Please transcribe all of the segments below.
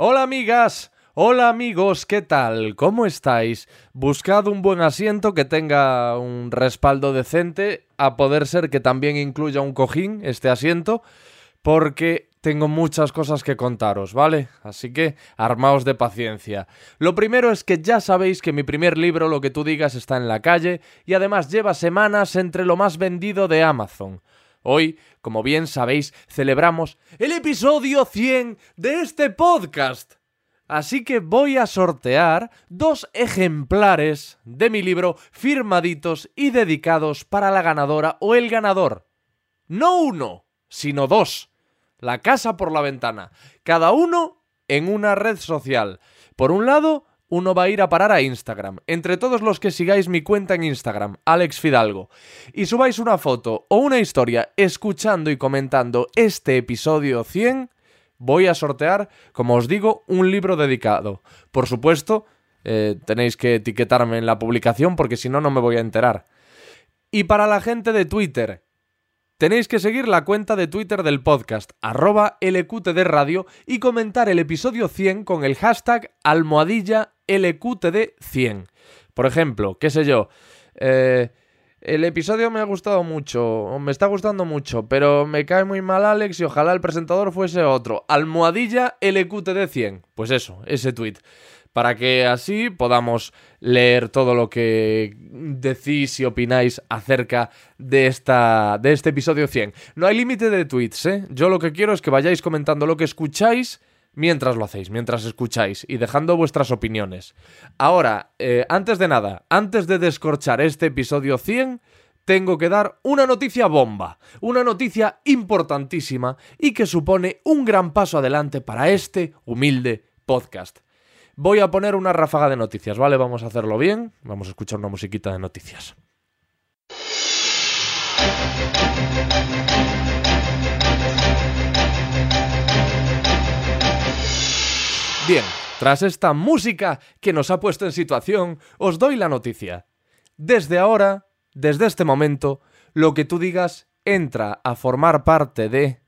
Hola amigas, hola amigos, ¿qué tal? ¿Cómo estáis? Buscad un buen asiento que tenga un respaldo decente, a poder ser que también incluya un cojín este asiento, porque tengo muchas cosas que contaros, ¿vale? Así que armaos de paciencia. Lo primero es que ya sabéis que mi primer libro, Lo que tú digas, está en la calle y además lleva semanas entre lo más vendido de Amazon. Hoy, como bien sabéis, celebramos el episodio 100 de este podcast. Así que voy a sortear dos ejemplares de mi libro firmaditos y dedicados para la ganadora o el ganador. No uno, sino dos. La casa por la ventana. Cada uno en una red social. Por un lado, uno va a ir a parar a Instagram. Entre todos los que sigáis mi cuenta en Instagram, Alex Fidalgo, y subáis una foto o una historia escuchando y comentando este episodio 100, voy a sortear, como os digo, un libro dedicado. Por supuesto, eh, tenéis que etiquetarme en la publicación porque si no, no me voy a enterar. Y para la gente de Twitter, Tenéis que seguir la cuenta de Twitter del podcast, arroba LQTD Radio, y comentar el episodio 100 con el hashtag almohadilla LQTD100. Por ejemplo, qué sé yo, eh, el episodio me ha gustado mucho, o me está gustando mucho, pero me cae muy mal Alex y ojalá el presentador fuese otro. Almohadilla LQTD100. Pues eso, ese tweet para que así podamos leer todo lo que decís y opináis acerca de, esta, de este episodio 100. No hay límite de tweets, ¿eh? Yo lo que quiero es que vayáis comentando lo que escucháis mientras lo hacéis, mientras escucháis y dejando vuestras opiniones. Ahora, eh, antes de nada, antes de descorchar este episodio 100, tengo que dar una noticia bomba, una noticia importantísima y que supone un gran paso adelante para este humilde podcast voy a poner una ráfaga de noticias, ¿vale? Vamos a hacerlo bien. Vamos a escuchar una musiquita de noticias. Bien, tras esta música que nos ha puesto en situación, os doy la noticia. Desde ahora, desde este momento, lo que tú digas entra a formar parte de...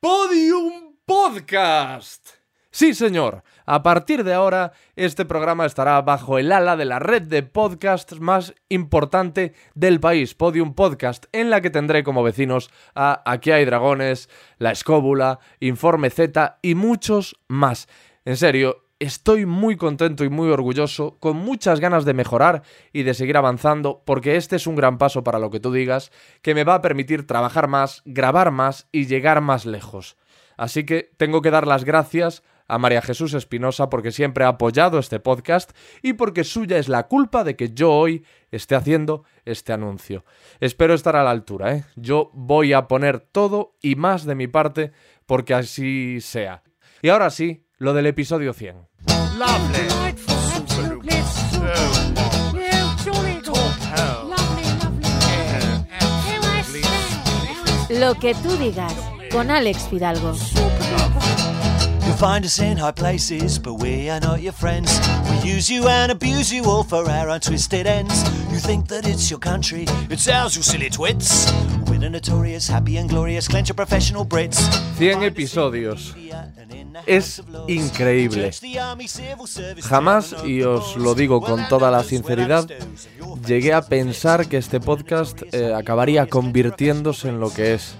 Podium Podcast. Sí, señor. A partir de ahora, este programa estará bajo el ala de la red de podcasts más importante del país, Podium Podcast, en la que tendré como vecinos a Aquí hay dragones, La Escóbula, Informe Z y muchos más. En serio, estoy muy contento y muy orgulloso, con muchas ganas de mejorar y de seguir avanzando, porque este es un gran paso para lo que tú digas, que me va a permitir trabajar más, grabar más y llegar más lejos. Así que tengo que dar las gracias a María Jesús Espinosa porque siempre ha apoyado este podcast y porque suya es la culpa de que yo hoy esté haciendo este anuncio. Espero estar a la altura, ¿eh? Yo voy a poner todo y más de mi parte porque así sea. Y ahora sí, lo del episodio 100. Lo que tú digas con Alex Fidalgo. Find us in high places, but we are not your friends. We use you and abuse you all for our untwisted ends. You think that it's your country, it's ours, you silly twits. We're the notorious, happy and glorious, clench of professional Brits. 100 episodios. Es increíble. Jamás, y os lo digo con toda la sinceridad, llegué a pensar que este podcast eh, acabaría convirtiéndose en lo que es.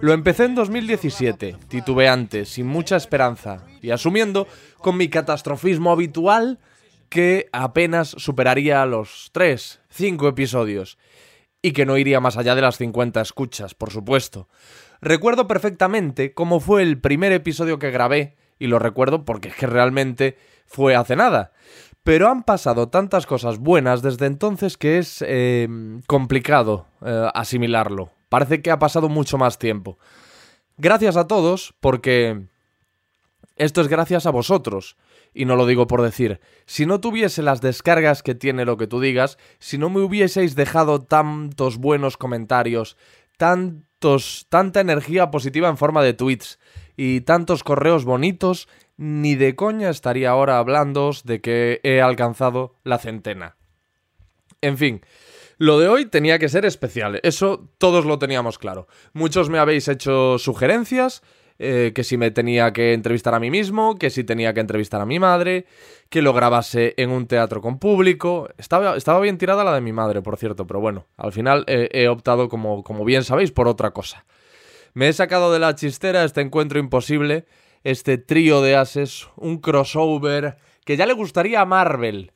Lo empecé en 2017, titubeante, sin mucha esperanza, y asumiendo con mi catastrofismo habitual que apenas superaría los 3, 5 episodios, y que no iría más allá de las 50 escuchas, por supuesto. Recuerdo perfectamente cómo fue el primer episodio que grabé, y lo recuerdo porque es que realmente fue hace nada. Pero han pasado tantas cosas buenas desde entonces que es eh, complicado eh, asimilarlo. Parece que ha pasado mucho más tiempo. Gracias a todos, porque esto es gracias a vosotros. Y no lo digo por decir. Si no tuviese las descargas que tiene lo que tú digas, si no me hubieseis dejado tantos buenos comentarios, tantos, tanta energía positiva en forma de tweets y tantos correos bonitos, ni de coña estaría ahora hablándoos de que he alcanzado la centena. En fin, lo de hoy tenía que ser especial, eso todos lo teníamos claro. Muchos me habéis hecho sugerencias eh, que si me tenía que entrevistar a mí mismo, que si tenía que entrevistar a mi madre, que lo grabase en un teatro con público. Estaba, estaba bien tirada la de mi madre, por cierto, pero bueno, al final he optado, como, como bien sabéis, por otra cosa. Me he sacado de la chistera este encuentro imposible, este trío de ases, un crossover que ya le gustaría a Marvel.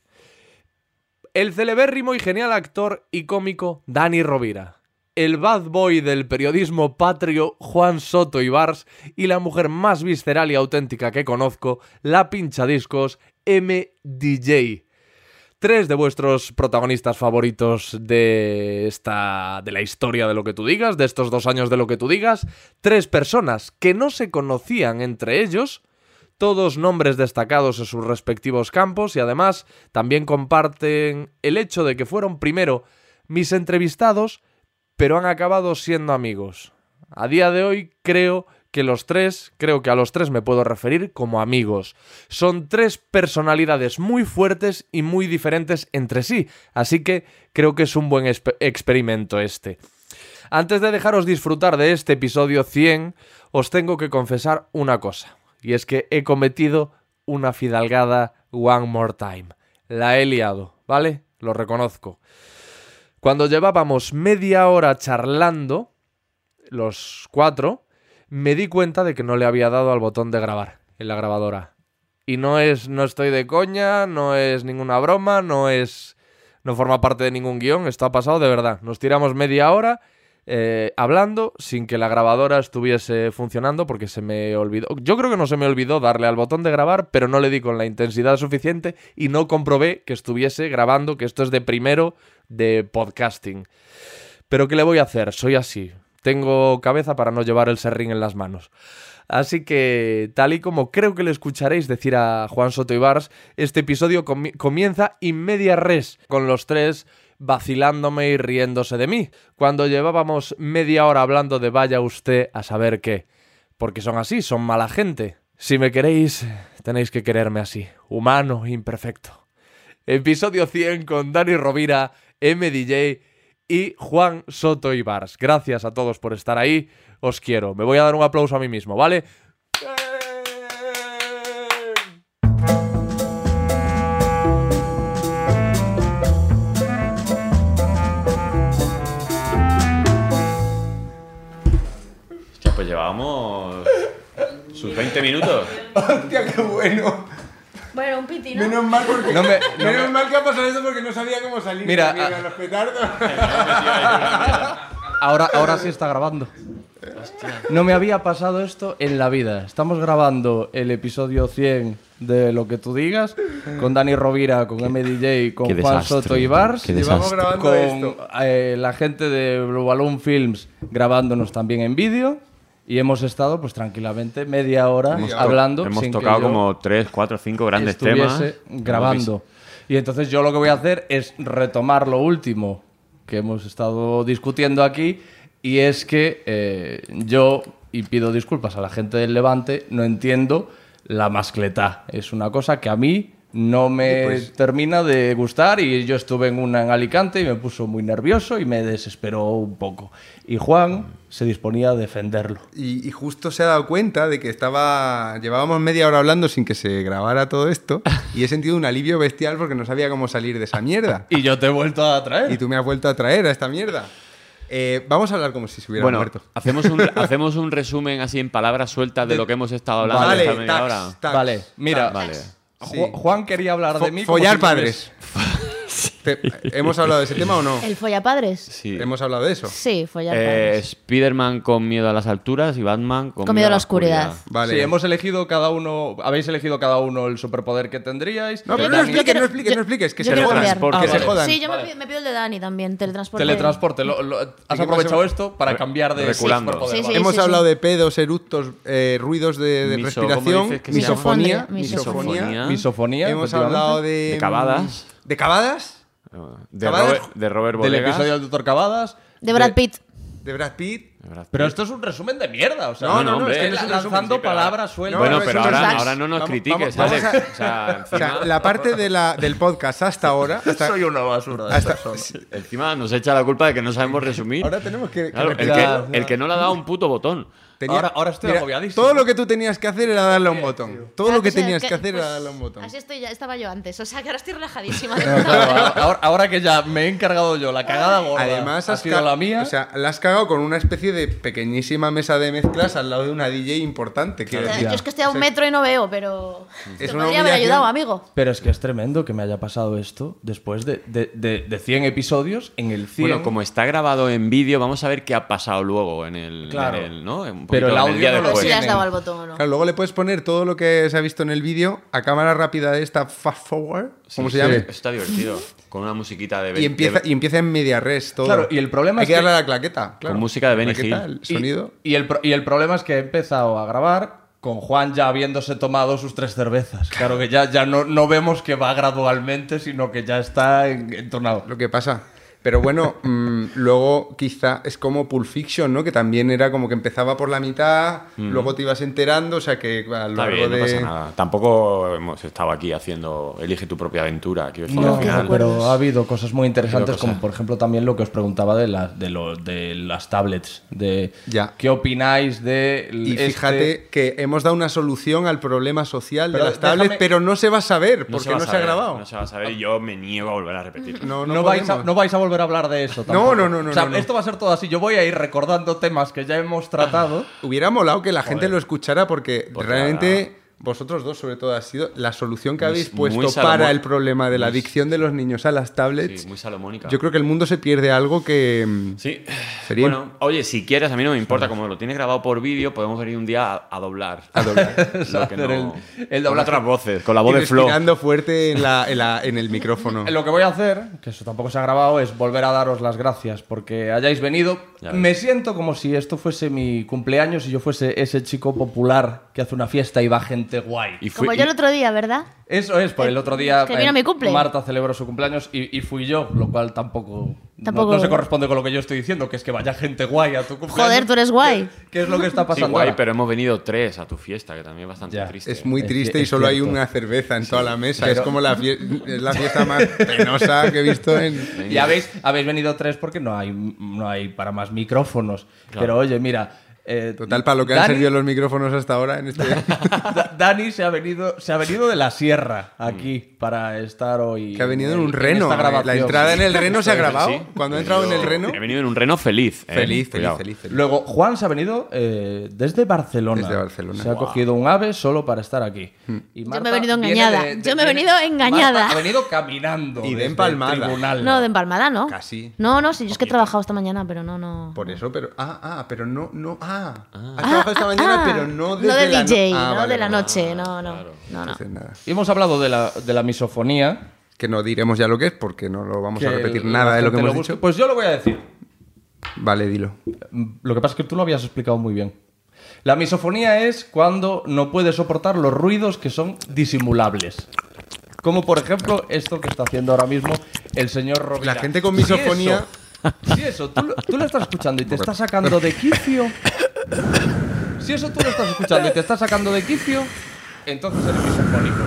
El celebérrimo y genial actor y cómico Dani Rovira el bad boy del periodismo patrio Juan Soto Ibars y la mujer más visceral y auténtica que conozco, la pinchadiscos MDJ. Tres de vuestros protagonistas favoritos de esta de la historia de lo que tú digas, de estos dos años de lo que tú digas, tres personas que no se conocían entre ellos, todos nombres destacados en sus respectivos campos y además también comparten el hecho de que fueron primero mis entrevistados pero han acabado siendo amigos. A día de hoy creo que los tres, creo que a los tres me puedo referir como amigos. Son tres personalidades muy fuertes y muy diferentes entre sí, así que creo que es un buen experimento este. Antes de dejaros disfrutar de este episodio 100, os tengo que confesar una cosa, y es que he cometido una fidalgada one more time. La he liado, ¿vale? Lo reconozco. Cuando llevábamos media hora charlando, los cuatro, me di cuenta de que no le había dado al botón de grabar en la grabadora. Y no es, no estoy de coña, no es ninguna broma, no es, no forma parte de ningún guion, esto ha pasado de verdad. Nos tiramos media hora eh, hablando sin que la grabadora estuviese funcionando porque se me olvidó. Yo creo que no se me olvidó darle al botón de grabar, pero no le di con la intensidad suficiente y no comprobé que estuviese grabando, que esto es de primero de podcasting. Pero ¿qué le voy a hacer? Soy así. Tengo cabeza para no llevar el serrín en las manos. Así que, tal y como creo que le escucharéis decir a Juan Soto Ibars, este episodio comienza in media res, con los tres vacilándome y riéndose de mí, cuando llevábamos media hora hablando de vaya usted a saber qué. Porque son así, son mala gente. Si me queréis, tenéis que quererme así, humano, imperfecto. Episodio 100 con Dani Rovira, MDJ y Juan Soto Ibars. Gracias a todos por estar ahí, os quiero. Me voy a dar un aplauso a mí mismo, ¿vale? Pues llevamos sus 20 minutos. Hostia, qué bueno. Bueno, un piti, ¿no? Menos mal, porque, no me, menos mal que ha pasado eso porque no sabía cómo salir. Mira, a, los petardos. ahora, ahora sí está grabando. No me había pasado esto en la vida. Estamos grabando el episodio 100 de Lo que tú digas con Dani Rovira, con MDJ, con Juan Soto y Bars. Llevamos grabando con esto. Eh, la gente de Blue Balloon Films grabándonos también en vídeo. Y hemos estado pues tranquilamente media hora hablando. Hemos tocado como 3, 4, 5 grandes temas. grabando. Y entonces yo lo que voy a hacer es retomar lo último que hemos estado discutiendo aquí y es que eh, yo, y pido disculpas a la gente del Levante, no entiendo la mascletá. Es una cosa que a mí no me pues termina de gustar y yo estuve en una en Alicante y me puso muy nervioso y me desesperó un poco. Y Juan se disponía a defenderlo. Y, justo se ha dado cuenta de que estaba llevábamos media hora hablando sin que se grabara todo esto y he sentido un alivio bestial porque no sabía cómo salir de esa mierda. y yo te he vuelto a traer. Y tú me has vuelto a traer a esta mierda. Eh, vamos a hablar como si se hubiera bueno, muerto. Hacemos un, hacemos un resumen así en palabras sueltas de, lo que hemos estado hablando vale, esta media hora. vale, mira. Vale. Juan quería hablar de mí. Follar padres. ¿Hemos hablado de ese tema o no? ¿El follapadres? Sí. ¿Hemos hablado de eso? Sí, follapadres. Eh, Spider-Man con miedo a las alturas y Batman con, miedo a la oscuridad. Vale. Sí, hemos elegido cada uno, habéis elegido cada uno el superpoder que tendríais. No, pero no expliques, no expliques, no expliques, que se jodan. que se jodan. Sí, yo me pido, el de Dani también, teletransporte. Teletransporte, has aprovechado esto para cambiar de Reculando. Sí, sí, hemos hablado de pedos, eructos, eh, ruidos de, respiración, misofonía, misofonía, misofonía. Hemos hablado de... De cavadas. ¿De cavadas? De Robert, de Robert Bolegas. Del episodio del Doctor Cavadas. De Brad Pitt. De Brad Pitt. Pero esto es un resumen de mierda, o sea, no, no, no, es que no lanzando palabras sueltas. bueno, pero ahora, ahora, no nos critiques, Alex. o, sea, o, sea, la parte de la, del podcast hasta ahora. Hasta, Soy una basura. De hasta, encima nos echa la culpa de que no sabemos resumir. Ahora tenemos que. Claro, el, que, el, que, no le ha dado un puto botón. Tenía- ahora, ahora estoy mira, agobiadísimo. Todo lo que tú tenías que hacer era darle a un botón. Todo lo que tenías que hacer era pues, darle a un botón. Así estoy ya, estaba yo antes. O sea, que ahora estoy relajadísima. No, claro, ahora, ahora que ya me he encargado yo, la cagada gorda Además, ha has sido ca- la mía. O sea, la has cagado con una especie de pequeñísima mesa de mezclas al lado de una DJ importante. O sea, yo es que estoy a un metro y no veo, pero. Es Te una podría haber ayudado, amigo. Pero es que es tremendo que me haya pasado esto después de, de, de, de 100 episodios en el 100. Bueno, como está grabado en vídeo, vamos a ver qué ha pasado luego en el, Claro. en el, ¿no? Un Pero el audio día no lo si le has dado al botón o no. Claro, luego le puedes poner todo lo que se ha visto en el vídeo a cámara rápida de esta fast forward, como se llama, está divertido. Con una musiquita de y empieza, de- y empieza en media res todo. Claro, y el problema Hay es que que- darle a la claqueta. Claro. música de Benny claqueta, Hill. El sonido. Y, y el, pro- y el problema es que he empezado a grabar con Juan ya habiéndose tomado sus tres cervezas. Claro que ya, ya no, no vemos que va gradualmente, sino que ya está en- entonado. lo que pasa. Pero bueno, mm, luego quizá es como Pulp Fiction, ¿no? Que también era como que empezaba por la mitad, luego te ibas enterando, o sea que a lo largo bien, de... no pasa nada. Tampoco hemos estado aquí haciendo Elige tu propia aventura. Quiero decir, No, al final. pero ha habido cosas muy interesantes, como por ejemplo también lo que os preguntaba de, la- de, lo- de las tablets. De Ya. ¿Qué opináis de Y este- fíjate que hemos dado una solución al problema social Pero de las tablets, déjame- pero no se va a saber No porque se no se, ha grabado. No se va a saber y yo me niego a volver a repetirlo. No, No, no, vais a, no vais a volver a hablar de eso. No, tampoco. no, no, no, O sea, no, no. esto va a ser todo así. Yo voy a ir recordando temas que ya hemos tratado. Hubiera molado que la gente lo escuchara porque Porque realmente vosotros dos, sobre todo, ha sido la solución que Muy- habéis puesto para el problema de la adicción de los niños a las tablets. Sí, muy salomónica. Yo creo que el mundo se pierde algo que. mm, Sí. Sería- Bueno, oye, si quieres, a mí no me importa. Como lo tienes grabado por vídeo, podemos venir un día a, a doblar. A doblar. Lo que no- el- el con doblaje. otras voces, con la voz y de Flo. respirando fuerte en, la, en, la- en el micrófono. Lo que voy a hacer, que eso tampoco se ha grabado, es volver a daros las gracias porque hayáis venido. Me siento como si esto fuese mi cumpleaños y yo fuese ese chico popular que hace una fiesta y va gente guay. Y fui- Como yo el otro día, ¿verdad? Eso es, por el otro día Que vino eh, mi cumple. Marta celebró su cumpleaños y, y fui yo, lo cual tampoco, no- Tampoco- No, se corresponde con lo que yo estoy diciendo, que es que vaya gente guay a tu cumpleaños. Joder, tú eres guay. ¿Qué es lo que está Sí, pasando? guay, ahora? pero hemos venido tres a tu fiesta, que también es bastante Ya. triste. Es muy Es triste ci- y es solo hay una cerveza en toda la mesa. Pero- Es como la, fie- es la fiesta más penosa que he visto en. Y habéis, habéis venido tres porque no hay, no hay para más micrófonos. Pero oye, mira. Eh, Total, para lo que han servido los micrófonos hasta ahora en este. Da- Dani se ha venido, se ha venido de la sierra aquí para estar hoy. que ha venido en un reno. ¿eh? grabación. La entrada en el reno se ha grabado. Sí. Cuando ha entrado en el reno. He venido en un reno feliz. eh, Feliz, feliz, feliz, feliz. Luego, Juan se ha venido eh, desde Barcelona. Desde Barcelona. Se ha cogido un ave solo para estar aquí. Y Yo Marta me he venido engañada. Yo me he venido engañada. Marta ha venido caminando. Y de empalmada. No, de empalmada, ¿no? Casi. No, no, sí, yo es que he trabajado esta mañana, pero no, no. Por eso, pero. Ah, ah, pero no. no ah. Has trabajado esta mañana, Ah, pero no desde No de la no- DJ, Ah, no vale, de la noche, no, no. No, no. Y hemos hablado de la, de la misofonía. Que no diremos ya lo que es porque no lo vamos a repetir nada de lo que hemos busque. dicho. Pues yo lo voy a decir. Vale, dilo. Lo que pasa es que tú lo habías explicado muy bien. La misofonía es cuando no puedes soportar los ruidos que son disimulables. Como por ejemplo esto que está haciendo ahora mismo el señor Rovira. La gente con Si misofonía- eso- Si eso, tú, lo- tú lo estás escuchando y te está sacando de quicio. Si eso tú lo estás escuchando y te está sacando de quicio, entonces eres misofónico.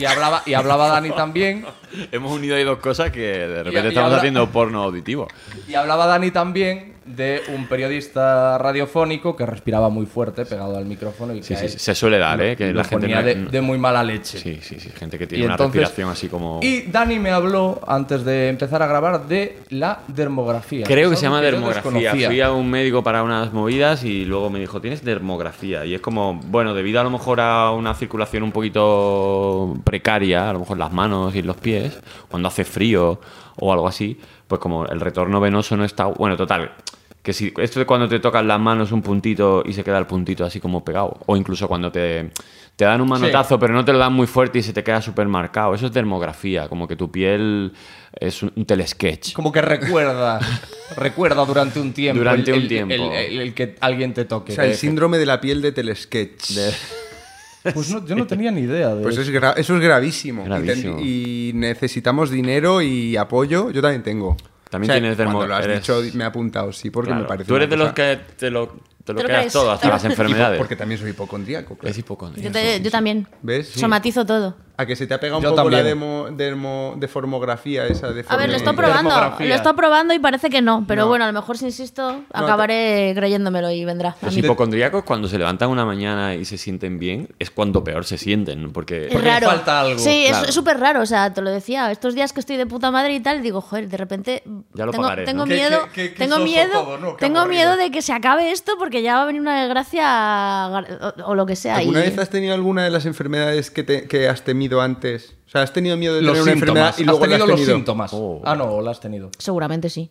Y hablaba, y hablaba Dani también. Hemos unido ahí dos cosas que de repente Y- y estamos habla- haciendo porno auditivo. Y hablaba Dani también de un periodista radiofónico que respiraba muy fuerte pegado al micrófono y Sí, que sí, se suele dar, ¿eh? Que la gente ponía no- de, de muy mala leche. Sí, sí, sí. Gente que Y tiene una entonces- respiración así como. Y Dani me habló antes de empezar a grabar de la dermografía. Creo que se llama yo dermografía. Fui a un médico para unas movidas y luego me dijo, tienes dermografía. Y es como, bueno, debido a lo mejor a una circulación un poquito precaria, a lo mejor las manos y los pies, cuando hace frío o algo así, pues como el retorno venoso no está... Bueno, total. Que si esto de cuando te tocan las manos un puntito y se queda el puntito así como pegado. O incluso cuando te, te dan un manotazo pero no te lo dan muy fuerte y se te queda súper marcado. Eso es dermografía. Como que tu piel es un, un telesketch. Como que recuerda, recuerda durante un tiempo. Durante el- un el- tiempo. El, el- el que alguien te toque. O sea, el síndrome de la piel de telesketch. Pues no, yo no tenía ni idea de Pues eso. es gra- eso es gravísimo. Y ten- Gravísimo. Y, necesitamos dinero y apoyo. Yo también tengo. También tienes dermo- Cuando lo has eres- dicho, me he apuntado, sí, porque Claro. me parece. Tú eres de los cosa- que te lo, te lo crees. todo, hasta las enfermedades. Porque también soy hipocondríaco. claro. Es hipocondría. Yo, te- yo también. ¿Ves? Somatizo todo. A que se te ha pegado un Yo poco la también. demo, demo- deformografía esa de A ver, lo estoy de probando. Lo estoy probando y parece que no. Pero No. bueno, a lo mejor si insisto, acabaré creyéndomelo y vendrá. a Los mí. hipocondríacos cuando se levantan una mañana y se sienten bien es cuando peor se sienten, porque Es Porque le raro. falta algo, Sí, es- claro. es súper raro. O sea, te lo decía. Estos días que estoy de puta madre y tal, digo, joder, de repente Ya lo tengo, pagaré, tengo ¿no? Qué- miedo, qué- qué- qué tengo miedo, ¿no? Qué tengo aburrido. miedo de que se acabe esto porque ya va a venir una desgracia o, o lo que sea. ¿Alguna y- vez has tenido alguna de las enfermedades que, te- que has temido antes? O sea, has tenido miedo de Los tener una enfermedad síntomas. y luego has la tenido has los tenido. síntomas. Oh. Ah, no, la has tenido. Seguramente sí.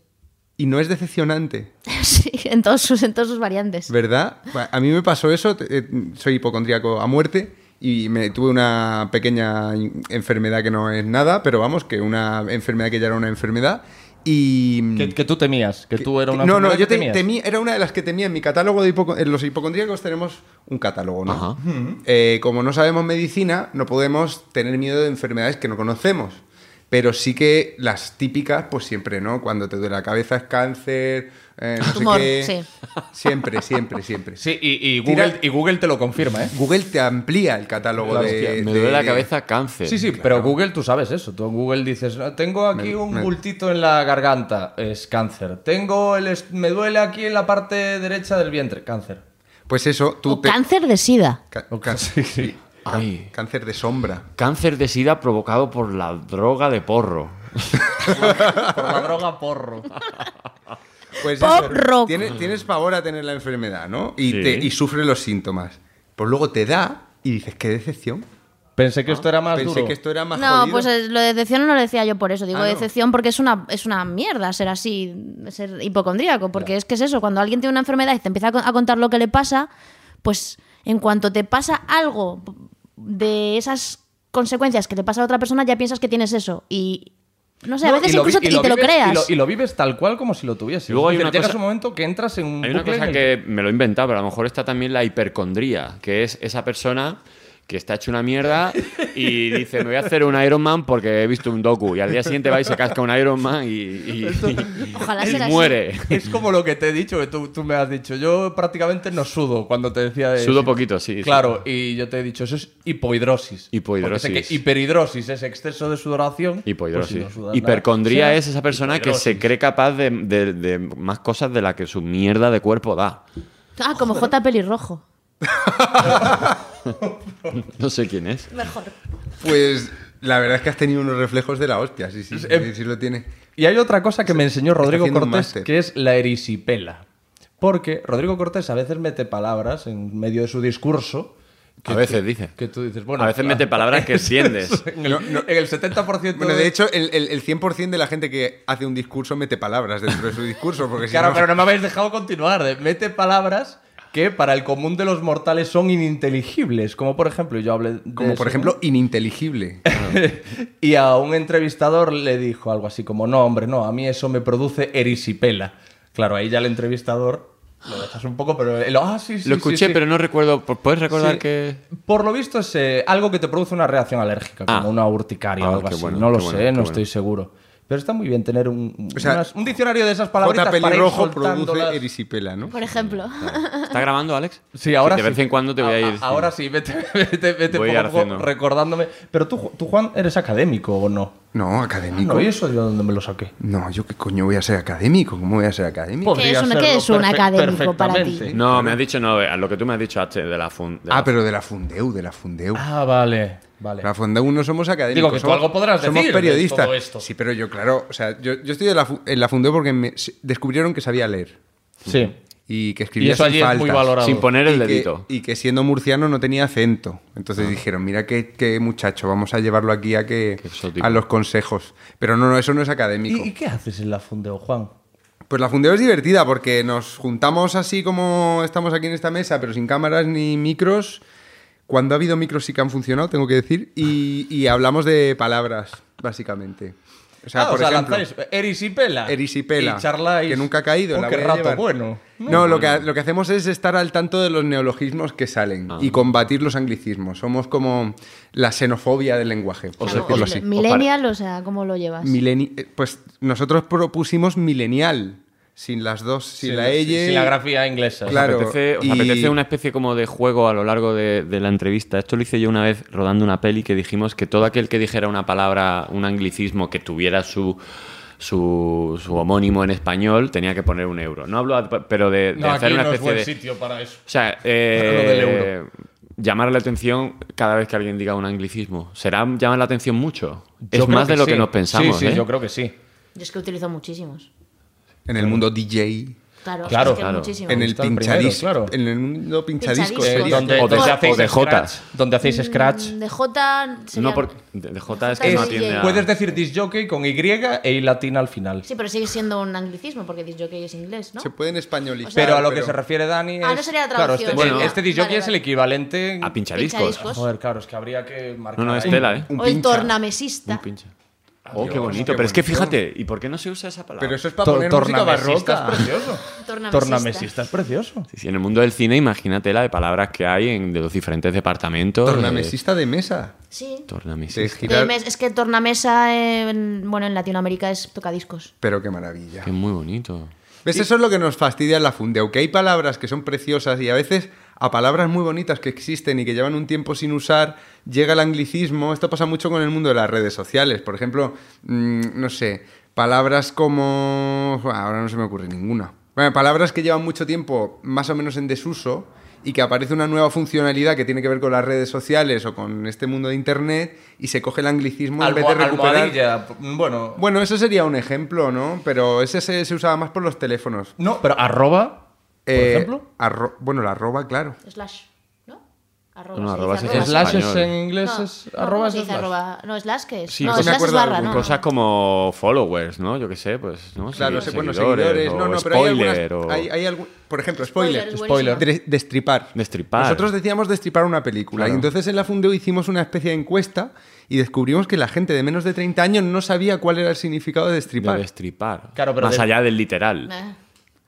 Y no es decepcionante, sí, en, todos sus, en todas sus variantes. ¿verdad? A mí me pasó eso, eh, soy hipocondríaco a muerte y me tuve una pequeña enfermedad que no es nada, pero vamos, que una enfermedad que ya era una enfermedad y... Que, que tú temías, que tú eras una no, no, yo que te- temías. temí- era una de las que temía en mi catálogo de hipoco- en los hipocondríacos tenemos un catálogo, ¿no? Ajá. Eh, como no sabemos medicina, no podemos tener miedo de enfermedades que no conocemos. Pero sí que las típicas, pues siempre, ¿no? Cuando te duele la cabeza es cáncer, eh, no Tumor, sé qué. sí. Siempre, siempre, siempre. Sí, y, y Tira- Google, y Google te lo confirma, ¿eh? Google te amplía el catálogo de, hostia, me de- duele la de- cabeza cáncer. Sí, sí, pero Google tú sabes eso. Tú en Google dices, "Ah, tengo aquí Me- un me- bultito en la garganta, es cáncer. Tengo el me duele aquí en la parte derecha del vientre, cáncer. Pues eso, tú O te... cáncer de sida. ca- ca- sí, Ay, Cáncer de sombra. cáncer de sida provocado por la droga de porro. Por la droga porro. Pues Pop eso, rock. Tienes, tienes pavor a tener la enfermedad, ¿no? Y, Sí. te, y sufres los síntomas. Pues luego te da y dices, qué decepción. Pensé que esto era más Pensé duro. que esto era más No, jodido. pues eh, lo de decepción no lo decía yo por eso. Digo Ah, no. decepción porque es una, es una mierda ser así, ser hipocondríaco. Porque es que es eso, cuando alguien tiene una enfermedad y te empieza a contar lo que le pasa, pues en cuanto te pasa algo de esas consecuencias que te pasa a otra persona, ya piensas que tienes eso. Y no sé, a veces incluso vi- te, y te lo vives- creas. Y lo, y lo vives tal cual como si lo tuvieses. Y luego hay una llegas cosa- un momento que entras en un Hay una cosa en el que me lo he inventado, pero a lo mejor está también la hipercondría, que es esa persona que está hecho una mierda y dice, me voy a hacer un Iron Man porque he visto un docu. Y al día siguiente va y se casca un Iron Man y, y- y- Ojalá y sea así. muere. Es como lo que te he dicho, que tú, tú me has dicho. Yo prácticamente no sudo cuando te decía de... Sudo poquito, sí, sí. Claro, y yo te he dicho, eso es hipohidrosis. Hipohidrosis. Porque sé que hiperhidrosis es exceso de sudoración. Hipohidrosis. pues si no Hipercondría nada, es esa persona que se cree capaz de, de- de más cosas de la que su mierda de cuerpo da. Ah, como J pelirrojo. No sé quién es. Mejor. Pues la verdad es que has tenido unos reflejos de la hostia, sí, sí, eh, sí, sí lo tiene. Y hay otra cosa que me enseñó Rodrigo Cortés, que es la erisipela. Porque Rodrigo Cortés a veces mete palabras en medio de su discurso. A veces dice. Que tú dices, bueno. A veces mete palabras que entiendes. En el, en el 70%. Bueno, de hecho, el, el, el 100% de la gente que hace un discurso mete palabras dentro de su discurso, porque si Claro, no- pero no me habéis dejado continuar. de- Mete palabras que para el común de los mortales son ininteligibles. Como por ejemplo, yo hablé. de como por eso, ejemplo, ininteligible. y a un entrevistador le dijo algo así como, no, hombre, no, a mí eso me produce erisipela. Claro, ahí ya el entrevistador lo dejas un poco, pero él, ah, sí, sí, Lo escuché, sí". pero no recuerdo. ¿Puedes recordar que.? Por lo visto es eh, algo que te produce una reacción alérgica, Ah. como una urticaria Ah, o algo así. bueno, no lo sé, bueno, no bueno. estoy seguro. Pero está muy bien tener un, O sea, unas- un diccionario de esas palabritas J. pelirrojo produce erisipela, ¿no? Por ejemplo. ¿Está grabando, Alex? Sí, ahora de sí. vez en cuando te voy a ir. ahora sí, vete, vete, vete Voy poco a a ir poco haciendo. recordándome. Pero tú, tú, Juan, ¿eres académico o no? No, académico. No, ¿y eso yo dónde me lo saqué? No, yo qué coño voy a ser académico. ¿Cómo voy a ser académico? ¿Qué es un- qué es un académico para ti? No, me has dicho no, a lo que tú me has dicho H, de la fun. de Ah, la- pero de la Fundeu, de la Fundeu. Ah, vale, vale. La Fundeu no somos académicos. Digo que tú somos- algo podrás Somos decir de periodistas. todo esto. Sí, pero yo, claro, o sea, yo, yo estoy de la en la Fundeu porque me descubrieron que sabía leer Sí. Y que Y escribía eso sin allí es muy faltas. valorado. Sin poner el y que- dedito. y que siendo murciano no tenía acento. Entonces dijeron, mira qué, qué muchacho, vamos a llevarlo aquí a que a los consejos. Pero no, no, eso no es académico. ¿Y, y qué haces en la Fundeo, Juan? Pues la Fundeo es divertida porque nos juntamos así como estamos aquí en esta mesa, pero sin cámaras ni micros. Cuando ha habido micros sí que han funcionado, tengo que decir, y, y hablamos de palabras, básicamente. O sea, Ah, por ejemplo, lanzáis erisipela. Erisipela, Y charláis. que nunca ha caído. Oh, la qué voy a rato llevar. bueno. No, lo, que, lo que hacemos es estar al tanto de los neologismos que salen Ah. y combatir los anglicismos. Somos como la xenofobia del lenguaje, por Claro, decirlo así. Millennial, o sea, ¿cómo lo llevas? Mileni- eh, pues nosotros propusimos milenial. Sin las dos, sin Sin- la L. sin la grafía inglesa. ¿Os Claro, apetece, os y- apetece una especie como de juego a lo largo de, de la entrevista? Esto lo hice yo una vez rodando una peli que dijimos que todo aquel que dijera una palabra, un anglicismo que tuviera su, su, su homónimo en español tenía que poner un euro. No hablo, pero de, de No, hacer aquí una no es especie buen de... sitio para eso. O sea, eh, Para lo del euro. llamar la atención cada vez que alguien diga un anglicismo. ¿Será llamar la atención mucho? Yo es más de lo sí. que nos pensamos, Sí, sí, ¿eh? yo creo que sí. Yo es que utilizo muchísimos. En el mundo DJ, Claro, Claro, es que claro. en el pinchadisco, claro. en el mundo pinchadiscos. Pinchadiscos. Eh, donde, o de- donde o hacéis de J. scratch. Donde hacéis scratch. Mm, De J sería... No, porque de, de J es que no atiende a... Puedes decir disc jockey con Y e I latina al final. Sí, pero sigue siendo un anglicismo porque disc jockey es inglés, ¿no? Se pueden españolizar. O sea- Pero a lo que se refiere Dani es... Ah, no sería la claro, este, traducción, Bueno, este disc jockey vale, es el vale. equivalente... A pinchadiscos. Pinchadiscos. Joder, claro, es que habría que marcar No, no, es tela, ¿eh? Un o el pincha. tornamesista. Un pinche. Oh, qué bonito. qué Pero es que fíjate, ¿y por qué no se usa esa palabra? Pero eso es para To- poner música tornamesista barroca. es precioso. Tornamesista. Es precioso. Sí, sí, en el mundo del cine, imagínate la de palabras que hay en, de los diferentes departamentos. Tornamesista de mesa. Sí. Tornamesista. De De girar. mes- es que tornamesa, en, bueno, en Latinoamérica es tocadiscos. Pero qué maravilla. Es muy bonito. ¿Ves? Eso es lo que nos fastidia en la funde. Aunque hay palabras que son preciosas y a veces a palabras muy bonitas que existen y que llevan un tiempo sin usar, llega el anglicismo. Esto pasa mucho con el mundo de las redes sociales. Por ejemplo, mm, no sé, palabras como... Ahora no se me ocurre ninguna. Bueno, palabras que llevan mucho tiempo más o menos en desuso y que aparece una nueva funcionalidad que tiene que ver con las redes sociales o con este mundo de Internet y se coge el anglicismo en vez de Almo- recuperar... Bueno, Bueno, eso sería un ejemplo, ¿no? Pero ese se, se usaba más por los teléfonos. no, pero arroba, por Eh, ejemplo. arro- bueno, la arroba, claro. Slash. Arroba. No, se arroba dice se arroba. slash. Es español. en inglés No, es no, arroba ¿cómo es se dice arroba? No, slash que es. Sí, no, me slash es acuerdo barra, ¿no? Cosas como followers, ¿no? Yo qué sé, pues, ¿no? Claro, sí, bueno, seguidores. No, o no, pero hay spoiler, algunas. o Hay, hay algún- por ejemplo, spoiler. Spoiler, Spoiler. Destripar. Destripar. Nosotros decíamos destripar una película. Claro. Y entonces en la Fundeo hicimos una especie de encuesta y descubrimos que la gente de menos de 30 años no sabía cuál era el significado de de destripar. destripar. Claro, pero Más de- allá del literal. Eh.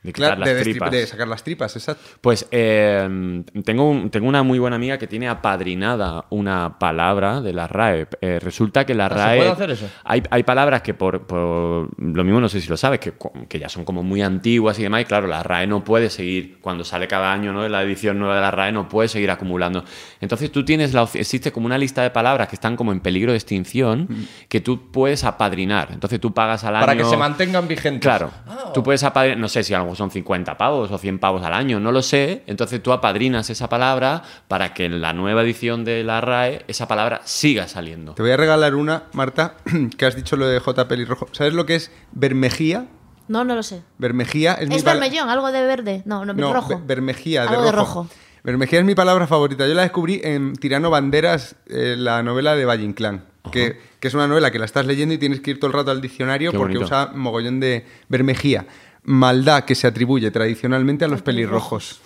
De quitar Claro, de, las destrip- tripas. de sacar las tripas, exacto. Pues eh, tengo, un- tengo una muy buena amiga que tiene apadrinada una palabra de la RAE. Eh, resulta que la Ah, ¿se RAE. puede hacer eso? Hay, hay palabras que por, por- Lo mismo no sé si lo sabes, que, que ya son como muy antiguas y demás. Y claro, la RAE no puede seguir. Cuando sale cada año ¿no? la edición nueva de la RAE, no puede seguir acumulando. Entonces tú tienes la. Existe como una lista de palabras que están como en peligro de extinción que tú puedes apadrinar. Entonces tú pagas al año. Para que se mantengan vigentes. Claro. Ah, Tú puedes apadrinar, no sé si a lo mejor son 50 pavos o 100 pavos al año, no lo sé. Entonces tú apadrinas esa palabra para que en la nueva edición de la RAE esa palabra siga saliendo. Te voy a regalar una, Marta, que has dicho lo de J. Pelirrojo. ¿Sabes lo que es bermejía? No, no lo sé. Bermejía es, mi ¿Es pala- vermellón? ¿Algo de verde? No, no, No, rojo. be- bermejía, de Algo rojo. de rojo. Bermejía es mi palabra favorita. Yo la descubrí en Tirano Banderas, eh, la novela de Valle Inclán. Que, que es una novela que la estás leyendo y tienes que ir todo el rato al diccionario Qué porque bonito. usa mogollón de bermejía. Maldad que se atribuye tradicionalmente a los pelirrojos.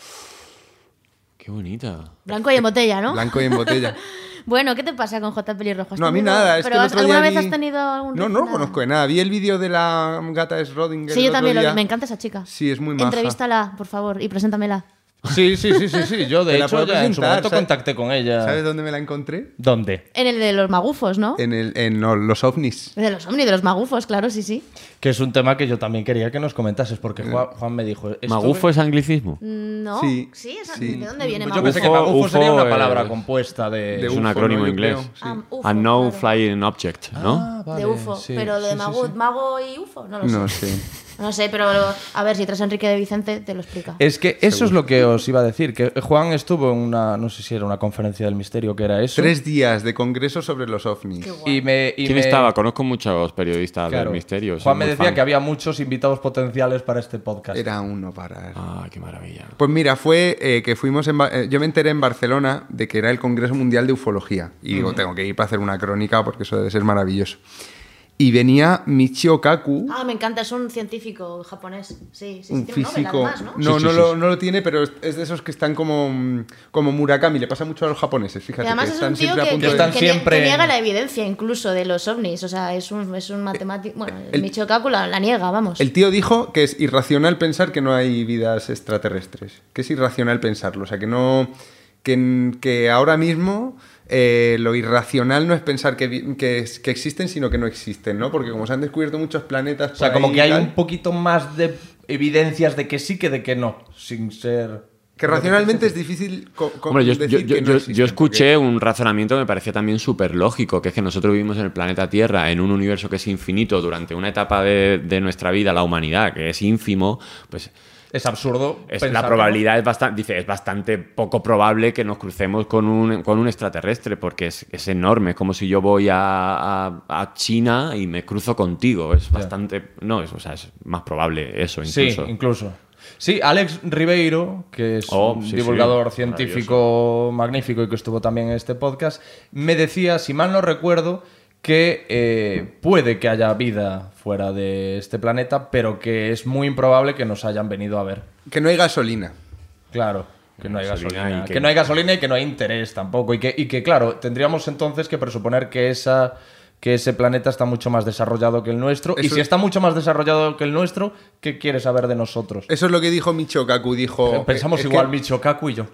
Qué bonita. Blanco y en botella, ¿no? Blanco y en botella. Bueno, ¿qué te pasa con J. Pelirrojo? ¿Has No, a mí nada. Es ¿Pero que el has- otro alguna día vez vi- has tenido algún No, no nada? conozco de nada. Vi el vídeo de la gata de Schrödinger. Sí, yo también lo. Me encanta esa chica. Sí, es muy maja. Entrevístala, por favor, y preséntamela. Sí, sí, sí, sí, sí. Yo, de hecho, ya en su momento ¿sabes? contacté con ella. ¿Sabes dónde me la encontré? ¿Dónde? En el de los magufos, ¿no? En, el, en los ovnis. De los ovnis, de los magufos, claro, sí, sí. Que es un tema que yo también quería que nos comentases, porque Juan, Juan me dijo... ¿Magufo es anglicismo? No. Sí, Sí. ¿de dónde viene Yo magufo? pensé que Ufo- magufo sería ufo, una palabra eh, compuesta de... de es un acrónimo Yo inglés. creo, sí. Ah, UFO, Unknown claro. Flying Object, ¿no? Ah, vale, de UFO, sí. pero lo de sí, mago, sí. mago y UFO, no lo No sé. No sé, pero a ver, si traes a Enrique de Vicente, te lo explica. Es que eso es lo que os iba a decir, que Juan estuvo en una, no sé si era una conferencia del misterio que era eso. Tres días de congreso sobre los ovnis. Y me, y ¿Quién me- estaba? Conozco muchos periodistas Claro. del misterio. Juan me decía fan. que había muchos invitados potenciales para este podcast. Era uno para... Ah, qué maravilla. Pues mira, fue eh, que fuimos en... Ba- eh, yo me enteré en Barcelona de que era el Congreso Mundial de Ufología. Y digo, tengo que ir para hacer una crónica porque eso debe ser maravilloso. Y venía Michio Kaku, Ah, me encanta, es un científico japonés. Sí, sí, sí. un tiene nombre, físico... además, ¿no? No, Sí, no, sí, lo, sí. no lo tiene, pero es, es de esos que están como, como Murakami. Le pasa mucho a los japoneses, Y fíjate. además que es están un tío siempre a que, punto que- de... Que siempre que niega la evidencia incluso de los ovnis. O sea, es un, es un matemático. Bueno, el, el- Michio Kaku la, la niega, vamos. El tío dijo que es irracional pensar que no hay vidas extraterrestres. Que es irracional pensarlo. O sea, que no. Que, que ahora mismo eh, lo irracional no es pensar que, que, existen, sino que no existen, ¿no? Porque como se han descubierto muchos planetas. O sea, como que hay tal, un poquito más de evidencias de que sí que de que no, sin ser... Que racionalmente es difícil Hombre, yo, yo- decir yo- que no yo- existen, yo escuché porque- un razonamiento que me parecía también súper lógico, que es que nosotros vivimos en el planeta Tierra, en un universo que es infinito durante una etapa de, de nuestra vida, la humanidad, que es ínfimo, pues Es absurdo. es- la que probabilidad es bastante, dice, es bastante poco probable que nos crucemos con un, con un extraterrestre, porque es, es enorme. Es como si yo voy a, a- a China y me cruzo contigo. Es bastante. No, es, o sea, es más probable eso incluso. Sí, incluso. Sí, Alex Ribeiro, que es Oh, un sí, sí, divulgador científico magnífico y que estuvo también en este podcast, me decía, si mal no recuerdo, que eh, puede que haya vida fuera de este planeta, pero que es muy improbable que nos hayan venido a ver. Que no hay gasolina. Claro, que no hay Gasolina que... que- no hay gasolina y que no hay interés tampoco. Y que, y que, claro, tendríamos entonces que presuponer que esa que ese planeta está mucho más desarrollado que el nuestro. Y si está mucho más desarrollado que el nuestro, ¿qué quiere saber de nosotros? Eso es lo que dijo Michio Kaku. Dijo. Pensamos es que igual, Micho Kaku y yo.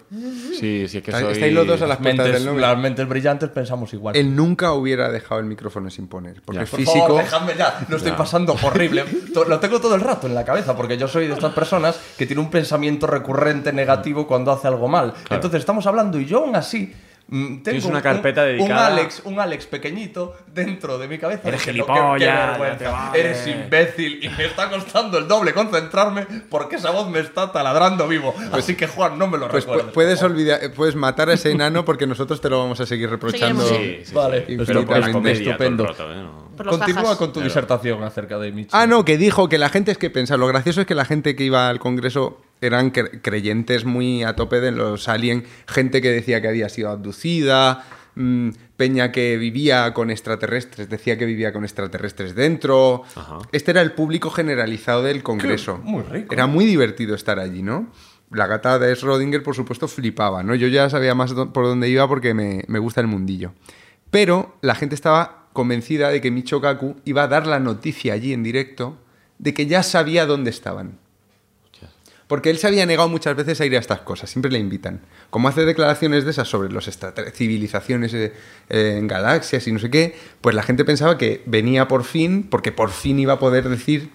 Sí, sí, es que soy... estáis los dos a las puertas Mentes, del Nobel. las mentes brillantes pensamos igual. Él nunca hubiera dejado el micrófono sin poner. Porque Ya. es Por físico. favor, déjame ya. Lo estoy pasando horrible. To- Lo tengo todo el rato en la cabeza porque yo soy de estas personas que tiene un pensamiento recurrente negativo cuando hace algo mal. Entonces estamos hablando y yo aún así tengo Tienes una un- carpeta un, dedicada- un Alex, un Alex pequeñito dentro de mi cabeza. Eres diciendo, gilipollas, "Qué- qué ya vergüenza, te vale". Eres imbécil y me está costando el doble concentrarme porque esa voz me está taladrando vivo. Así que Juan, no me lo Pues recuerdes. puedes olvidar, puedes matar a ese enano porque nosotros te lo vamos a seguir reprochando. Sí, Vale, pero por comedia Estupendo. rato, ¿eh? No. Continúa con tu disertación acerca de Micho. Ah, no, que dijo que la gente es que pensa. Lo gracioso es que la gente que iba al Congreso eran cre- creyentes muy a tope de los alien. Gente que decía que había sido abducida. mm, peña que vivía con extraterrestres, decía que vivía con extraterrestres dentro. Ajá. Este era el público generalizado del Congreso. muy rico. Era muy divertido estar allí, ¿no? La gata de Schrödinger, por supuesto, flipaba, ¿no? Yo ya sabía más por dónde iba porque me, me gusta el mundillo. Pero la gente estaba convencida de que Michio Kaku iba a dar la noticia allí en directo de que ya sabía dónde estaban. Porque él se había negado muchas veces a ir a estas cosas, siempre le invitan. Como hace declaraciones de esas sobre los extrater- civilizaciones eh, eh, en galaxias y no sé qué, pues la gente pensaba que venía por fin, porque por fin iba a poder decir,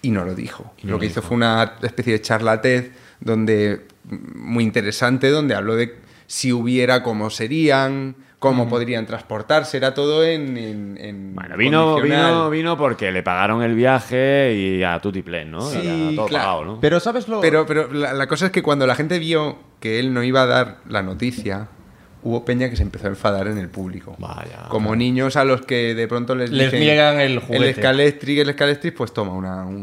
y no lo dijo. Y no lo que hizo fue una especie de charla TED donde, muy interesante, donde habló de si hubiera, cómo serían, cómo podrían transportarse, era todo en... en- en Bueno, vino, vino, vino porque le pagaron el viaje y a Tutiplen, ¿no? Sí, Y a todo claro. pagado, ¿no? Pero ¿sabes lo...? Pero, pero la, la cosa es que cuando la gente vio que él no iba a dar la noticia, hubo peña que se empezó a enfadar en el público. Vaya. Como niños a los que de pronto les, Les dicen, niegan el juguete. El escalestric, el escalestric, pues toma una- un,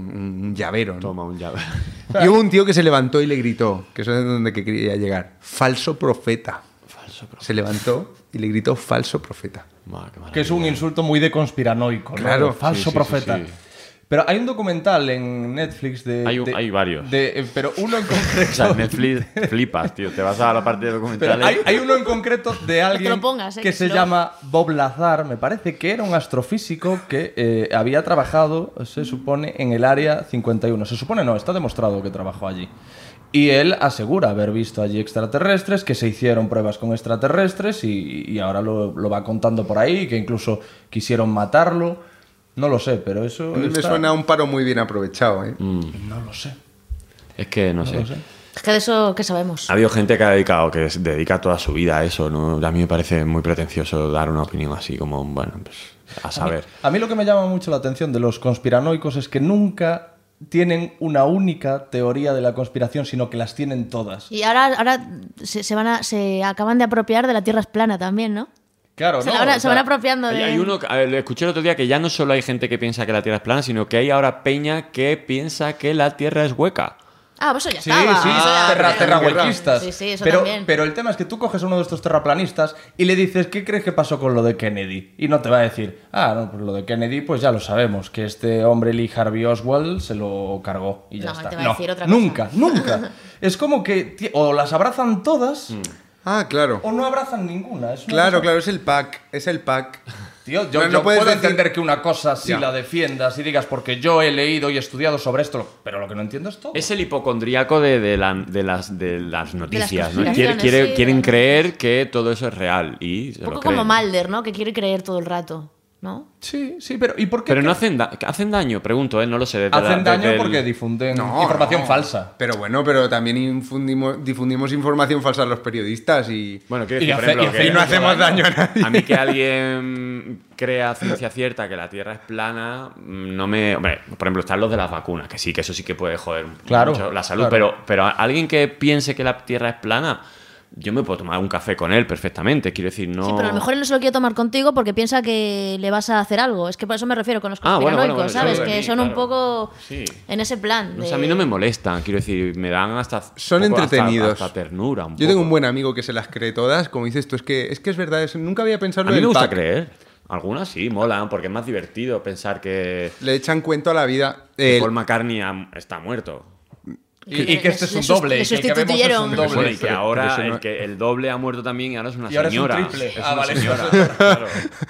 un llavero. ¿no? Toma un llave. Y hubo un tío que se levantó y le gritó, que eso es donde que quería llegar, falso profeta. Falso, pero... Se levantó y le gritó falso profeta. Que es un insulto muy de conspiranoico, ¿no? Claro. De falso Sí, sí, sí, profeta. sí. Pero hay un documental en Netflix de... Hay un- de- hay varios. de- eh, pero uno en O concreto... sea, Netflix flipas, tío. Te vas a la parte de Pero documentales. hay, hay uno en concreto de alguien pongas, eh, que que se llama Bob Lazar, me parece que era un astrofísico que eh, había trabajado, se supone, en el área 51. Se supone no, está demostrado que trabajó allí. Y él asegura haber visto allí extraterrestres, que se hicieron pruebas con extraterrestres y, y ahora lo, lo va contando por ahí, que incluso quisieron matarlo. No lo sé, pero eso... A mí me está- suena un paro muy bien aprovechado. ¿eh? No lo sé. Es que no, sé. lo sé. Es que de eso, ¿qué sabemos? Ha habido gente que ha dedicado, que dedica toda su vida a eso, ¿no? A mí me parece muy pretencioso dar una opinión así, como, bueno, pues, a saber. A mí lo que me llama mucho la atención de los conspiranoicos es que nunca tienen una única teoría de la conspiración, sino que las tienen todas. Y ahora, ahora se, se van a, se acaban de apropiar de la Tierra es plana también, ¿no? Claro, se, no, van, o se van apropiando de... Hay, hay uno, ver, lo escuché el otro día que ya no solo hay gente que piensa que la Tierra es plana, sino que hay ahora peña que piensa que la Tierra es hueca. Ah, pues eso ya Sí, estaba. sí, ya- terra, terrahuequistas. Sí, sí, eso pero, también. pero el tema es que tú coges a uno de estos terraplanistas y le dices, ¿qué crees que pasó con lo de Kennedy? Y no te va a decir, ah, no, pues lo de Kennedy, pues ya lo sabemos, que este hombre Lee Harvey Oswald se lo cargó y ya No, está. te va a decir otra cosa. nunca, nunca. es como que o las abrazan todas Ah, claro. o no abrazan ninguna. Es Claro, cosa- claro, es el pack, es el pack. Tío, yo, No, no yo puedo decir- entender que una cosa sí Ya. la defiendas y digas porque yo he leído y estudiado sobre esto, pero lo que no entiendo es todo. Es el hipocondríaco de, de la- de las, de las noticias, ¿no? Quiere- conspiraciones, quiere- sí, quieren de- creer que todo eso es real y se Un lo poco como. Malder, ¿no? Que quiere creer todo el rato, ¿no? Sí, sí, pero ¿y por qué? Pero no hacen, da- hacen daño, pregunto, ¿eh? No lo sé. la- hacen daño el- porque difunden No, información no. falsa. Pero bueno, pero también infundimos- difundimos información falsa a los periodistas y, Bueno, quiero Y decir, por hace- ejemplo, y hace- que- y no hacemos daño a nadie. A mí que alguien crea ciencia cierta que la Tierra es plana, mm, no me... Hombre, por ejemplo, están los de las vacunas, que sí, que eso sí que puede joder Claro, mucho la salud, claro. pero, pero alguien que piense que la Tierra es plana, yo me puedo tomar un café con él perfectamente, quiero decir, no... Sí, pero a lo mejor él no se lo quiere tomar contigo porque piensa que le vas a hacer algo. Es que por eso me refiero con los Ah, bueno, conspiranoicos, bueno, bueno, ¿sabes? que mí, son un poco Sí. en ese plan. No a mí no me molestan, quiero decir, me dan hasta... Son un poco hasta- entretenidos. Hasta, ternura. un Yo tengo un buen amigo que se las cree todas, como dices tú, es que es, que es verdad, es- nunca había pensado A en mí me el gusta pack. creer. Algunas sí, molan, porque es más divertido pensar que, Le echan cuento a la vida. que El- Paul McCartney está muerto. Y, y que este es un doble. le y que vemos es un sustituyeron. Doble. y que ahora el, que el doble ha muerto también y ahora es una Y ahora es un señora. triple. Es Ah, una vale, señora, claro.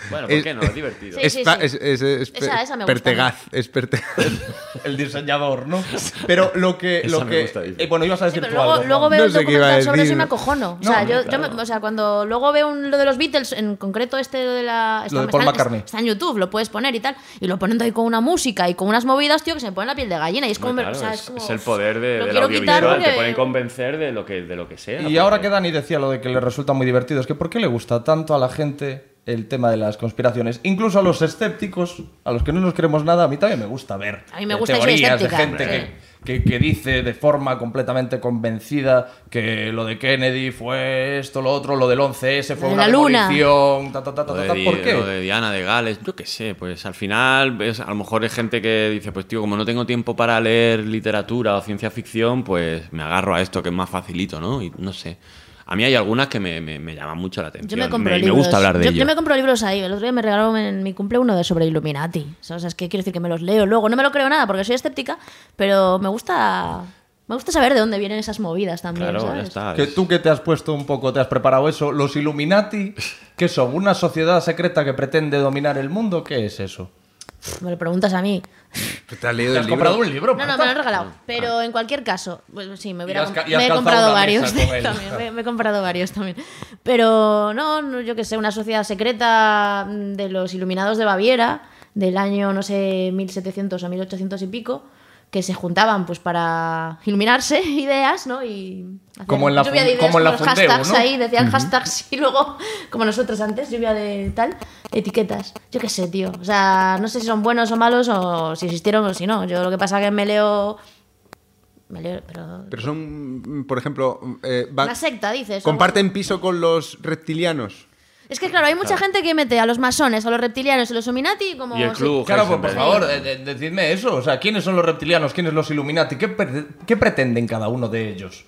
Bueno, ¿por Es- qué no? Es divertido. Sí, es, sí, sí. es- es- es Esa- esa me gusta. Pertegaz, es Pertegaz. el diseñador, ¿no? Pero lo que. Esa Lo me que gusta, dice. eh, bueno, ibas a Sí, decir pero tú luego, algo, luego ¿no? veo No el sé documental sobre eso y me acojono. O No, sea, yo, claro. yo me- o sea, cuando luego veo un- lo de los Beatles, en concreto este de la. está- de Paul está, McCartney. está en YouTube, lo puedes poner y tal. Y lo ponen ahí con una música y con unas movidas, tío, que se me pone la piel de gallina. Y me- o es, como, es el poder de, lo del quiero quitar audiovisual. Te pueden convencer de lo que, de lo que sea. Y porque- ahora que Dani decía lo de que le resulta muy divertido, es que ¿por qué le gusta tanto a la gente el tema de las conspiraciones? Incluso a los escépticos, a los que no nos creemos nada, a mí también me gusta ver. A mí me eh, gusta y soy teorías de escéptica. gente Sí. que, que- que dice de forma completamente convencida que lo de Kennedy fue esto, lo otro, lo del 11S fue De una demolición, ta, ta, ta, ta, Lo de, ¿Por qué? lo de Diana de Gales, yo qué sé, pues al final ves, a lo mejor hay gente que dice, pues tío, como no tengo tiempo para leer literatura o ciencia ficción, pues me agarro a esto que es más facilito, ¿no? Y no sé. A mí hay algunas que me, me- me llaman mucho la atención. Yo me compro me, libros. gusta hablar de yo, ello. yo me compro libros ahí. El otro día me regalaron en mi cumple uno de sobre Illuminati. O sea, es que quiero decir que me los leo luego. No me lo creo nada porque soy escéptica, pero me gusta. Me gusta saber de dónde vienen esas movidas también. Claro, ¿sabes? ya está. Que tú que te has puesto un poco, te has preparado eso, los Illuminati, ¿qué son? ¿Una sociedad secreta que pretende dominar el mundo? ¿Qué es eso? Me lo preguntas a mí. ¿Te has leído ¿Te el has libro? comprado un libro? No, no, me lo han regalado. Pero en cualquier caso, bueno, sí, me hubiera comp- me he comprado varios mesa con él. también. Me, me he comprado varios también. Pero no, no, yo que sé, una sociedad secreta de los iluminados de Baviera del año, no sé, 1700 o 1800 y pico, que se juntaban pues para iluminarse ideas, ¿no? Y Como en la lluvia de ideas como en la los hashtags ¿no? ahí, decían hashtags y luego, como nosotros antes, lluvia de tal, etiquetas. Yo qué sé, tío. O sea, no sé si son buenos o malos o si existieron o si no. Yo lo que pasa es que me leo... Me leo, pero... Pero son, por ejemplo, eh, va- Una secta, dices. comparten piso con los reptilianos. Es que claro, hay mucha gente que mete a los masones, a los reptilianos y los Illuminati como... Y el sí. club. Claro, pues por favor, eh, de- decidme eso. O sea, ¿quiénes son los reptilianos? ¿Quiénes los Illuminati? ¿Qué, pre- qué pretenden cada uno de ellos?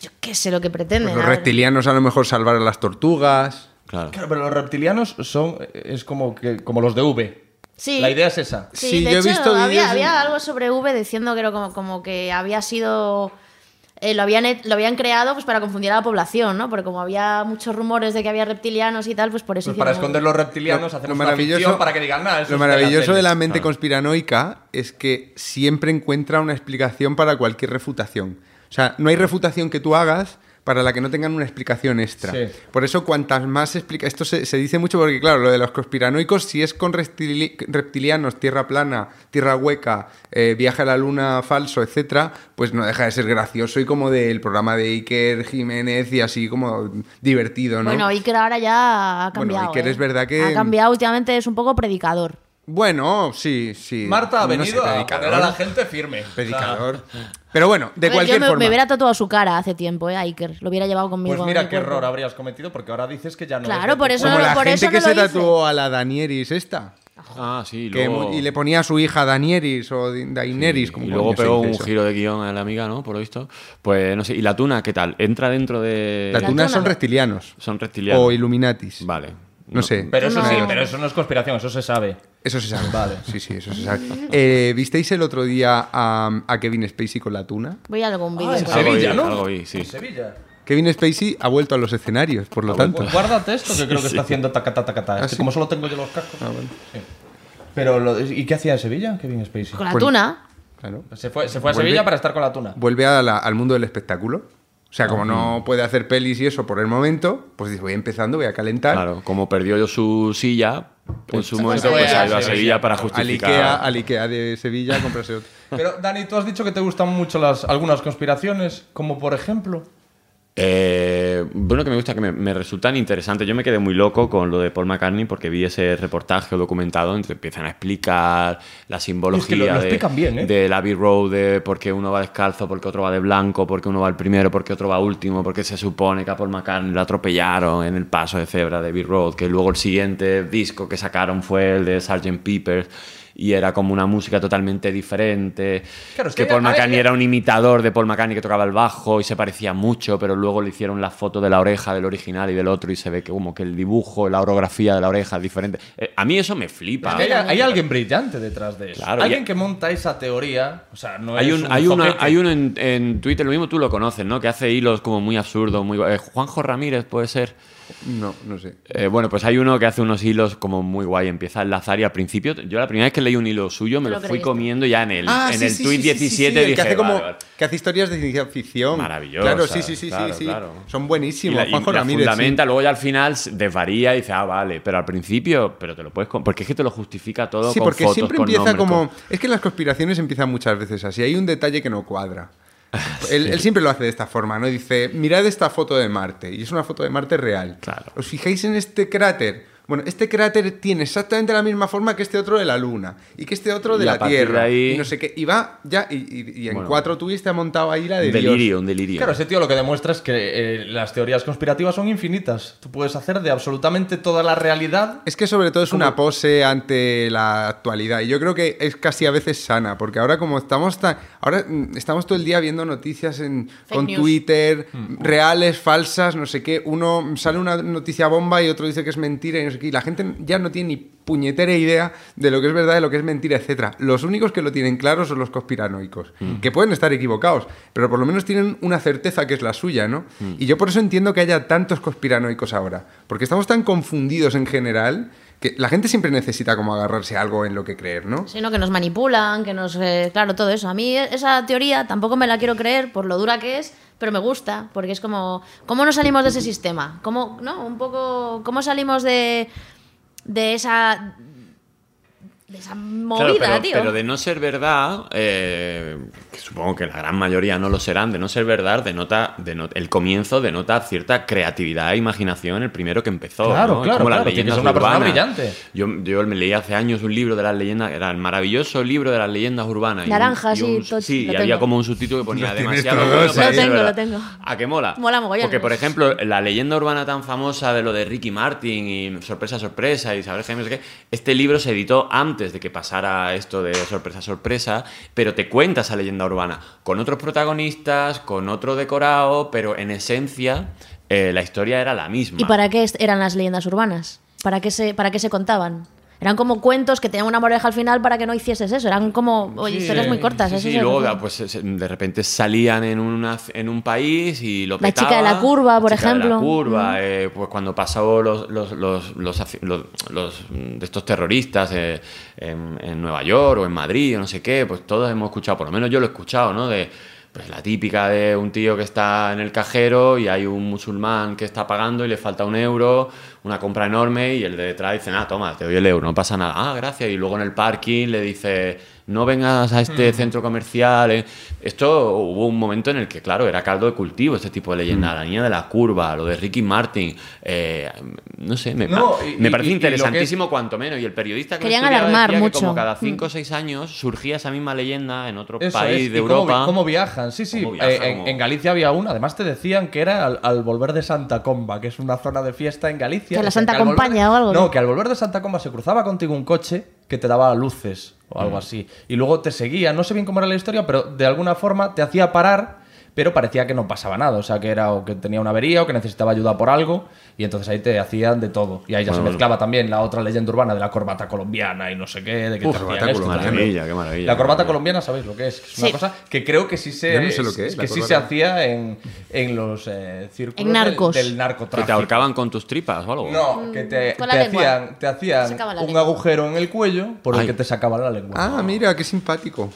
Yo qué sé lo que pretenden. Pues los a reptilianos a lo mejor salvar a las tortugas. Claro. Claro, pero los reptilianos son es como que como los de V. Sí. La idea es esa. Sí, Sí, de yo he hecho, visto había, vídeos había algo sobre V diciendo que era como, como que había sido... eh, lo, habían, lo habían creado pues para confundir a la población, ¿no? Porque como había muchos rumores de que había reptilianos y tal, pues por eso Pues para esconder los reptilianos Lo- hacemos lo maravilloso- para que digan nada. Lo maravilloso de la mente conspiranoica es que siempre encuentra una explicación para cualquier refutación. O sea, no hay refutación que tú hagas para la que no tengan una explicación extra. Sí. Por eso, cuantas más explica. Esto se, se dice mucho porque, claro, lo de los conspiranoicos, si es con reptili- reptilianos, tierra plana, tierra hueca, eh, viaje a la luna falso, etcétera, pues no deja de ser gracioso y como del programa de Iker Jiménez y así como divertido, ¿no? Bueno, Iker ahora ya ha Bueno, cambiado. Iker ¿eh? es verdad que- Ha cambiado últimamente, es un poco predicador. Bueno, sí, sí. Marta ha No sé, venido a predicador. poner a la gente firme. Predicador. Pero bueno, de ver, cualquier yo me, forma. me hubiera tatuado su cara hace tiempo, ¿eh? Iker. Lo hubiera llevado conmigo. Pues mira mi qué cuerpo. error habrías cometido porque ahora dices que ya no. Claro, por eso Como no- la por gente eso que no se lo hice. tatuó a la Danieris esta. Ah, sí. que luego- y le ponía a su hija Danieris o Daenerys. como y luego pegó un eso. giro de guion a la amiga, ¿no? Por lo visto. Pues no sé. ¿Y la tuna qué tal? ¿Entra dentro de. Las tunas son tuna. reptilianos. Son reptilianos. O Illuminatis. Vale. No, sé. Pero eso No. sí, pero eso no es conspiración, eso se sabe. Eso se sabe. Vale. Sí, sí, eso se sabe. Eh, ¿Visteis el otro día a, a Kevin Spacey con la tuna? Voy a algún vídeo. Ah, en. Sevilla, vi, ¿no? algo vi, sí. En Sevilla. ¿Qué Kevin Spacey ha vuelto a los escenarios, por lo tanto. Gu- Guárdate esto que creo que está haciendo tacata tacata. ¿Ah, sí? como solo tengo yo los cascos. Sí. Pero, lo- ¿y qué hacía en Sevilla, Kevin Spacey? Con la Pues- tuna. Claro. Se fue, se fue a Vuelve- Sevilla para estar con la tuna. Vuelve a la- al mundo del espectáculo. O sea, como no puede hacer pelis y eso por el momento, pues dice, voy empezando, voy a calentar. Claro, como perdió yo su silla, en su momento pues ha ido a Sevilla. Para Al justificar. Ikea, al Ikea de Sevilla, a comprarse otro. Pero, Dani, tú has dicho que te gustan mucho las, algunas conspiraciones, como por ejemplo. Eh, bueno, que me gusta, que me, me resultan interesantes. Yo me quedé muy loco con lo de Paul McCartney porque vi ese reportaje o documentado donde empiezan a explicar la simbología Es que lo- lo de, explican bien, ¿eh? Road, de por qué uno va descalzo, por qué otro va de blanco, por qué uno va el primero, por qué otro va último, porque se supone que a Paul McCartney lo atropellaron en el paso de cebra de Abbey Road, que luego el siguiente disco que sacaron fue el de Sgt. Peppers. Y era como una música totalmente diferente. Claro, es que que Paul McCartney era un imitador de Paul McCartney que tocaba el bajo y se parecía mucho, pero luego le hicieron la foto de la oreja del original y del otro y se ve que como que el dibujo, la orografía de la oreja es diferente. Eh, a mí eso me flipa. Es que hay, hay alguien brillante detrás de eso. Claro, alguien y- que monta esa teoría. O sea, no Hay, es un, un hay, una- hay uno en, en Twitter, lo mismo tú lo conoces, ¿no? Que hace hilos como muy absurdos, muy... eh, Juanjo Ramírez puede ser. No, no sé. Eh, bueno, pues hay uno que hace unos hilos como muy guay, empieza a enlazar y al principio, yo la primera vez que leí un hilo suyo me lo, lo fui creíste. comiendo ya en el, Ah, en sí, el sí, tweet sí, sí, sí, 17 sí, el dije, que hace como vale, vale. que hace historias de ciencia ficción. Maravillosa, Claro, sí, sí, sí, claro, sí, sí. claro. Son Y buenísimos. la, y Juanjo la Ramírez. sí. fundamenta, luego ya al final desvaría y dice, ah, vale, pero al principio, pero te lo puedes... Porque es que te lo justifica todo Sí, con porque fotos, siempre con empieza nombres, como. con- Es que las conspiraciones empiezan muchas veces así. Hay un detalle que no cuadra. Él, él siempre lo hace de esta forma, ¿no? Dice, mirad esta foto de Marte. Y es una foto de Marte real. Claro. ¿Os fijáis en este cráter? Bueno, este cráter tiene exactamente la misma forma que este otro de la Luna. Y que este otro de Y la partir de Tierra. ahí- Y no sé qué. Y va ya. Y, y- y en Bueno. cuatro tweets te ha montado ahí la de Un Dios. delirio, un delirio. Claro, ese tío lo que demuestra es que eh, las teorías conspirativas son infinitas. Tú puedes hacer de absolutamente toda la realidad. Es que sobre todo es una pose ante la actualidad y yo creo que es casi a veces sana, porque ahora como estamos tan, ahora mm, estamos todo el día viendo noticias en, Fake con news. Twitter, reales, falsas, no sé qué, uno sale una noticia bomba y otro dice que es mentira y no sé qué, y la gente ya no tiene ni puñetera idea de lo que es verdad, de lo que es mentira, etcétera. Los únicos que lo tienen claro son los conspiranoicos, que pueden estar equivocados, pero por lo menos tienen una certeza que es la suya, ¿no? Y yo por eso entiendo que haya tantos conspiranoicos ahora, porque estamos tan confundidos en general que la gente siempre necesita como agarrarse a algo en lo que creer, ¿no? Sino que nos manipulan, que nos... eh, claro, todo eso. A mí esa teoría tampoco me la quiero creer por lo dura que es, pero me gusta, porque es como, ¿cómo nos salimos de ese sistema? ¿Cómo, no? Un poco, ¿cómo salimos de, de esa... De esa movida, Claro, pero, tío. pero de no ser verdad, eh, que supongo que la gran mayoría no lo serán, de no ser verdad, denota, denota- el comienzo denota cierta creatividad e imaginación el primero que empezó. Claro, claro, como claro, leyendas una persona brillante. Yo, yo me leí hace años un libro de las leyendas, era el maravilloso libro de las leyendas urbanas. y un- Naranja, y sí, un- todo- sí, lo y había como un subtítulo que ponía Lo demasiado bueno ahí. para Lo tengo, lo verdad". tengo. ¿A qué mola? Mola mogollón. Porque, por ejemplo, la leyenda urbana tan famosa de lo de Ricky Martin y Sorpresa, Sorpresa y sé qué, este libro se editó antes de que pasara esto de Sorpresa, Sorpresa, pero te cuenta esa leyenda urbana con otros protagonistas, con otro decorado, pero en esencia eh, la historia era la misma. ¿Y para qué eran las leyendas urbanas? ¿Para qué se, para qué se contaban? Eran como cuentos que tenían una moraleja al final para que no hicieses eso. Eran como Sí, historias muy cortas. Sí, el luego pues, de repente salían en, una, en un país y lo La chica petaba. de la curva, por La chica de la ejemplo. curva, eh, pues cuando pasó los, los, los, de estos terroristas eh, en, en Nueva York o en Madrid o no sé qué, pues todos hemos escuchado, por lo menos yo lo he escuchado, ¿no? De pues la típica de un tío que está en el cajero y hay un musulmán que está pagando y le falta un euro, una compra enorme y el de detrás dice, ah, toma, te doy el euro, no pasa nada, ah, gracias, y luego en el parking le dice, no vengas a este centro comercial. eh". Esto hubo un momento en el que, claro, era caldo de cultivo este tipo de leyenda, la niña de la curva, lo de Ricky Martin, eh, no sé, me, No, y- me parece y- y lo que interesantísimo cuanto menos, y el periodista que Querían alarmar decía que mucho. como cada 5 o Mm. 6 años surgía esa misma leyenda en otro Eso país es. de ¿Y cómo vi- Europa. Cómo, viajan? Sí, sí. Viajan, Eh, en, Galicia había una. Además te decían que era al, al volver de Santa Comba, que es una zona de fiesta en Galicia. Que la Santa volver- Compaña o algo, No, ¿no? que al volver de Santa Comba se cruzaba contigo un coche que te daba luces o Mm. algo así. Y luego te seguía. No sé bien cómo era la historia, pero de alguna forma te hacía parar pero parecía que no pasaba nada, o sea, que era o que tenía una avería o que necesitaba ayuda por algo, y entonces ahí te hacían de todo. Y ahí ya se Bueno, mezclaba también la otra leyenda urbana de la corbata colombiana y no sé qué, de que Uf, te hacían esto. Maravilla, qué maravilla. La corbata Maravilla. colombiana, ¿sabéis lo que es? Es una Sí. cosa que creo que sí se, no sé lo que es, que sí se hacía en, en los eh, círculos En del- narcos. del, Que narcotráfico. te ahorcaban con tus tripas o algo. No, que te, te hacían, te hacían un lengua. agujero en el cuello por el Ay. que te sacaban la lengua. Ah, mira, qué simpático.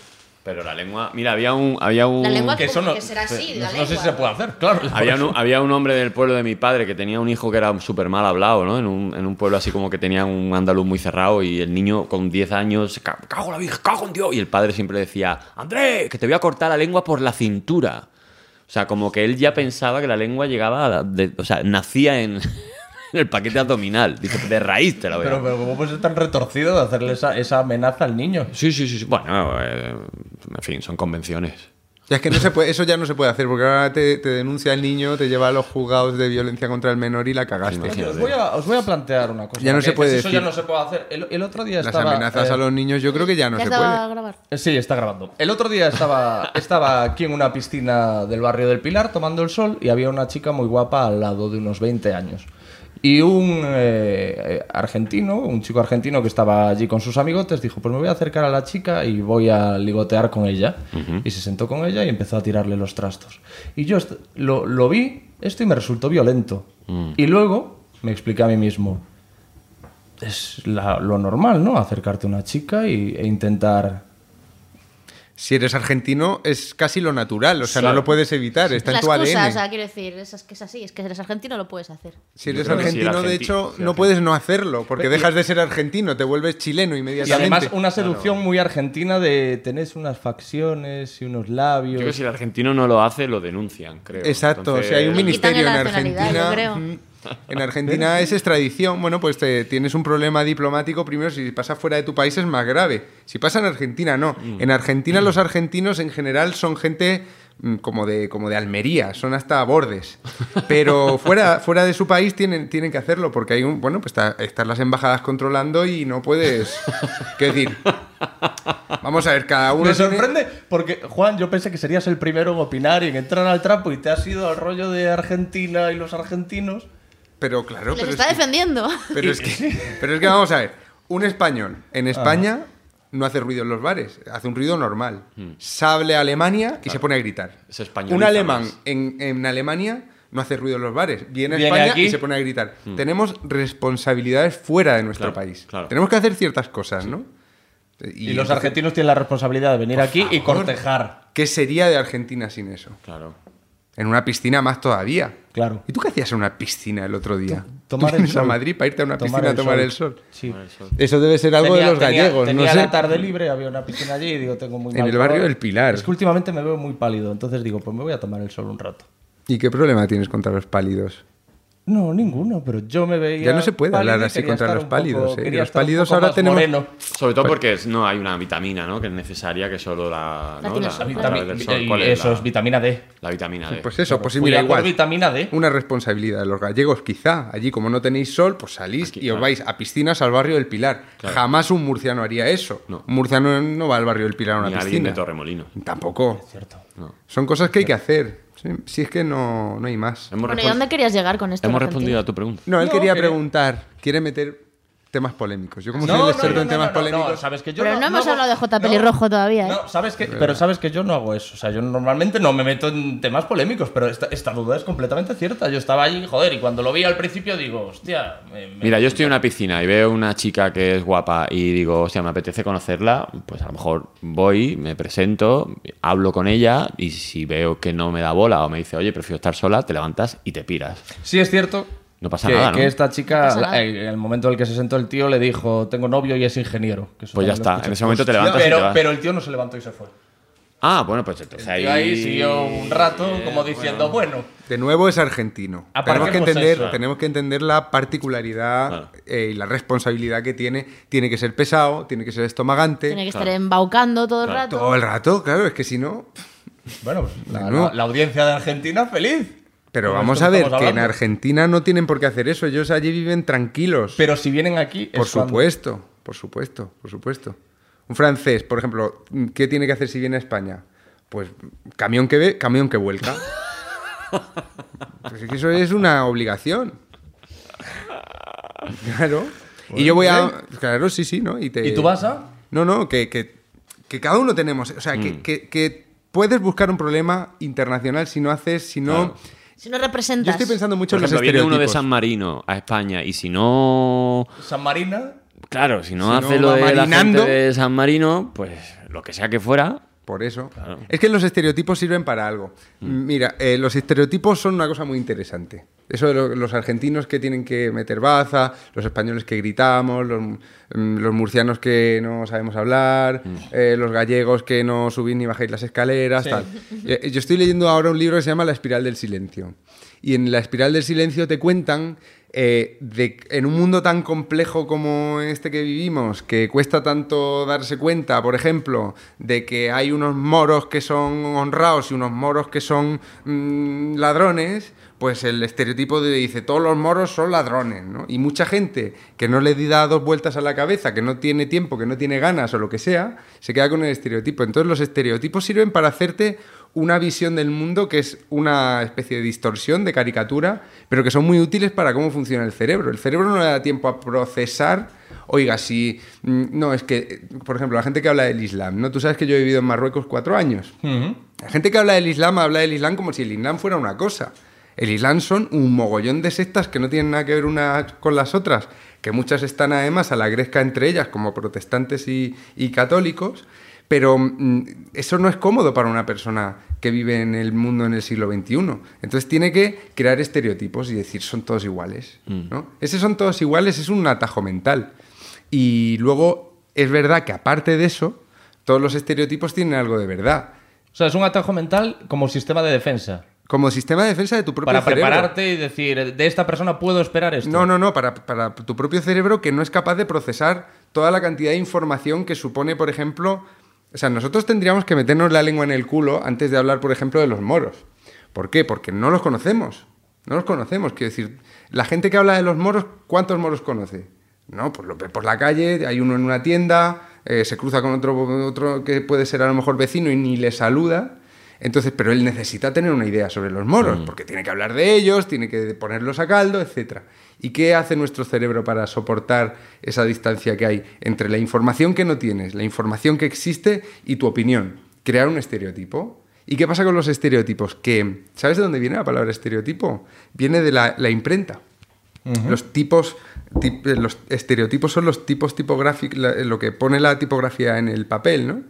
Pero la lengua. Mira, había un. Había un La lengua que eso no, que será así, no, la no sé si se puede hacer, claro. Había un, había un hombre del pueblo de mi padre que tenía un hijo que era súper mal hablado, ¿no? En un, en un pueblo así como que tenía un andaluz muy cerrado y el niño con 10 años, "Ca- cago en la virgen, cago en Dios. Y el padre siempre decía, André, que te voy a cortar la lengua por la cintura. O sea, como que él ya pensaba que la lengua llegaba, a la- de- o sea, nacía en el paquete abdominal. Dice, de raíz te la voy a Pero, pero ¿cómo puedes ser tan retorcido de hacerle esa, esa amenaza al niño? Sí, sí, sí. sí. Bueno, eh, en fin, son convenciones. Ya es que no se puede, eso ya no se puede hacer, porque ahora te, te denuncia el niño, te lleva a los juzgados de violencia contra el menor y la cagaste. Imagínate. Os voy, a, os voy a plantear una cosa. Ya no se que puede Eso decir. ya no se puede hacer. El, el otro día Las estaba... amenazas eh, a los niños yo creo que ya no ¿Ya se puede. grabar? Eh, Sí, está grabando. El otro día estaba, estaba aquí en una piscina del barrio del Pilar tomando el sol y había una chica muy guapa al lado de unos 20 años. Y un eh, argentino, un chico argentino que estaba allí con sus amigotes, dijo, pues me voy a acercar a la chica y voy a ligotear con ella. Y se sentó con ella y empezó a tirarle los trastos. Y yo lo, lo vi, esto y me resultó violento. Y luego me expliqué a mí mismo, es la- lo normal, ¿no? Acercarte a una chica y, e intentar Si eres argentino es casi lo natural, o sea, no lo puedes evitar, está en tu ADN. o sea, quiero decir, es, es que es así, es que eres argentino, lo puedes hacer. Si eres argentino, de hecho, no puedes no hacerlo, porque dejas de ser argentino, te vuelves chileno Y inmediatamente. además una seducción muy argentina de tenés unas facciones y unos labios. Yo creo que si el argentino no lo hace, lo denuncian, creo. Exacto, Entonces- si hay un ministerio en Argentina. yo creo. En Argentina es extradición. Bueno, pues te- tienes un problema diplomático. Primero, si pasa fuera de tu país es más grave. Si pasa en Argentina, no. Mm. En Argentina, los argentinos en general son gente mm, como de, como de Almería, son hasta bordes. Pero fuera, fuera de su país tienen, tienen que hacerlo porque hay un. Bueno, pues está- están las embajadas controlando y no puedes. ¿Qué decir? Vamos a ver, cada uno. Me tiene- sorprende porque, Juan, yo pensé que serías el primero en opinar y en entrar al trapo y te has ido al rollo de Argentina y los argentinos. Pero claro, Les pero está es que- defendiendo. Pero es, que, pero es que vamos a ver, un español en España no hace ruido en los bares, hace un ruido normal. Sable a Alemania y se pone a gritar. Se españoliza Un alemán en, en Alemania no hace ruido en los bares, viene a España aquí. y se pone a gritar. Tenemos responsabilidades fuera de nuestro Claro, país. claro. Tenemos que hacer ciertas cosas, ¿no? Y, los argentinos tienen la responsabilidad de venir aquí y cortejar. ¿Qué sería de Argentina sin eso? Claro. En una piscina más todavía. Claro. ¿Y tú qué hacías en una piscina el otro día? Tomar ¿Tú el vienes a sol. Madrid para irte a una Tomar piscina a el tomar sol. el sol. Sí. Eso debe ser algo Tenía- de los tenía- gallegos, tenía no sé. la tarde libre, había una piscina allí y digo, tengo muy En mal el barrio color. del Pilar. Es que últimamente me veo muy pálido, entonces digo, pues me voy a tomar el sol un rato. ¿Y qué problema tienes contra los pálidos? No, ninguno, pero yo me veía. Ya no se puede pálido hablar así contra los poco- pálidos, ¿eh? Los pálidos ahora tenemos- moreno. Sobre todo porque es- no hay una vitamina, ¿no? Que es necesaria, que solo la. La ¿no? La- el sol, a claro. través del sol. Y ¿Cuál es eso es vitamina D. la vitamina D? Pues eso, pues sí, mira, igual. vitamina D. Una responsabilidad de los gallegos, quizá. Allí, como no tenéis sol, pues salís Aquí, y os vais a piscinas al barrio del Pilar. Jamás un murciano haría eso. No. Un murciano no va al barrio del Pilar a una Ni alguien piscina. de Torremolino. Tampoco. Cierto. No. Son cosas que hay que hacer. Sí, Si es que no, no hay más. Hemos, Bueno, ¿y respon- dónde querías llegar con esto? hemos respondido a tu pregunta. No, él No, quería quería- preguntar, quiere meter temas polémicos. Yo como soy No, el no, experto no, en temas no, no, polémicos... no, sabes que yo Pero no hemos hago- hablado de J. no, Pelirrojo todavía, ¿eh? No, sabes que, pero sabes que yo no hago eso. O sea, yo normalmente no me meto en temas polémicos, pero esta, esta duda es completamente cierta. Yo estaba allí, joder, y cuando lo vi al principio digo, hostia. me- me- Mira, yo estoy en una piscina y veo una chica que es guapa y digo, o sea, me apetece conocerla, pues a lo mejor voy, me presento, hablo con ella y si veo que no me da bola o me dice, oye, prefiero estar sola, te levantas y te piras. Sí, es cierto. No pasa que, nada, ¿no? que esta chica, No en el momento en el que se sentó el tío, le dijo: Tengo novio y es ingeniero. Que Pues ya está, escuché. en ese momento te levantas y pero, te vas. pero el tío no se levantó y se fue. Ah, bueno, pues entonces El ahí... ahí siguió un rato, como diciendo, bueno. De nuevo es argentino. Tenemos que, entender, eso. tenemos que entender la particularidad Claro. eh, y la responsabilidad que tiene. Tiene que ser pesado, tiene que ser estomagante. Tiene que estar embaucando todo el Claro. rato. Todo el rato, claro, es que si no... Bueno, pues la, la- la audiencia de Argentina feliz. Pero Con vamos a ver, que en. Argentina no tienen por qué hacer eso. Ellos allí viven tranquilos. Pero si vienen aquí. es por cuando- supuesto, por supuesto, por supuesto. Un francés, por ejemplo, ¿qué tiene que hacer si viene a España? Pues camión que ve, camión que vuelca. pues es que eso es una obligación. Claro. y yo voy a. Claro, sí, sí, ¿no? Y, te- ¿Y tú vas a? No, no, que, que- que cada uno tenemos. O sea, que, que- que puedes buscar un problema internacional si no haces, si no. Claro. Si no representas. Yo estoy pensando mucho Por en los ejemplo, viene uno de estereotipos. San Marino a España y si no. San Marina. Claro, si no Si hace no lo va de la gente de San Marino, pues lo que sea que fuera. Por eso. Claro. Es que los estereotipos sirven para algo. Mira, eh, los estereotipos son una cosa muy interesante. Eso de lo- los argentinos que tienen que meter baza, los españoles que gritamos, los, mm, los murcianos que no sabemos hablar, eh, los gallegos que no subís ni bajáis las escaleras, tal. Eh, Yo estoy leyendo ahora un libro que se llama La espiral del silencio. Y en La espiral del silencio te cuentan eh, de, en un mundo tan complejo como este que vivimos, que cuesta tanto darse cuenta, por ejemplo, de que hay unos moros que son honrados y unos moros que son mm, ladrones, pues el estereotipo de, dice todos los moros son ladrones, ¿no? Y mucha gente que no le da dos vueltas a la cabeza, que no tiene tiempo, que no tiene ganas o lo que sea, se queda con el estereotipo. Entonces los estereotipos sirven para hacerte una visión del mundo que es una especie de distorsión, de caricatura, pero que son muy útiles para cómo funciona el cerebro. El cerebro no le da tiempo a procesar. Oiga, si. mm, No, es que, por ejemplo, la gente que habla del Islam, ¿no? Tú sabes que yo he vivido en Marruecos cuatro años. La gente que habla del Islam habla del Islam como si el Islam fuera una cosa. El Islam son un mogollón de sectas que no tienen nada que ver unas con las otras, que muchas están además a la gresca entre ellas, como protestantes y, y católicos, pero mm, eso no es cómodo para una persona que vive en el mundo en el siglo XXI. Entonces tiene que crear estereotipos y decir son todos iguales. ¿no? Ese son todos iguales es un atajo mental. Y luego es verdad que aparte de eso, todos los estereotipos tienen algo de verdad. O sea, es un atajo mental como sistema de defensa. Como sistema de defensa de tu propio Para cerebro. prepararte y decir, de esta persona puedo esperar esto. No, no, no, para, para tu propio cerebro que no es capaz de procesar toda la cantidad de información que supone, por ejemplo, o sea, nosotros tendríamos que meternos la lengua en el culo antes de hablar, por ejemplo, de los moros. ¿Por qué? Porque no los conocemos. No los conocemos. Quiero decir, la gente que habla de los moros, ¿cuántos moros conoce? No, pues lo ve por la calle, hay uno en una tienda, eh, se cruza con otro, otro que puede ser a lo mejor vecino y ni le saluda. Entonces, pero él necesita tener una idea sobre los moros, porque tiene que hablar de ellos, tiene que ponerlos a caldo, etc. ¿Y qué hace nuestro cerebro para soportar esa distancia que hay entre la información que no tienes, la información que existe y tu opinión? Crear un estereotipo. ¿Y qué pasa con los estereotipos? Que, ¿sabes de dónde viene la palabra estereotipo? Viene de la, la imprenta. Los tipos, tip- eh, los estereotipos son los tipos tipográficos, la- lo que pone la tipografía en el papel, ¿no?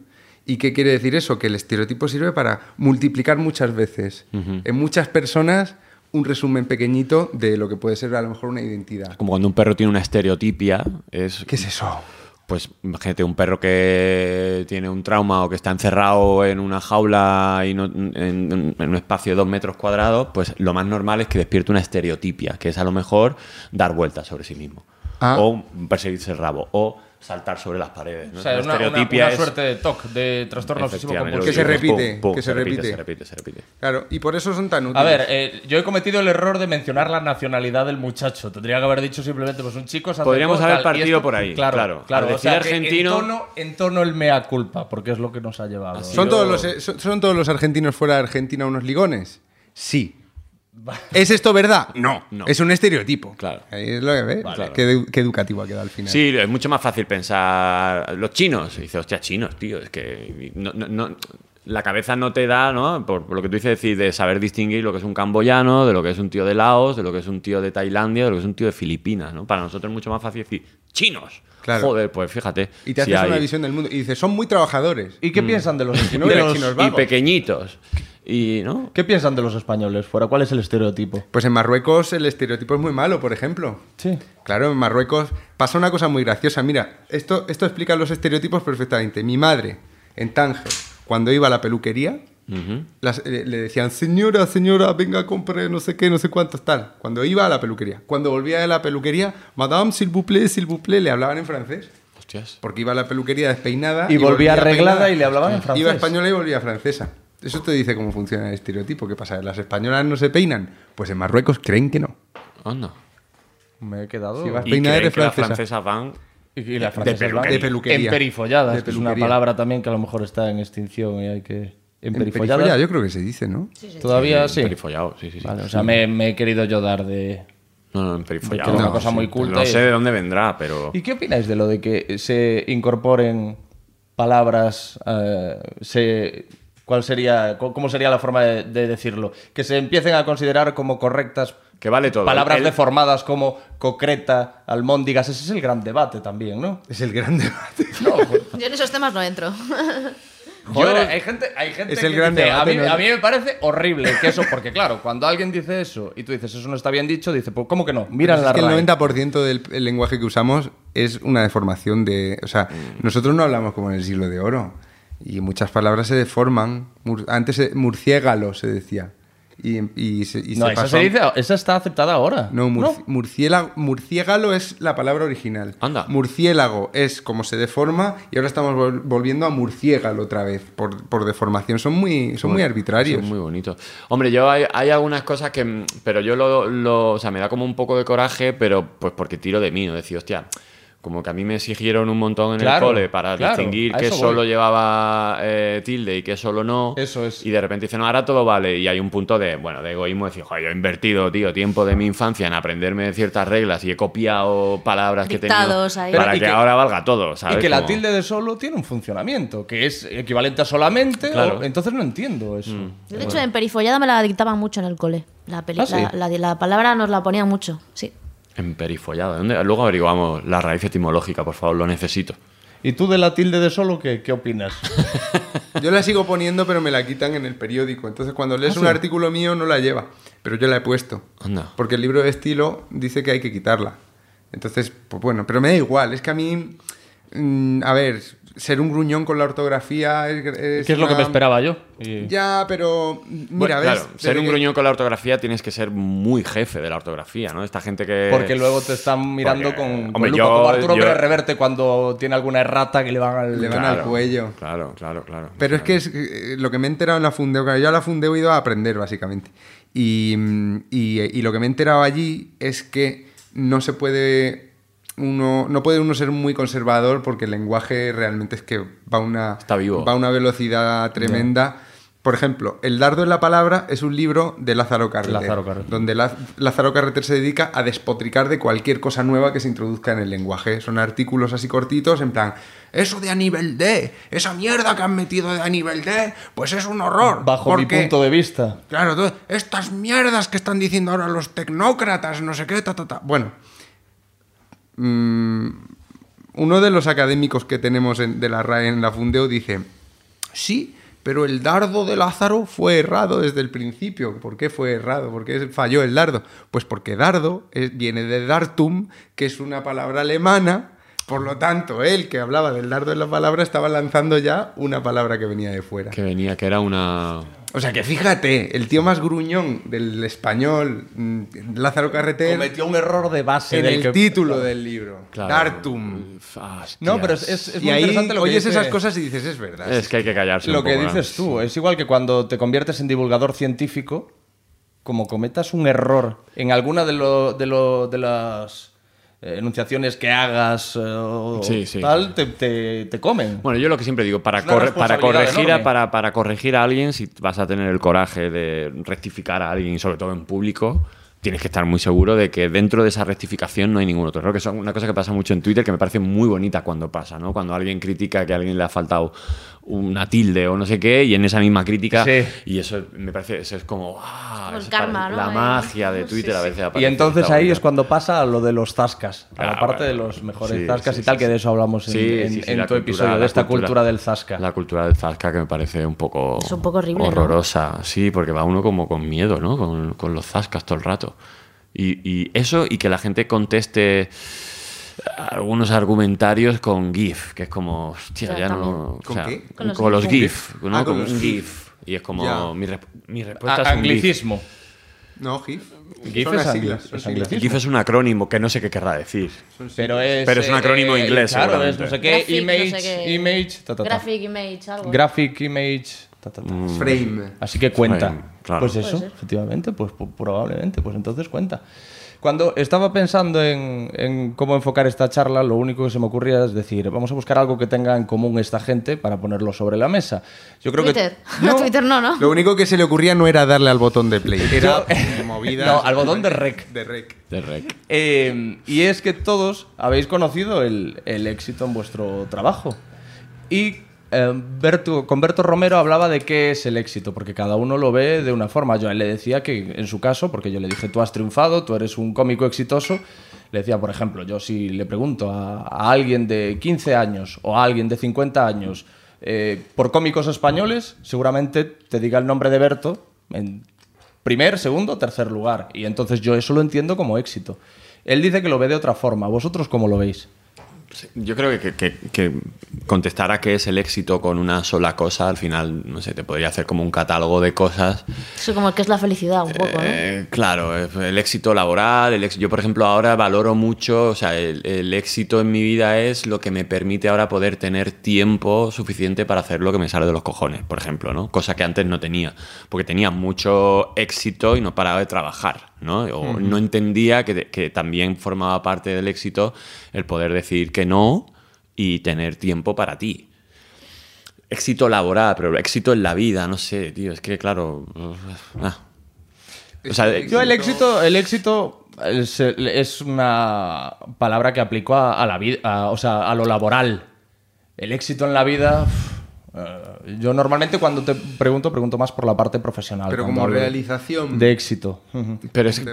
¿Y qué quiere decir eso? Que el estereotipo sirve para multiplicar muchas veces en muchas personas un resumen pequeñito de lo que puede ser a lo mejor una identidad. Como cuando un perro tiene una estereotipia, es ¿Qué es eso? Pues imagínate un perro que tiene un trauma o que está encerrado en una jaula y no- en, en un espacio de dos metros cuadrados, pues lo más normal es que despierte una estereotipia, que es a lo mejor dar vueltas sobre sí mismo. Ah. O perseguirse el rabo. O saltar sobre las paredes. ¿no? O sea, La es una, una- estereotipia una es- suerte de TOC, de trastorno obsesivo compulsivo. Que se repite, pum, pum, que se repite. Se repite, se repite. Claro, y por eso son tan útiles. A ver, eh, yo he cometido el error de mencionar la nacionalidad del muchacho. Tendría que haber dicho simplemente, pues un chico Podríamos haber partido esto- por ahí, Claro, claro. claro. O sea, argentino- En tono, en tono el mea culpa, porque es lo que nos ha llevado. ¿Son, todos los, eh, son, son todos los argentinos fuera de Argentina unos ligones? Sí. ¿Es esto verdad? No, No. Es un estereotipo. Claro. Ahí es lo que ves. Claro. Qué, edu- qué educativo ha quedado al final. Sí, es mucho más fácil pensar los chinos. Y dices, hostia, chinos, tío. Es que no- no- no- la cabeza no te da, ¿no? Por, por lo que tú dices, decir, de saber distinguir lo que es un camboyano, de lo que es un tío de Laos, de lo que es un tío de Tailandia, de lo que es un tío de Filipinas, ¿no? Para nosotros es mucho más fácil decir, chinos. Claro. Joder, pues fíjate. Y te si haces hay- una visión del mundo. Y dices, son muy trabajadores. ¿Y qué piensan de los, Si no de los- chinos y pequeñitos. Y, ¿no? ¿Qué piensan de los españoles fuera? ¿Cuál es el estereotipo? Pues en Marruecos el estereotipo es muy malo, por ejemplo. Sí. Claro, en Marruecos pasa una cosa muy graciosa. Mira, esto, esto explica los estereotipos perfectamente. Mi madre, en Tánger, cuando iba a la peluquería, las- eh, le decían, señora, señora, venga, compre no sé qué, no sé cuántos, tal. Cuando iba a la peluquería. Cuando volvía de la peluquería, madame, s'il vous plaît, s'il vous plaît, le hablaban en francés. Hostias. Porque iba a la peluquería despeinada. Y volvía arreglada peinada. y le hablaban en francés. Iba española y volvía francesa. Eso te dice cómo funciona el estereotipo. ¿Qué pasa? ¿Las españolas no se peinan? Pues en Marruecos creen que no. Anda. Me he quedado. Si vas Y peinada creen eres que las francesa. francesas van... Y, las De francesas peluquería. van De peluquería. Emperifolladas, De que es una palabra también que a lo mejor está en extinción y hay que. Emperifollada. Emperifollada, yo creo que se dice, ¿no? Todavía sí. Emperifollado, sí, sí, sí. Vale, o sea, me, me he querido yo dar de. No, no, emperifollado. Que era una No, cosa sí. muy culta No sé de dónde vendrá, pero... ¿Y qué opináis de lo de que se incorporen palabras? eh, se, ¿Cuál sería, cómo sería la forma de, de decirlo? Que se empiecen a considerar como correctas Que vale todo. palabras El- deformadas como concreta, almóndigas. Ese es el gran debate también, ¿no? Es el gran debate. No, pues, Yo en esos temas no entro. Joder, hay gente, hay gente Es que el gran dice, debate, a, mí, ¿no? a mí me parece horrible que eso, porque claro, cuando alguien dice eso y tú dices eso no está bien dicho, dice, pues ¿cómo que no? Mira la es que RAE. el 90% del el lenguaje que usamos es una deformación de... O sea, Mm. nosotros no hablamos como en el siglo de oro. Y muchas palabras se deforman. Mur- Antes eh, murciégalo se decía. Y, y se, y No, se esa, pasó se dice, esa está aceptada ahora. No, murci- murciélago, murciélago es la palabra original. Anda. Murciélago es como se deforma y ahora estamos vol- volviendo a murciégalo otra vez por, por deformación. Son muy, son muy arbitrarios. Son muy bonitos. Hombre, yo hay, hay algunas cosas que. Pero yo lo, lo- O sea, me da como un poco de coraje, pero pues porque tiro de mí, ¿no? Decir, hostia. Como que a mí me exigieron un montón en Claro, el cole para claro, distinguir que solo voy. llevaba eh, tilde y que solo no. Eso es. Y de repente dicen, no, ahora todo vale. Y hay un punto de, bueno, de egoísmo, de decir, joder, yo he invertido, tío, tiempo de mi infancia en aprenderme ciertas reglas y he copiado palabras que Dictados ahí. para Pero, y que, que- ahora valga todo, ¿sabes? Y que la tilde de solo tiene un funcionamiento, que es equivalente a solamente. Claro. o- entonces no entiendo eso. De hecho, en perifollada me la dictaban mucho en el cole. La, peli- ¿Ah, sí? la, la- la palabra nos la ponían mucho, sí. Emperifollado. ¿Dónde? Luego averiguamos la raíz etimológica, por favor, lo necesito. ¿Y tú de la tilde de solo qué, qué opinas? Yo la sigo poniendo, pero me la quitan en el periódico. Entonces, cuando lees ¿Ah, un artículo mío, no la lleva. Pero yo la he puesto. Anda. Porque el libro de estilo dice que hay que quitarla. Entonces, pues bueno, pero me da igual. Es que a mí, mm, a ver, ser un gruñón con la ortografía es. es ¿Qué es lo que me esperaba yo? Y- Ya, pero mira, Bueno, ves. claro, ser un que- gruñón con la ortografía tienes que ser muy jefe de la ortografía, ¿no? Esta gente que... Porque luego te están mirando Porque, con, hombre, con lupa, yo- como Arturo yo- Pérez Reverte cuando tiene alguna errata que le van al... Le van al cuello. Claro, claro, claro. Pero es que es eh, lo que me he enterado en la Fundeo, claro, yo a la Fundeo he ido a aprender, básicamente. Y, mm, y, y lo que me he enterado allí es que no se puede uno no puede uno ser muy conservador porque el lenguaje realmente es que va a una Está vivo. va a una velocidad tremenda. Por ejemplo, El dardo en la palabra es un libro de Lázaro Carreter, Lázaro Carreter. donde Lázaro Carreter se dedica a despotricar de cualquier cosa nueva que se introduzca en el lenguaje. Son artículos así cortitos, en plan, eso de a nivel D, esa mierda que han metido de a nivel D, pues es un horror. Bajo mi punto de vista. Claro, estas mierdas que están diciendo ahora los tecnócratas, no sé qué, ta, ta, ta. Bueno, mm, uno de los académicos que tenemos en- de la RAE en la Fundeo dice, sí, pero el dardo de Lázaro fue errado desde el principio. ¿Por qué fue errado? ¿Por qué falló el dardo? Pues porque dardo viene de dartum, que es una palabra alemana. Por lo tanto, él que hablaba del dardo en la palabra estaba lanzando ya una palabra que venía de fuera. Que venía, que era una... O sea que fíjate, el tío más gruñón del español, mm, Lázaro Carreter, Cometió un error de base en del el que- título del libro. Claro. Dartum. No, pero es, es- es y muy ahí interesante lo que oyes dice- esas cosas y dices, es verdad. Es que hay que callarse Lo un que poco, ¿no? dices tú, es igual que cuando te conviertes en divulgador científico, como cometas un error en alguna de, lo- de, lo- de las enunciaciones que hagas eh, o Sí, sí. tal, te, te- te comen. Bueno, yo lo que siempre digo, para, corre- para, corregir a, para, para corregir a alguien, si vas a tener el coraje de rectificar a alguien, sobre todo en público, tienes que estar muy seguro de que dentro de esa rectificación no hay ningún otro error. Que es una cosa que pasa mucho en Twitter que me parece muy bonita cuando pasa, ¿no? Cuando alguien critica que a alguien le ha faltado una tilde o no sé qué, y en esa misma crítica, Sí. y eso me parece, eso es como, ah, Como el eso karma, parece- ¿no? La magia de Twitter a veces aparece. Y entonces ahí es cuando pasa lo de los zascas, a la Ah, parte bueno. de los mejores Sí, zascas sí, y tal, sí, que de eso hablamos en, Sí, en- tu cultura- episodio, de esta cultura, del zasca. La cultura del zasca que me parece un poco Es un poco horrible, ¿no? horrorosa. Sí, porque va uno como con miedo, ¿no? Con, con los zascas todo el rato. Y, y eso y que la gente conteste algunos argumentarios con GIF, que es como, hostia, Ya, ya no... también. o ¿Con sea, qué? Con, Con los GIF. GIF, ¿no? Ah, con un GIF. GIF. Y es como, mi, mi respuesta A- es un GIF. anglicismo. No, GIF. GIF Son es siglas, son. GIF es un acrónimo que no sé qué querrá decir. Pero es, Pero es un acrónimo inglés, Claro, es no sé qué, Graphic, no image, sé qué. image, ta, ta, ta. Graphic image, algo. Graphic, image, ta, ta, ta. Frame. Así que cuenta. Frame, claro. Pues eso, efectivamente, pues pu- probablemente, pues entonces cuenta. Cuando estaba pensando en, en cómo enfocar esta charla, lo único que se me ocurría es decir, vamos a buscar algo que tenga en común esta gente para ponerlo sobre la mesa. Yo creo Twitter. que... No, Twitter no, ¿no? Lo único que se le ocurría no era darle al botón de play, era movidas. No, al botón de rec. De rec. De rec. Eh, y es que todos habéis conocido el, el éxito en vuestro trabajo. Y eh, Berto- con Berto Romero hablaba de qué es el éxito, porque cada uno lo ve de una forma. Yo a él le decía que en su caso, porque yo le dije, tú has triunfado, tú eres un cómico exitoso, le decía, por ejemplo, yo si le pregunto a, a alguien de 15 años o a alguien de 50 años eh, por cómicos españoles, seguramente te diga el nombre de Berto en primer, segundo, tercer lugar. Y entonces yo eso lo entiendo como éxito. Él dice que lo ve de otra forma. ¿Vosotros cómo lo veis? Yo creo que, que- que contestar a qué es el éxito con una sola cosa, al final, no sé, te podría hacer como un catálogo de cosas. Eso como que es la felicidad un poco, ¿no? Eh, claro, el éxito laboral, el éxito- yo por ejemplo ahora valoro mucho, o sea, el, el éxito en mi vida es lo que me permite ahora poder tener tiempo suficiente para hacer lo que me sale de los cojones, por ejemplo, ¿no? Cosa que antes no tenía, porque tenía mucho éxito y no paraba de trabajar, ¿no? O no entendía que, que también formaba parte del éxito el poder decir que no y tener tiempo para ti. Éxito laboral, pero éxito en la vida, no sé, tío, es que claro... ah. O sea, Yo el éxito, el éxito es, es una palabra que aplico a, a la vida, o sea, a lo laboral. El éxito en la vida. Eh, yo normalmente cuando te pregunto, pregunto más por la parte profesional. Pero como realización. De éxito. Pero es que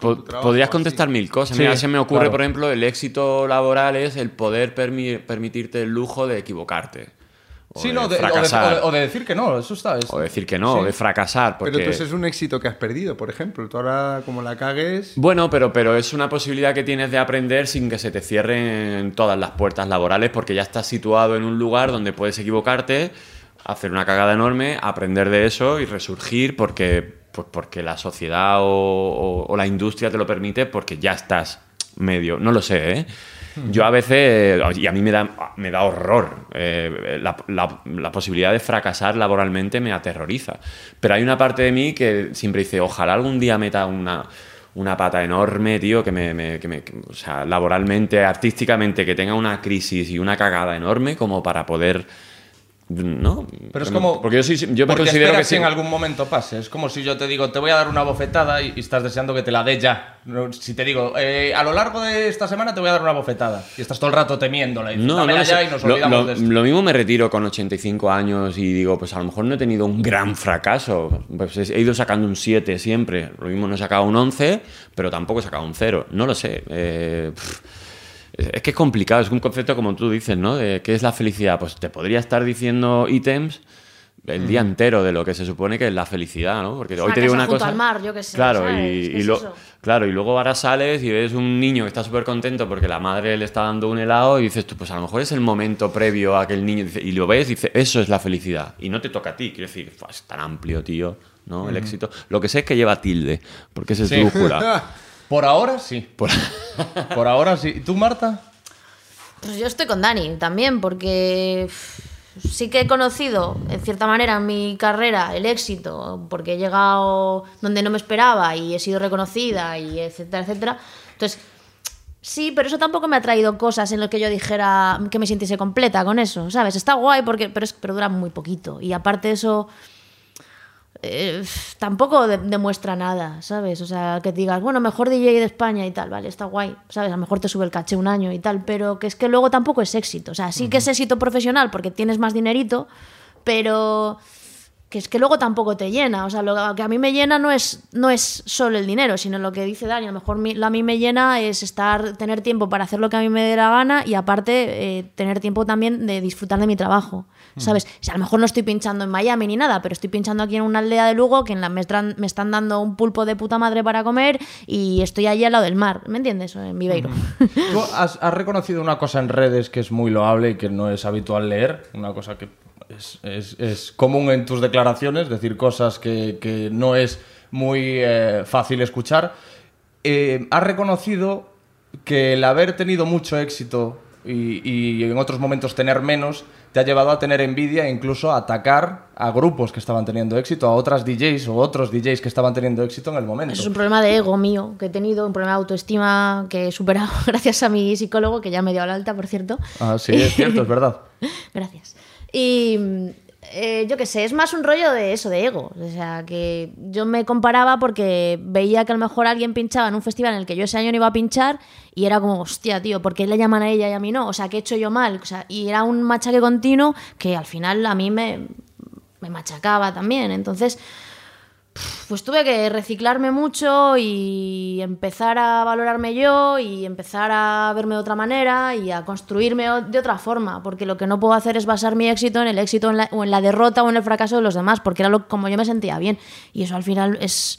po- podrías así. contestar mil cosas. Sí, Mira, se me ocurre, claro. por ejemplo, el éxito laboral es el poder permi- permitirte el lujo de equivocarte. O Sí, de no, de- o, de, fracasar. o de- o de decir que no, eso está. es- O decir que no, o de fracasar. Porque... Pero tú ese es un éxito que has perdido, por ejemplo. Tú ahora, como la cagues. Bueno, pero, pero es una posibilidad que tienes de aprender sin que se te cierren todas las puertas laborales porque ya estás situado en un lugar donde puedes equivocarte, hacer una cagada enorme, aprender de eso y resurgir porque, pues porque la sociedad o, o- o la industria te lo permite porque ya estás medio, no lo sé, ¿eh? Yo a veces, y a mí me da, me da horror, eh, la, posibilidad de fracasar laboralmente me aterroriza. Pero hay una parte de mí que siempre dice, ojalá algún día meta una, una pata enorme, tío, que me, que me- o sea, laboralmente, artísticamente, que tenga una crisis y una cagada enorme como para poder, ¿no? Pero es como. Porque yo, soy, yo me considero que sí. en algún momento pase. Es como si yo te digo, te voy a dar una bofetada y, y estás deseando que te la dé ya. Si te digo, eh, a lo largo de esta semana te voy a dar una bofetada. Y estás todo el rato temiéndola. Y dices, No, no "Dámela lo ya sé. y nos Lo- olvidamos lo, de esto. lo mismo me retiro con 85 años y digo, pues a lo mejor no he tenido un gran fracaso. Pues he ido sacando un 7 siempre. Lo mismo no he sacado un 11, pero tampoco he sacado un 0. No lo sé. Eh, pff, es que es complicado. Es un concepto como tú dices, ¿no? De qué es la felicidad. Pues te podría estar diciendo ítems el día entero de lo que se supone que es la felicidad, ¿no? Porque hoy te digo una junto cosa. al mar, yo qué sé, Claro, ¿sabes? y, ¿Qué y es lo- eso? Claro, y luego ahora sales y ves un niño que está súper contento porque la madre le está dando un helado y dices tú, pues a lo mejor es el momento previo a que el niño dice, y lo ves y dices, eso es la felicidad. Y no te toca a ti, quiero decir, "Fua, es tan amplio, tío, ¿no? El éxito. Lo que sé es que lleva tilde, porque ese es Sí. brújula. Por ahora sí. Por- Por ahora sí. ¿Y tú, Marta? Pues yo estoy con Dani también, porque sí que he conocido, en cierta manera, en mi carrera el éxito, porque he llegado donde no me esperaba y he sido reconocida y etcétera, etcétera. Entonces, sí, pero eso tampoco me ha traído cosas en las que yo dijera que me sintiese completa con eso, ¿sabes? Está guay, porque, pero, es, pero dura muy poquito. Y aparte eso eh, tampoco de- demuestra nada, ¿sabes? O sea, que digas, bueno, mejor DJ de España y tal, vale, está guay, ¿sabes? A lo mejor te sube el caché un año y tal, pero que es que luego tampoco es éxito. O sea, sí que es éxito profesional porque tienes más dinerito, pero que es que luego tampoco te llena. O sea, lo que a mí me llena no es, no es solo el dinero, sino lo que dice Dani. A lo mejor mi- lo a mí me llena es estar, tener tiempo para hacer lo que a mí me dé la gana y aparte eh, tener tiempo también de disfrutar de mi trabajo. ¿Sabes? O sea, a lo mejor no estoy pinchando en Miami ni nada, pero estoy pinchando aquí en una aldea de Lugo que en la, me, están, me están dando un pulpo de puta madre para comer y estoy allí al lado del mar. ¿Me entiendes? En Viveiro. Tú has, has reconocido una cosa en redes que es muy loable y que no es habitual leer, una cosa que es, es- es común en tus declaraciones, decir cosas que, que no es muy eh, fácil escuchar. Eh, has reconocido que el haber tenido mucho éxito y, y en otros momentos tener menos, te ha llevado a tener envidia e incluso a atacar a grupos que estaban teniendo éxito, a otras DJs o otros DJs que estaban teniendo éxito en el momento. Eso es un problema de ego mío que he tenido, un problema de autoestima que he superado gracias a mi psicólogo, que ya me dio la alta, por cierto. Ah, sí, es cierto, es verdad. Gracias. Y eh, yo qué sé, es más un rollo de eso, de ego. O sea, que yo me comparaba porque veía que a lo mejor alguien pinchaba en un festival en el que yo ese año no iba a pinchar y era como, hostia, tío, ¿por qué le llaman a ella y a mí no? O sea, ¿qué he hecho yo mal? O sea, y era un machaque continuo que al final a mí me, me machacaba también. Entonces, pues tuve que reciclarme mucho y empezar a valorarme yo y empezar a verme de otra manera y a construirme de otra forma, porque lo que no puedo hacer es basar mi éxito en el éxito en la- o en la derrota o en el fracaso de los demás, porque era lo, como yo me sentía bien. Y eso al final es...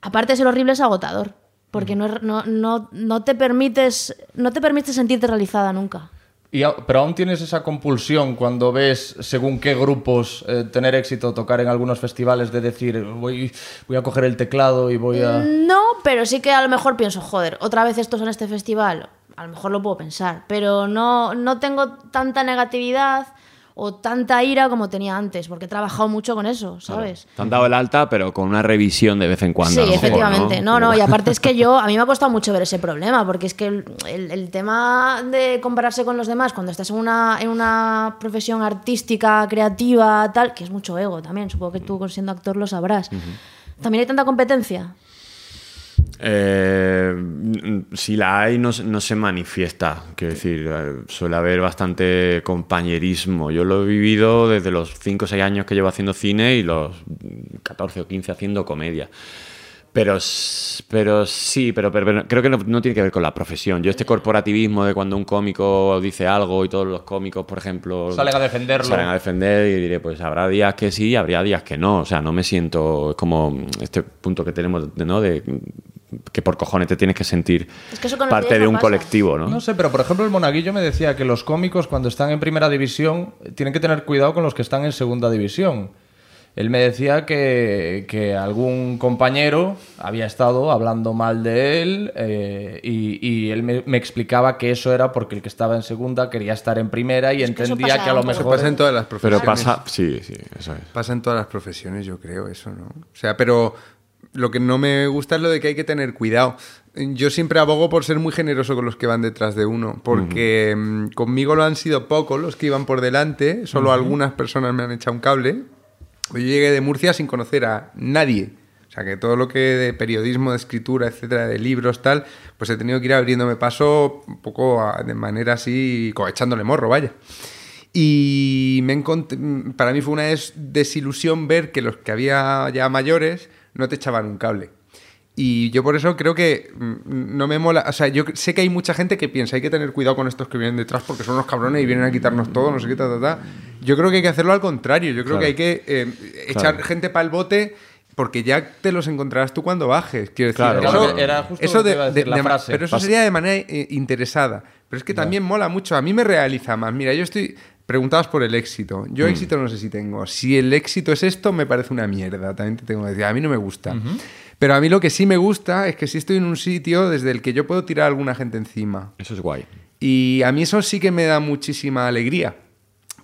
Aparte de ser horrible, es agotador, porque no, no, no, no te permites, no te permites sentirte realizada nunca. Y pero aún tienes esa compulsión cuando ves según qué grupos eh, tener éxito, tocar en algunos festivales, de decir, voy, voy a coger el teclado y voy a... No, pero sí que a lo mejor pienso, joder, otra vez estos en este festival. A lo mejor lo puedo pensar, pero no, no tengo tanta negatividad o tanta ira como tenía antes, porque he trabajado mucho con eso, ¿sabes? Te han dado el alta, pero con una revisión de vez en cuando. Sí, a lo mejor, efectivamente. No, no, Como- y aparte es que yo, a mí me ha costado mucho ver ese problema, porque es que el, el- el tema de compararse con los demás cuando estás en una, en una profesión artística, creativa, tal, que es mucho ego también, supongo que tú siendo actor lo sabrás. También hay tanta competencia. Eh, si la hay, no, se- no se manifiesta. Quiero decir, eh, suele haber bastante compañerismo. Yo lo he vivido desde los 5 o 6 años que llevo haciendo cine y los 14 o 15 haciendo comedia. Pero, pero sí, pero, pero- pero creo que no, no tiene que ver con la profesión. Yo este corporativismo de cuando un cómico dice algo y todos los cómicos, por ejemplo... Salen a defenderlo. Salen a defender y diré, pues habrá días que sí y habría días que no. O sea, no me siento... Es como este punto que tenemos, de, ¿no? De que por cojones te tienes que sentir Es que parte de un pasa. colectivo, ¿no? No sé, pero por ejemplo el Monaguillo me decía que los cómicos cuando están en primera división tienen que tener cuidado con los que están en segunda división. Él me decía que, que algún compañero había estado hablando mal de él eh, y, y él me, me explicaba que eso era porque el que estaba en segunda quería estar en primera y Es entendía que a lo poco. Eso mejor... pasa en todas las Pero profesiones. pasa... Sí, sí, eso es. Pasa en todas las profesiones, yo creo, eso, ¿no? O sea, pero lo que no me gusta es lo de que hay que tener cuidado. Yo siempre abogo por ser muy generoso con los que van detrás de uno, porque mm, conmigo lo han sido pocos los que iban por delante, solo algunas personas me han echado un cable. Yo llegué de Murcia sin conocer a nadie. O sea, que todo lo que de periodismo, de escritura, etcétera, de libros, tal, pues he tenido que ir abriéndome paso un poco a- de manera así, echándole morro, vaya. Y me encont- para mí fue una des- desilusión ver que los que había ya mayores no te echaban un cable. Y yo por eso creo que mm, no me mola. O sea, yo sé que hay mucha gente que piensa hay que tener cuidado con estos que vienen detrás porque son unos cabrones y vienen a quitarnos todo, no sé qué, ta, ta, ta. Yo creo que hay que hacerlo al contrario. Yo creo Claro. que hay que eh, echar Claro. gente para el bote porque ya te los encontrarás tú cuando bajes. Quiero decir, Claro, eso, claro. Era justo eso lo que de- iba a decir, de- la de frase. Pero eso sería de manera eh, interesada. Pero es que también mola mucho. A mí me realiza más. Mira, yo estoy. Preguntabas por el éxito. Yo éxito no sé si tengo. Si el éxito es esto, me parece una mierda. También te tengo que decir. A mí no me gusta. Pero a mí lo que sí me gusta es que si estoy en un sitio desde el que yo puedo tirar a alguna gente encima. Eso es guay. Y a mí eso sí que me da muchísima alegría.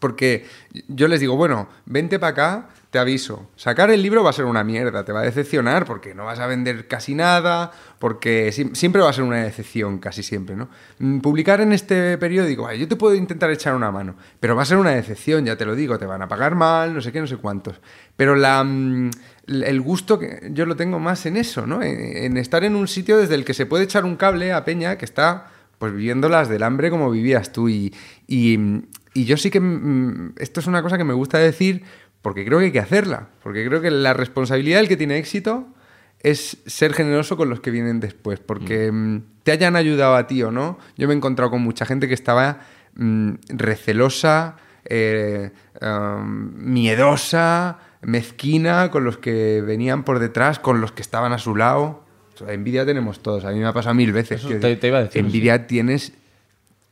Porque yo les digo, bueno, vente para acá, te aviso. Sacar el libro va a ser una mierda, te va a decepcionar porque no vas a vender casi nada, porque siempre va a ser una decepción, casi siempre, ¿no? Mm, Publicar en este periódico, yo te puedo intentar echar una mano, pero va a ser una decepción, ya te lo digo, te van a pagar mal, no sé qué, no sé cuántos. Pero la, mm, el gusto que yo lo tengo más en eso, ¿no? En, en estar en un sitio desde el que se puede echar un cable a Peña que está pues viviendo las del hambre como vivías tú. Y, y, y yo sí que mm, esto es una cosa que me gusta decir porque creo que hay que hacerla. Porque creo que la responsabilidad del que tiene éxito es ser generoso con los que vienen después. Porque mm, te hayan ayudado a ti o no. Yo me he encontrado con mucha gente que estaba mm, recelosa, eh, um, miedosa, mezquina con los que venían por detrás, con los que estaban a su lado. O sea, envidia tenemos todos. A mí me ha pasado mil veces. Eso te- iba a decir, Envidia tienes,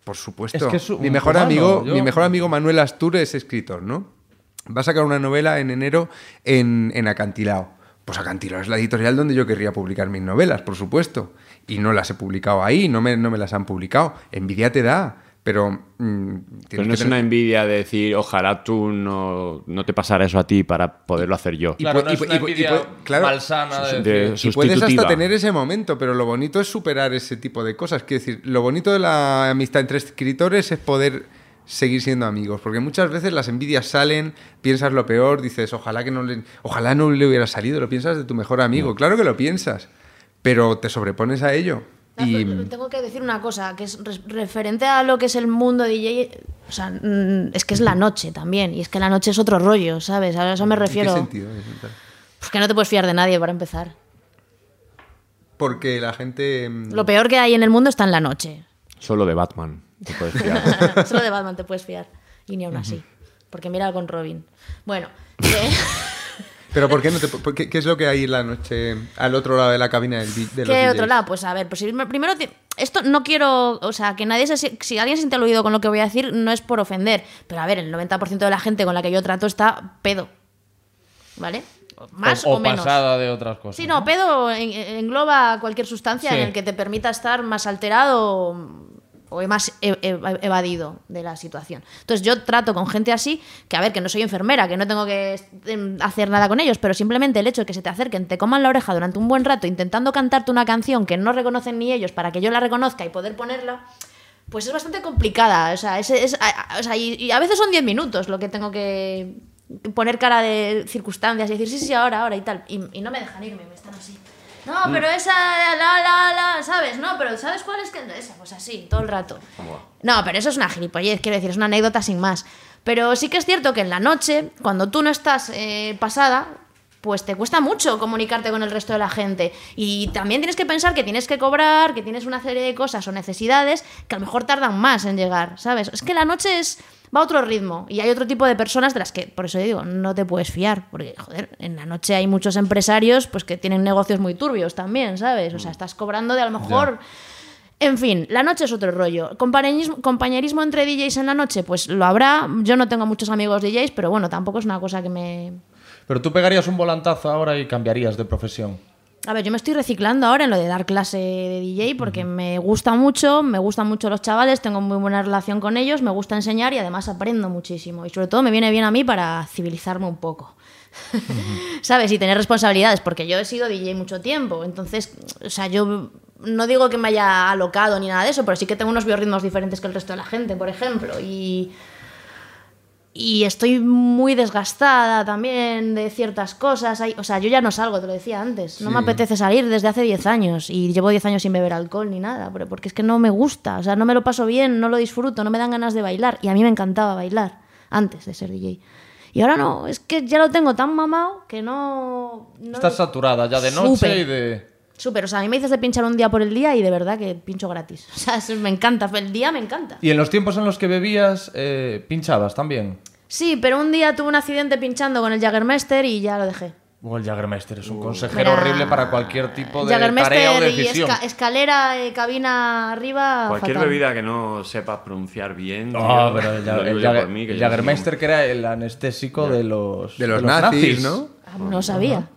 por supuesto. Es que es un mi mejor humano, amigo, yo- mi mejor amigo Manuel Astur es escritor, ¿no? Va a sacar una novela en enero en, en Acantilao. Pues Acantilao es la editorial donde yo querría publicar mis novelas, por supuesto. y no las he publicado ahí, no me, no me las han publicado. Envidia te da, pero... mm, tienes Pero no es una envidia de decir, ojalá tú no, no te pasara eso a ti para poderlo hacer yo. Y Claro, no y es pu- una y pu- y envidia pu- claro, malsana de de- decir- Y puedes hasta tener ese momento, pero lo bonito es superar ese tipo de cosas. Quiero decir, lo bonito de la amistad entre escritores es poder seguir siendo amigos, porque muchas veces las envidias salen, piensas lo peor, dices, ojalá que no le, ojalá no le hubiera salido, lo piensas de tu mejor amigo, claro que lo piensas, pero te sobrepones a ello. Y Tengo que decir una cosa, que es referente a lo que es el mundo DJ, o sea, mm, es que es la noche también, y es que la noche es otro rollo, ¿sabes? A eso me ¿en qué refiero. sentido? Pues que no te puedes fiar de nadie para empezar. Porque la gente mm, Lo peor que hay en el mundo está en la noche. Solo de Batman. te puedes fiar. Solo de Batman te puedes fiar. Y ni aún así. Porque mira con Robin. Bueno, eh, Pero ¿por qué no te por qué, qué es lo que hay en la noche al otro lado de la cabina del, de los ¿qué otro DJs? lado? Pues a ver, pues si- primero, esto no quiero, o sea, que nadie se, si alguien se siente aludido con lo que voy a decir, no es por ofender. Pero a ver, el 90% de la gente con la que yo trato está pedo. ¿Vale? Más o, o, menos. pasada de otras cosas. Sí, no, pedo en- engloba cualquier sustancia Sí. en el que te permita estar más alterado o más e- e- evadido de la situación. Entonces yo trato con gente así, que a ver, que no soy enfermera, que no tengo que em, hacer nada con ellos, pero simplemente el hecho de que se te acerquen, te coman la oreja durante un buen rato intentando cantarte una canción que no reconocen ni ellos para que yo la reconozca y poder ponerla, pues es bastante complicada. O sea, es- es- a- o sea, y, y a veces son 10 minutos lo que tengo que poner cara de circunstancias y decir, sí, sí, ahora, ahora y tal. Y, y no me dejan irme, me están así. No, pero esa, la, la, la, ¿sabes? No, pero ¿sabes cuál es que esa? Pues así, todo el rato. No, pero eso es una gilipollez, quiero decir, es una anécdota sin más. Pero sí que es cierto que en la noche, cuando tú no estás eh, pasada, pues te cuesta mucho comunicarte con el resto de la gente. Y también tienes que pensar que tienes que cobrar, que tienes una serie de cosas o necesidades que a lo mejor tardan más en llegar, ¿sabes? Es que la noche es va a otro ritmo y hay otro tipo de personas de las que, por eso digo, no te puedes fiar, porque, joder, en la noche hay muchos empresarios pues que tienen negocios muy turbios también, ¿sabes? O sea, estás cobrando de a lo mejor... En fin, la noche es otro rollo. Compañerismo, compañerismo entre DJs en la noche, pues lo habrá. Yo no tengo muchos amigos DJs, pero bueno, tampoco es una cosa que me, Pero tú pegarías un volantazo ahora y cambiarías de profesión. A ver, yo me estoy reciclando ahora en lo de dar clase de DJ porque me gusta mucho, me gustan mucho los chavales, tengo muy buena relación con ellos, me gusta enseñar y además aprendo muchísimo. Y sobre todo me viene bien a mí para civilizarme un poco. ¿Sabes? Y tener responsabilidades, porque yo he sido DJ mucho tiempo. Entonces, o sea, yo no digo que me haya alocado ni nada de eso, pero sí que tengo unos biorritmos diferentes que el resto de la gente, por ejemplo. Y, y estoy muy desgastada también de ciertas cosas. O sea, yo ya no salgo, te lo decía antes. No me apetece salir desde hace 10 años y llevo 10 años sin beber alcohol ni nada, porque es que no me gusta, o sea, no me lo paso bien, no lo disfruto, no me dan ganas de bailar y a mí me encantaba bailar antes de ser DJ. Y ahora no, es que ya lo tengo tan mamado que no... no Estás saturada ya de noche y de... Súper, o sea, a mí me dices de pinchar un día por el día y de verdad que pincho gratis. O sea, eso me encanta, el día me encanta. Y en los tiempos en los que bebías, eh, pinchabas también. Sí, pero un día tuve un accidente pinchando con el Jaggermeister y ya lo dejé. O el Jaggermeister es un consejero Mira, horrible para cualquier tipo de tarea o y decisión. esca- escalera, eh, cabina arriba. Cualquier fatal. bebida que no sepas pronunciar bien. No, pero el, el el Jaggermeister que era el anestésico de los, De los nazis, ¿no? Ah, No sabía.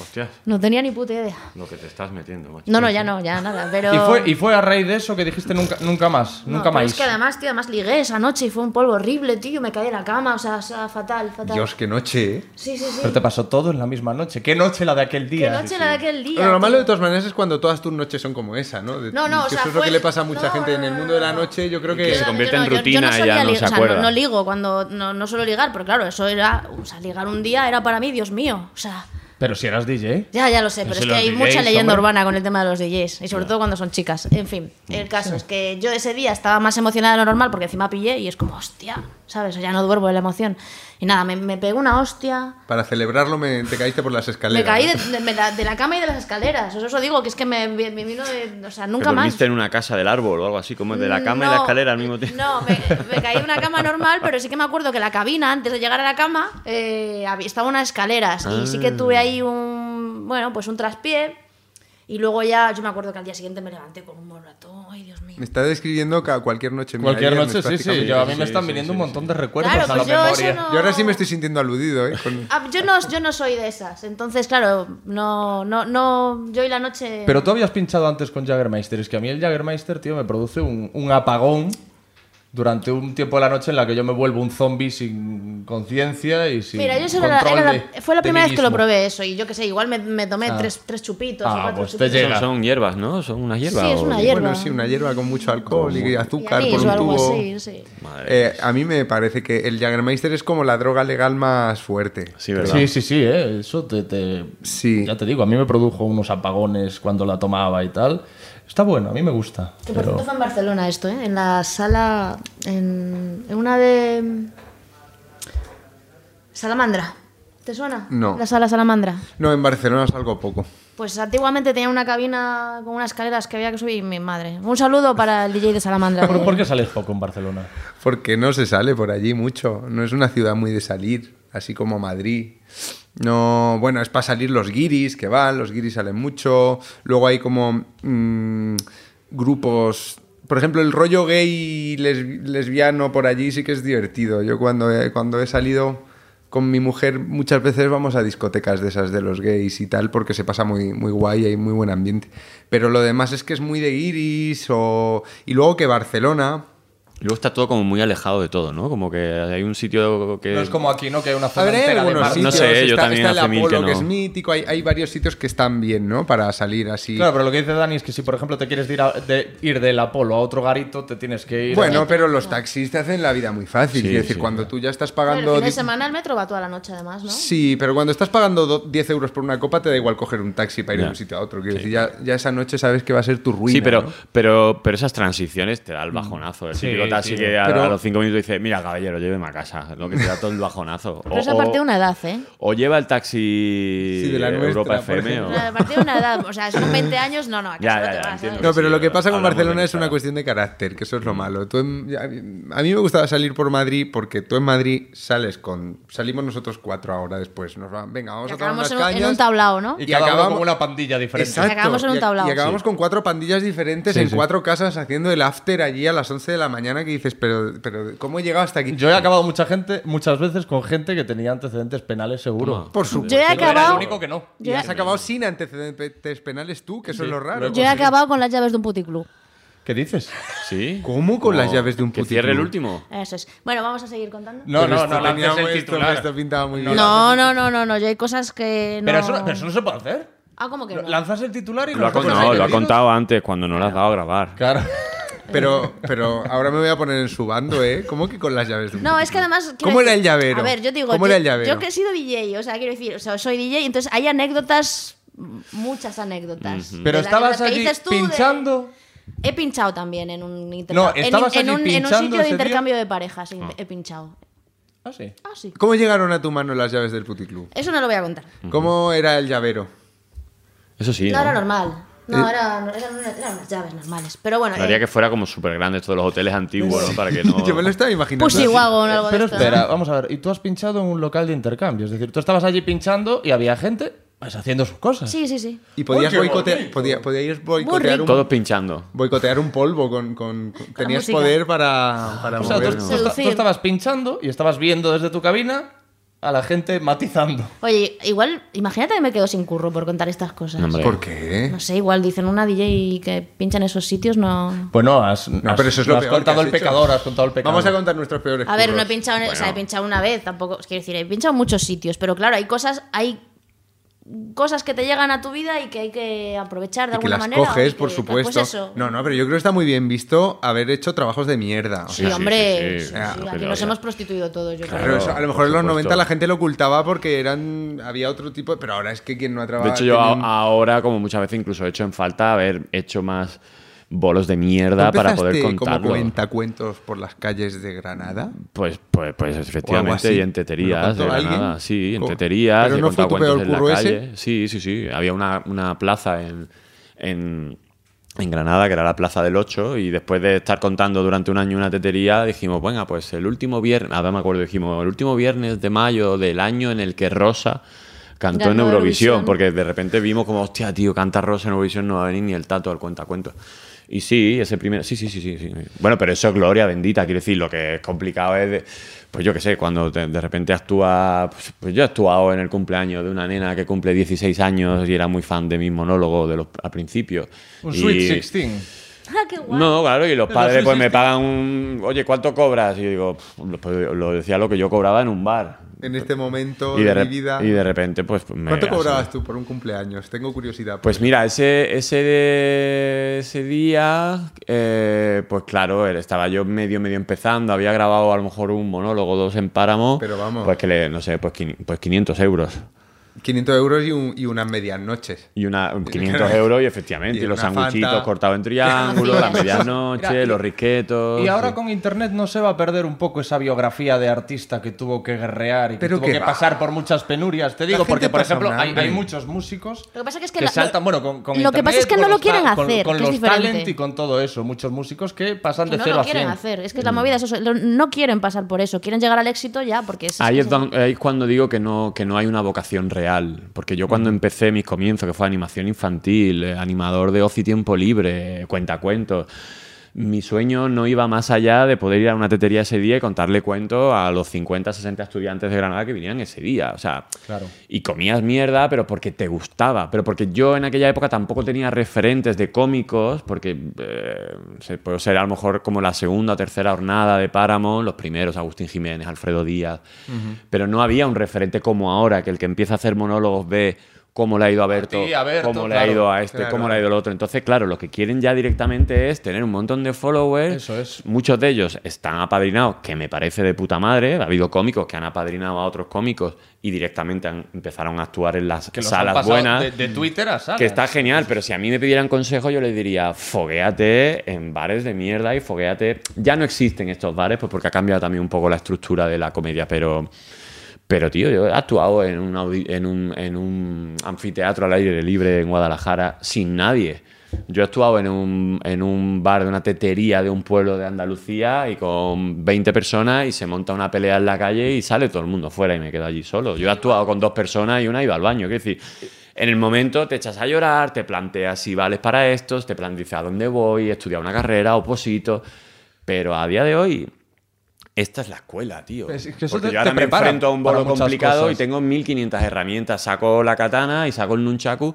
Hostias, No tenía ni puta idea. lo que te estás metiendo, macho. No, no, ya no, ya nada. Pero... Y fue, y fue a raíz de eso que dijiste nunca, nunca más, No, nunca más. Es que además, tío, además ligué esa noche y fue un polvo horrible, tío. Me caí de la cama, o sea, o sea, fatal, fatal. Dios, qué noche, ¿eh? Sí, sí, sí. Pero te pasó todo en la misma noche. ¿Qué noche la de aquel Qué día? noche la de aquel día. Bueno, lo malo de todas maneras es cuando todas tus noches son como esa, ¿no? De- No, no, o que sea, eso es lo fue- que le pasa a mucha no, gente en el mundo de la no. noche. Yo creo Que que se convierte en yo- yo rutina y solía ya no se o sea, acuerda. No, ligo cuando no, no suelo ligar, pero claro, eso era, o sea, ligar un día era para mí, Dios mío, o sea, Pero si eras DJ. ya, ya lo sé, pero si es que hay DJs, mucha leyenda hombre. urbana con el tema de los DJs y sobre todo cuando son chicas. En fin, el caso es que yo ese día estaba más emocionada de lo normal porque encima pillé y es como, hostia, ¿sabes? O ya no duermo de la emoción. Y nada, me, me pegó una hostia. para celebrarlo me, te caíste por las escaleras. Me caí de, de- de la, de la cama y de las escaleras. Eso os digo, que es que me, me- me vino de. O sea, nunca más. dormiste en una casa del árbol o algo así, como de la cama y la escalera al mismo tiempo. No, me, me caí en una cama normal, pero sí que me acuerdo que la cabina, antes de llegar a la cama, eh, había, estaba unas escaleras. Y sí que tuve ahí un. Bueno, pues un traspié. Y luego ya, yo me acuerdo que al día siguiente me levanté con un moratón. Me está describiendo cualquier noche. mía Cualquier noche, sí, sí. Yo, a mí me están sí, viniendo sí, un sí. montón de recuerdos Claro, a pues la yo memoria. no... Yo ahora sí me estoy sintiendo aludido, ¿eh? Con- Ah, yo no, yo no soy de esas. Entonces, claro, no, no, no. Yo y la noche. Pero tú habías pinchado antes con Jaggermeister. Es que a mí el Jaggermeister, tío, me produce un, un apagón durante un tiempo de la noche en la que yo me vuelvo un zombie sin conciencia y sin Mira, yo eso era, control era la- de- fue la primera vez que lo probé eso. Y yo qué sé, igual me, me tomé Ah. tres, tres chupitos Ah, o cuatro pues te chupitos. llega. Son, son hierbas, ¿no? Son unas hierbas. Sí, es o- una hierba. Bueno, sí, una hierba con mucho alcohol y Y azúcar anís por o un algo tubo. así, sí. Madre Eh, a mí me parece que el Jagermeister es como la droga legal más fuerte. Sí, ¿verdad? Sí, sí, sí, ¿eh? eso te, te- Sí. Ya te digo, a mí me produjo unos apagones cuando la tomaba y tal. Está bueno, a mí me gusta. Que por pero- cierto fue en Barcelona esto, ¿eh? En la sala. En, en una de. Salamandra. ¿Te suena? No. La sala Salamandra. No, en Barcelona salgo poco. Pues antiguamente tenía una cabina con unas escaleras que había que subir y mi madre. Un saludo para el DJ de Salamandra. ¿Por, de- por qué sales poco en Barcelona? Porque no se sale por allí mucho. No es una ciudad muy de salir, así como Madrid. No, bueno, es para salir los guiris que van, los guiris salen mucho. Luego hay como mm, grupos. Por ejemplo, el rollo gay lesbi- lesbiano por allí sí que es divertido. Yo cuando he, cuando he salido con mi mujer muchas veces vamos a discotecas de esas de los gays y tal porque se pasa muy, muy guay hay muy buen ambiente. Pero lo demás es que es muy de guiris o... Y luego que Barcelona... Y luego está todo como muy alejado de todo, ¿no? Como que hay un sitio que... No es como aquí, ¿no? Que hay una A zona ver, hay entera de algunos bar. No sitios. sé, yo está, también está el hace Apolo, que que, no. es mítico. Hay, hay varios sitios que están bien, ¿no? Para salir así. Claro, pero lo que dice Dani es que si, por ejemplo, te quieres ir, a- de- ir del Apolo a otro garito, te tienes que ir. Bueno, pero los taxis te hacen la vida muy fácil. Sí, Quiero decir, sí. cuando tú ya estás pagando. el fin de semana el metro va toda la noche además, ¿no? Sí, pero cuando estás pagando do- 10 euros por una copa, te da igual coger un taxi para ir de un sitio a otro. Quiero decir, ya, ya esa noche sabes que va a ser tu ruina. Sí, pero, ¿no? pero, pero esas transiciones te da el bajonazo. El Sí, típico taxi sí. que a, Pero- a los cinco minutos dice, mira, caballero, lléveme a casa. Lo que te da todo el bajonazo. Pero es a partir de una edad, ¿eh? o lleva el taxi Sí, de la nuestra, Europa FM. o- A partir de una edad, o sea, son 20 años, no, no, aquí Ya, solo ya, te vas. ¿sabes? No, pero Sí, lo que pasa con Barcelona es una cuestión de carácter, que eso es lo malo. Tú en- a mí me gustaba salir por Madrid porque tú en Madrid sales con... Salimos nosotros cuatro ahora después. Nos van, venga, vamos Y a tomar unas en, un- en cañas. un tablao, ¿no? Y, y acabamos- como una pandilla diferente. Exacto. acabamos en un Y- tablao. Y, acabamos con cuatro pandillas diferentes en cuatro casas haciendo el after allí a las 11 de la mañana que dices, pero, pero ¿cómo he llegado hasta aquí? Yo he acabado mucha gente, muchas veces con gente que tenía antecedentes penales seguro. Por supuesto. Yo he acabado- el único que no. Y has acabado sin antecedentes penales tú, que eso es lo raro. luego- Yo he acabado con las llaves de un puticlub. ¿Qué dices? ¿Sí? ¿Cómo con las llaves de un Que puticlub? cierre el último. Eso es. Bueno, vamos a seguir contando. No, Pero no, no, teníamos el esto, titular. Esto pintaba muy bien. No, no, no, no, no, yo hay cosas que no... Pero, eso, pero eso no se puede hacer. Ah, ¿cómo que no? Lanzas el titular y Lo ha, los coges no, lo ha contado antes, cuando no le has dado a grabar. Claro. Pero, pero ahora me voy a poner en su bando, ¿eh? ¿Cómo que con las llaves de un No, es que además... ¿Cómo era el llavero? A ver, yo digo... ¿Cómo yo, era el llavero? Yo que he sido DJ, o sea, quiero decir, o sea, soy DJ, entonces hay anécdotas, muchas anécdotas. Pero estabas allí de- pinchando. He pinchado también en un No, intercambio. estabas en, en allí un, en un sitio de día. intercambio de parejas, sí, he pinchado. Ah, sí. Ah, sí. ¿Cómo llegaron a tu mano las llaves del puticlub? Eso no lo voy a contar. ¿Cómo era el llavero? Eso sí, No, ¿no? era normal. No, Eh. era, eran, eran unas llaves normales. Pero bueno, Haría eh, que fuera como súper grande todos los hoteles antiguos, ¿no? Para que no... Yo me lo estaba imaginando. Wagon o algo Pero de esto. espera, ¿no? vamos a ver. Y tú has pinchado en un local de intercambio. Es decir, tú estabas allí pinchando y había gente pues, haciendo sus cosas. Sí, sí, sí. Y podías qué boicotear, podía- podíais boicotear un, Todos pinchando. boicotear un polvo con... con- con- tenías poder para, para O sea, tú, tú tú estabas pinchando y estabas viendo desde tu cabina a la gente matizando. Oye, igual, imagínate que me quedo sin curro por contar estas cosas. Hombre. ¿Por qué? No sé, igual dicen una DJ que pincha en esos sitios, no. Bueno, has, No, has- pero eso es no lo has peor que contado has el hecho. pecador, has contado el pecador. Vamos a contar nuestros peores A ver, no he pinchado, en- o sea, he pinchado una vez, tampoco. Quiero decir, he pinchado en muchos sitios, pero claro, hay cosas, hay cosas que te llegan a tu vida y que hay que aprovechar de Y que alguna las manera. coges, que- por supuesto. Pues eso. No, no, pero yo creo que está muy bien visto haber hecho trabajos de mierda. O Sí, sea, hombre, sí, sí, sí. Ah, sí, pero aquí nos hemos prostituido todos, yo creo. Claro, eso, a lo mejor en los por 90 supuesto. la gente lo ocultaba porque eran había otro tipo de... Pero ahora es que quien no ha De trabajado... hecho, yo un- ahora, como muchas veces, incluso he hecho en falta haber hecho más bolos de mierda ¿Tú para poder contarlo. como cuentacuentos por las calles de Granada? Pues, pues, pues efectivamente, y en ¿Me teterías de? Granada. Sí, en teterías, ¿Pero no fue contado tu peor cuentos en la curro ese? calle. Sí, sí, sí. Había una, una plaza en, en, en Granada, que era la Plaza del 8, y después de estar contando durante un año una tetería, dijimos, venga, pues el último viernes, ahora me acuerdo, dijimos, el último viernes de mayo del año en el que Rosa cantó Ganó en Eurovisión, Eurovisión. porque de repente vimos como, hostia, tío, canta Rosa en Eurovisión, no va a venir ni el tato al cuentacuento. Y sí, ese primer. Sí, sí, sí, sí, sí. Bueno, pero eso es gloria bendita. Quiero decir, lo que es complicado es. de- pues yo qué sé, cuando te- de repente actúa. Pues, pues yo he actuado en el cumpleaños de una nena que cumple 16 años y era muy fan de mi monólogo de los, al principio. Un Y- Sweet 16. Ah, qué guay. no, claro, y los padres pues me pagan un... Oye, ¿cuánto cobras? Y yo digo, "Pff, pues, lo decía lo que yo cobraba en un bar. En este momento Y de, mi vida. y de repente, pues... me- ¿Cuánto cobrabas tú por un cumpleaños? Tengo curiosidad. Pues eso. mira, ese, ese, ese día, eh, pues claro, él- estaba yo medio, medio empezando, había grabado a lo mejor un monólogo, dos en Páramo, Pero vamos. pues que le, no sé, pues, pues 500 euros. 500 euros y, un- y unas medias noches. Y una, 500 euros y efectivamente, Y y los sanguchitos cortados en triángulo, la medianoche, Mira, y- los risquetos... Y ahora sí. con internet no se va a perder un poco esa biografía de artista que tuvo que guerrear y que Pero tuvo que va. pasar por muchas penurias. Te digo, porque por ejemplo hay, muchos músicos Lo que pasa que es que que la- saltan, bueno, con, con lo que pasa es que no lo los quieren ta- hacer, con, los talent y con todo eso. Muchos músicos que pasan Que de no 0 lo a 100. quieren hacer. Es que la movida es eso. lo- No quieren pasar por eso. Quieren llegar al éxito ya, porque es. Ahí es cuando digo que no, que no hay una vocación real. Porque yo cuando empecé mis comienzos, que fue animación infantil, eh, animador de ocio y tiempo libre, cuentacuentos, mi sueño no iba más allá de poder ir a una tetería ese día y contarle cuentos a los 50, 60 estudiantes de Granada que vinieran ese día. O sea, Claro. y comías mierda, pero porque te gustaba. Pero porque yo en aquella época tampoco tenía referentes de cómicos, porque eh, se puede ser a lo mejor como la segunda o tercera jornada de Páramo, los primeros, Agustín Jiménez, Alfredo Díaz. Pero no había un referente como ahora, que el que empieza a hacer monólogos ve cómo le ha ido a Berto, ti, a Berto, cómo le ha ido a este, Claro. cómo le ha ido al otro. Entonces, claro, lo que quieren ya directamente es tener un montón de followers. Eso es. Muchos de ellos están apadrinados, que me parece de puta madre. Ha habido cómicos que han apadrinado a otros cómicos y directamente han, empezaron a actuar en las Que salas buenas. De, de Twitter a salas. Que está genial, pero si a mí me pidieran consejo, yo les diría, foguéate en bares de mierda y foguéate. Ya no existen estos bares, pues porque ha cambiado también un poco la estructura de la comedia, pero. Pero, tío, yo he actuado en un, en un, anfiteatro al aire libre en Guadalajara sin nadie. Yo he actuado en un, en un bar de una tetería de un pueblo de Andalucía y con 20 personas y se monta una pelea en la calle y sale todo el mundo fuera y me quedo allí solo. Yo he actuado con dos personas y una ido al baño. Quiero decir, en el momento te echas a llorar, te planteas si vales para estos, te planteas a dónde voy, estudiar una carrera, oposito. Pero a día de hoy, esta es la escuela, tío. Es que eso Porque te- yo ahora te me enfrento a un bolo complicado cosas. y tengo 1500 herramientas. Saco la katana y saco el nunchaku.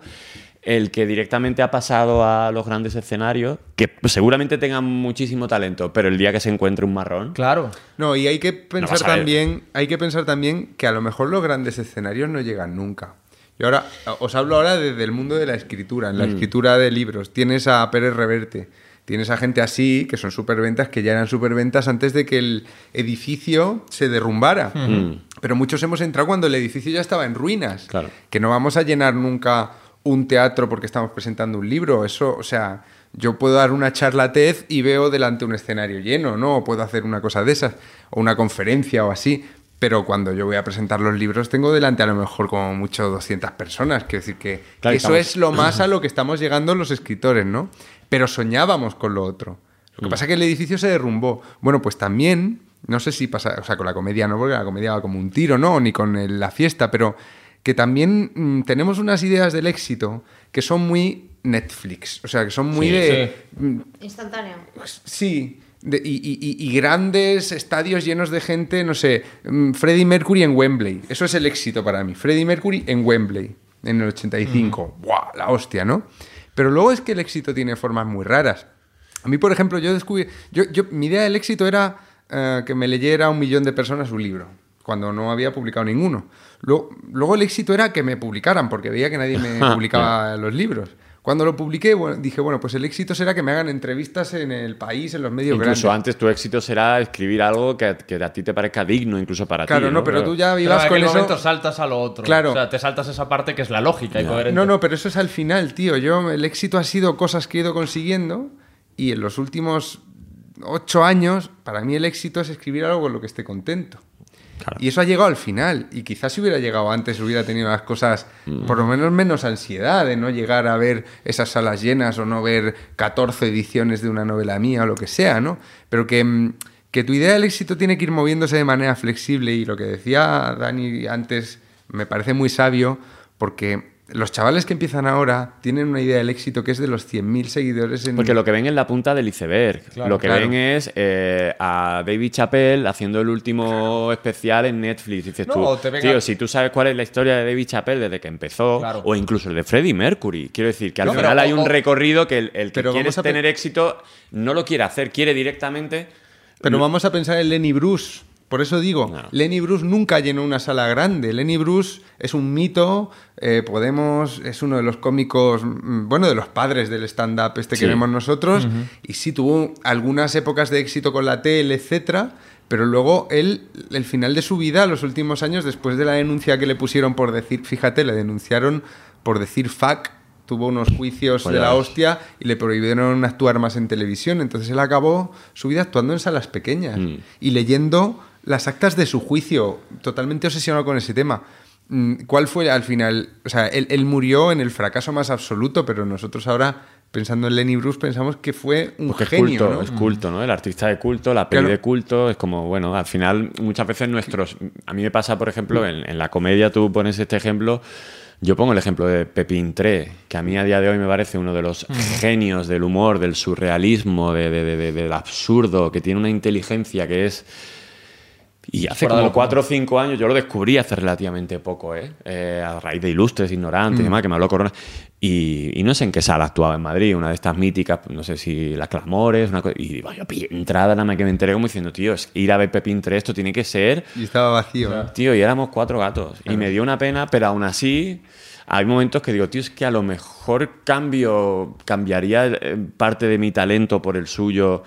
El que directamente ha pasado a los grandes escenarios, que seguramente tengan muchísimo talento, pero el día que se encuentre un marrón, Claro. No, y hay que pensar también, hay que pensar también que a lo mejor los grandes escenarios no llegan nunca. Y ahora os hablo ahora desde el mundo de la escritura, en la escritura de libros. Tienes a Pérez Reverte, tienes a gente así que son superventas que ya eran superventas antes de que el edificio se derrumbara. Pero muchos hemos entrado cuando el edificio ya estaba en ruinas. Claro. Que no vamos a llenar nunca un teatro porque estamos presentando un libro. Eso, o sea, yo puedo dar una charla TED y veo delante un escenario lleno, ¿no? O puedo hacer una cosa de esas, o una conferencia o así. Pero cuando yo voy a presentar los libros, tengo delante a lo mejor como mucho 200 personas. Quiero decir que, Claro, que eso estamos- es lo más a lo que estamos llegando los escritores, ¿no? Pero soñábamos con lo otro. Lo que pasa es que el edificio se derrumbó. Bueno, pues también, no sé si pasa, o sea, con la comedia no, porque la comedia va como un tiro, ¿no? Ni con el- la fiesta, pero que también mm, tenemos unas ideas del éxito que son muy Netflix. O sea, que son muy Sí, de. mm, Instantáneo. Sí. de- y, y- y- y grandes estadios llenos de gente, no sé, mm, Freddie Mercury en Wembley. Eso es el éxito para mí. Freddie Mercury en Wembley, en el 85. ¡Buah! La hostia, ¿no? Pero luego es que el éxito tiene formas muy raras. A mí, por ejemplo, yo descubrí. Yo, yo- mi idea del éxito era eh, que me leyera un millón de personas un libro, cuando no había publicado ninguno. Luego, luego el éxito era que me publicaran, porque veía que nadie me publicaba los libros. Cuando lo publiqué, bueno, dije, bueno, pues el éxito será que me hagan entrevistas en el país, en los medios incluso grandes. antes tu éxito será escribir algo que, que a ti te parezca digno, incluso para ti. Claro, no, pero tú ya Pero vivas en con eso. momento saltas a lo otro. Claro. O sea, te saltas esa parte que es la lógica y coherente. No, no, pero eso es al final, tío. Yo, el éxito ha sido cosas que he ido consiguiendo y en los últimos ocho años, para mí el éxito es escribir algo con lo que esté contento. Claro. Y eso ha llegado al final. Y quizás si hubiera llegado antes, hubiera tenido las cosas, por lo menos menos ansiedad de no llegar a ver esas salas llenas o no ver 14 ediciones de una novela mía o lo que sea, ¿no? Pero que, mm, que tu idea del éxito tiene que ir moviéndose de manera flexible. Y lo que decía Dani antes me parece muy sabio porque los chavales que empiezan ahora tienen una idea del éxito que es de los 100.000 seguidores en... Porque lo que ven es la punta del iceberg. lo que claro. ven es eh, a David Chappelle haciendo el último especial en Netflix. Dices No, tú, tío, si tú sabes cuál es la historia de David Chappelle desde que empezó, Claro. o incluso el de Freddie Mercury. Quiero decir que al No, pero final hay o- un recorrido que el, el que quiere tener éxito no lo quiere hacer, quiere directamente... Pero vamos a pensar en Lenny Bruce. Por eso digo, No. Lenny Bruce nunca llenó una sala grande. Lenny Bruce es un mito. eh, Podemos es uno de los cómicos, mm, bueno, de los padres del stand-up este Sí. que vemos nosotros. Y sí tuvo algunas épocas de éxito con la tele, etcétera. Pero luego él, el final de su vida, los últimos años, después de la denuncia que le pusieron por decir, fíjate, le denunciaron por decir fuck, tuvo unos juicios de la hostia y le prohibieron actuar más en televisión. Entonces él acabó su vida actuando en salas pequeñas Mm. y leyendo las actas de su juicio, totalmente obsesionado con ese tema. Mm, ¿Cuál fue al final? O sea, él, él murió en el fracaso más absoluto, pero nosotros ahora, pensando en Lenny Bruce, pensamos que fue un Porque es genio. culto, ¿no? es culto, ¿no? El artista de culto, la peli Claro. de culto, es como, bueno, al final muchas veces nuestros... A mí me pasa, por ejemplo, en, en la comedia tú pones este ejemplo, yo pongo el ejemplo de Pepín 3, que a mí a día de hoy me parece uno de los genios del humor, del surrealismo, de, de- de- de- del absurdo, que tiene una inteligencia que es... Y hace como cuatro o cinco años, yo lo descubrí hace relativamente poco, ¿eh? Eh, a raíz de Ilustres, Ignorantes y demás, que me habló Corona. Y, y no sé en qué sala actuaba en Madrid, una de estas míticas, no sé si Las Clamores, una cosa. Y digo, yo pillé entrada, nada más que me enteré como diciendo, tío, es ir a ver Pepín 3, esto tiene que ser. Y estaba vacío. ¿eh? Tío, y éramos cuatro gatos. Y me dio una pena, pero aún así. Hay momentos que digo, tío, es que a lo mejor cambio, cambiaría eh, parte de mi talento por el suyo.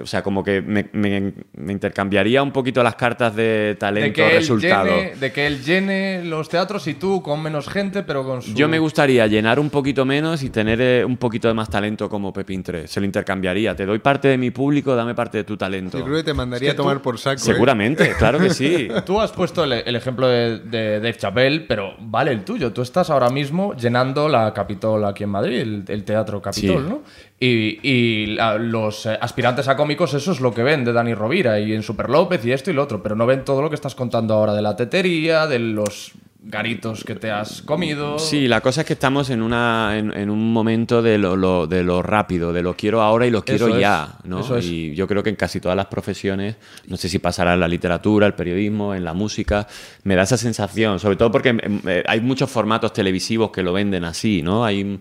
O sea, como que me, me- me intercambiaría un poquito las cartas de De talento que, él resultado. llene, de que él llene los teatros y tú con menos gente, pero con su... Yo me gustaría llenar un poquito menos y tener eh, un poquito de más talento como Pepín 3. Se lo intercambiaría. Te doy parte de mi público, dame parte de tu talento. Yo creo que te mandaría Es que a tomar tú- por saco. ¿eh? Seguramente, claro que sí. Tú has puesto el, el ejemplo de, de Dave Chappelle, pero vale el tuyo. Tú estás ahora mismo llenando la Capitol aquí en Madrid, el, el Teatro Capitol, Sí. ¿no? Y, y la- los eh, aspirantes a cómicos, eso es lo que ven de Dani Rovira y en Super López y esto y lo otro, pero no ven todo lo que estás contando ahora de la tetería, de los garitos que te has comido. Sí, la cosa es que estamos en, una, en, en un momento de lo, lo- de lo rápido, de lo quiero ahora y lo quiero Eso es, ya. ¿no? eso es. Y yo creo que en casi todas las profesiones, no sé si pasará en la literatura, el periodismo, en la música, me da esa sensación, sobre todo porque em, eh, hay muchos formatos televisivos que lo venden así, ¿no? Hay,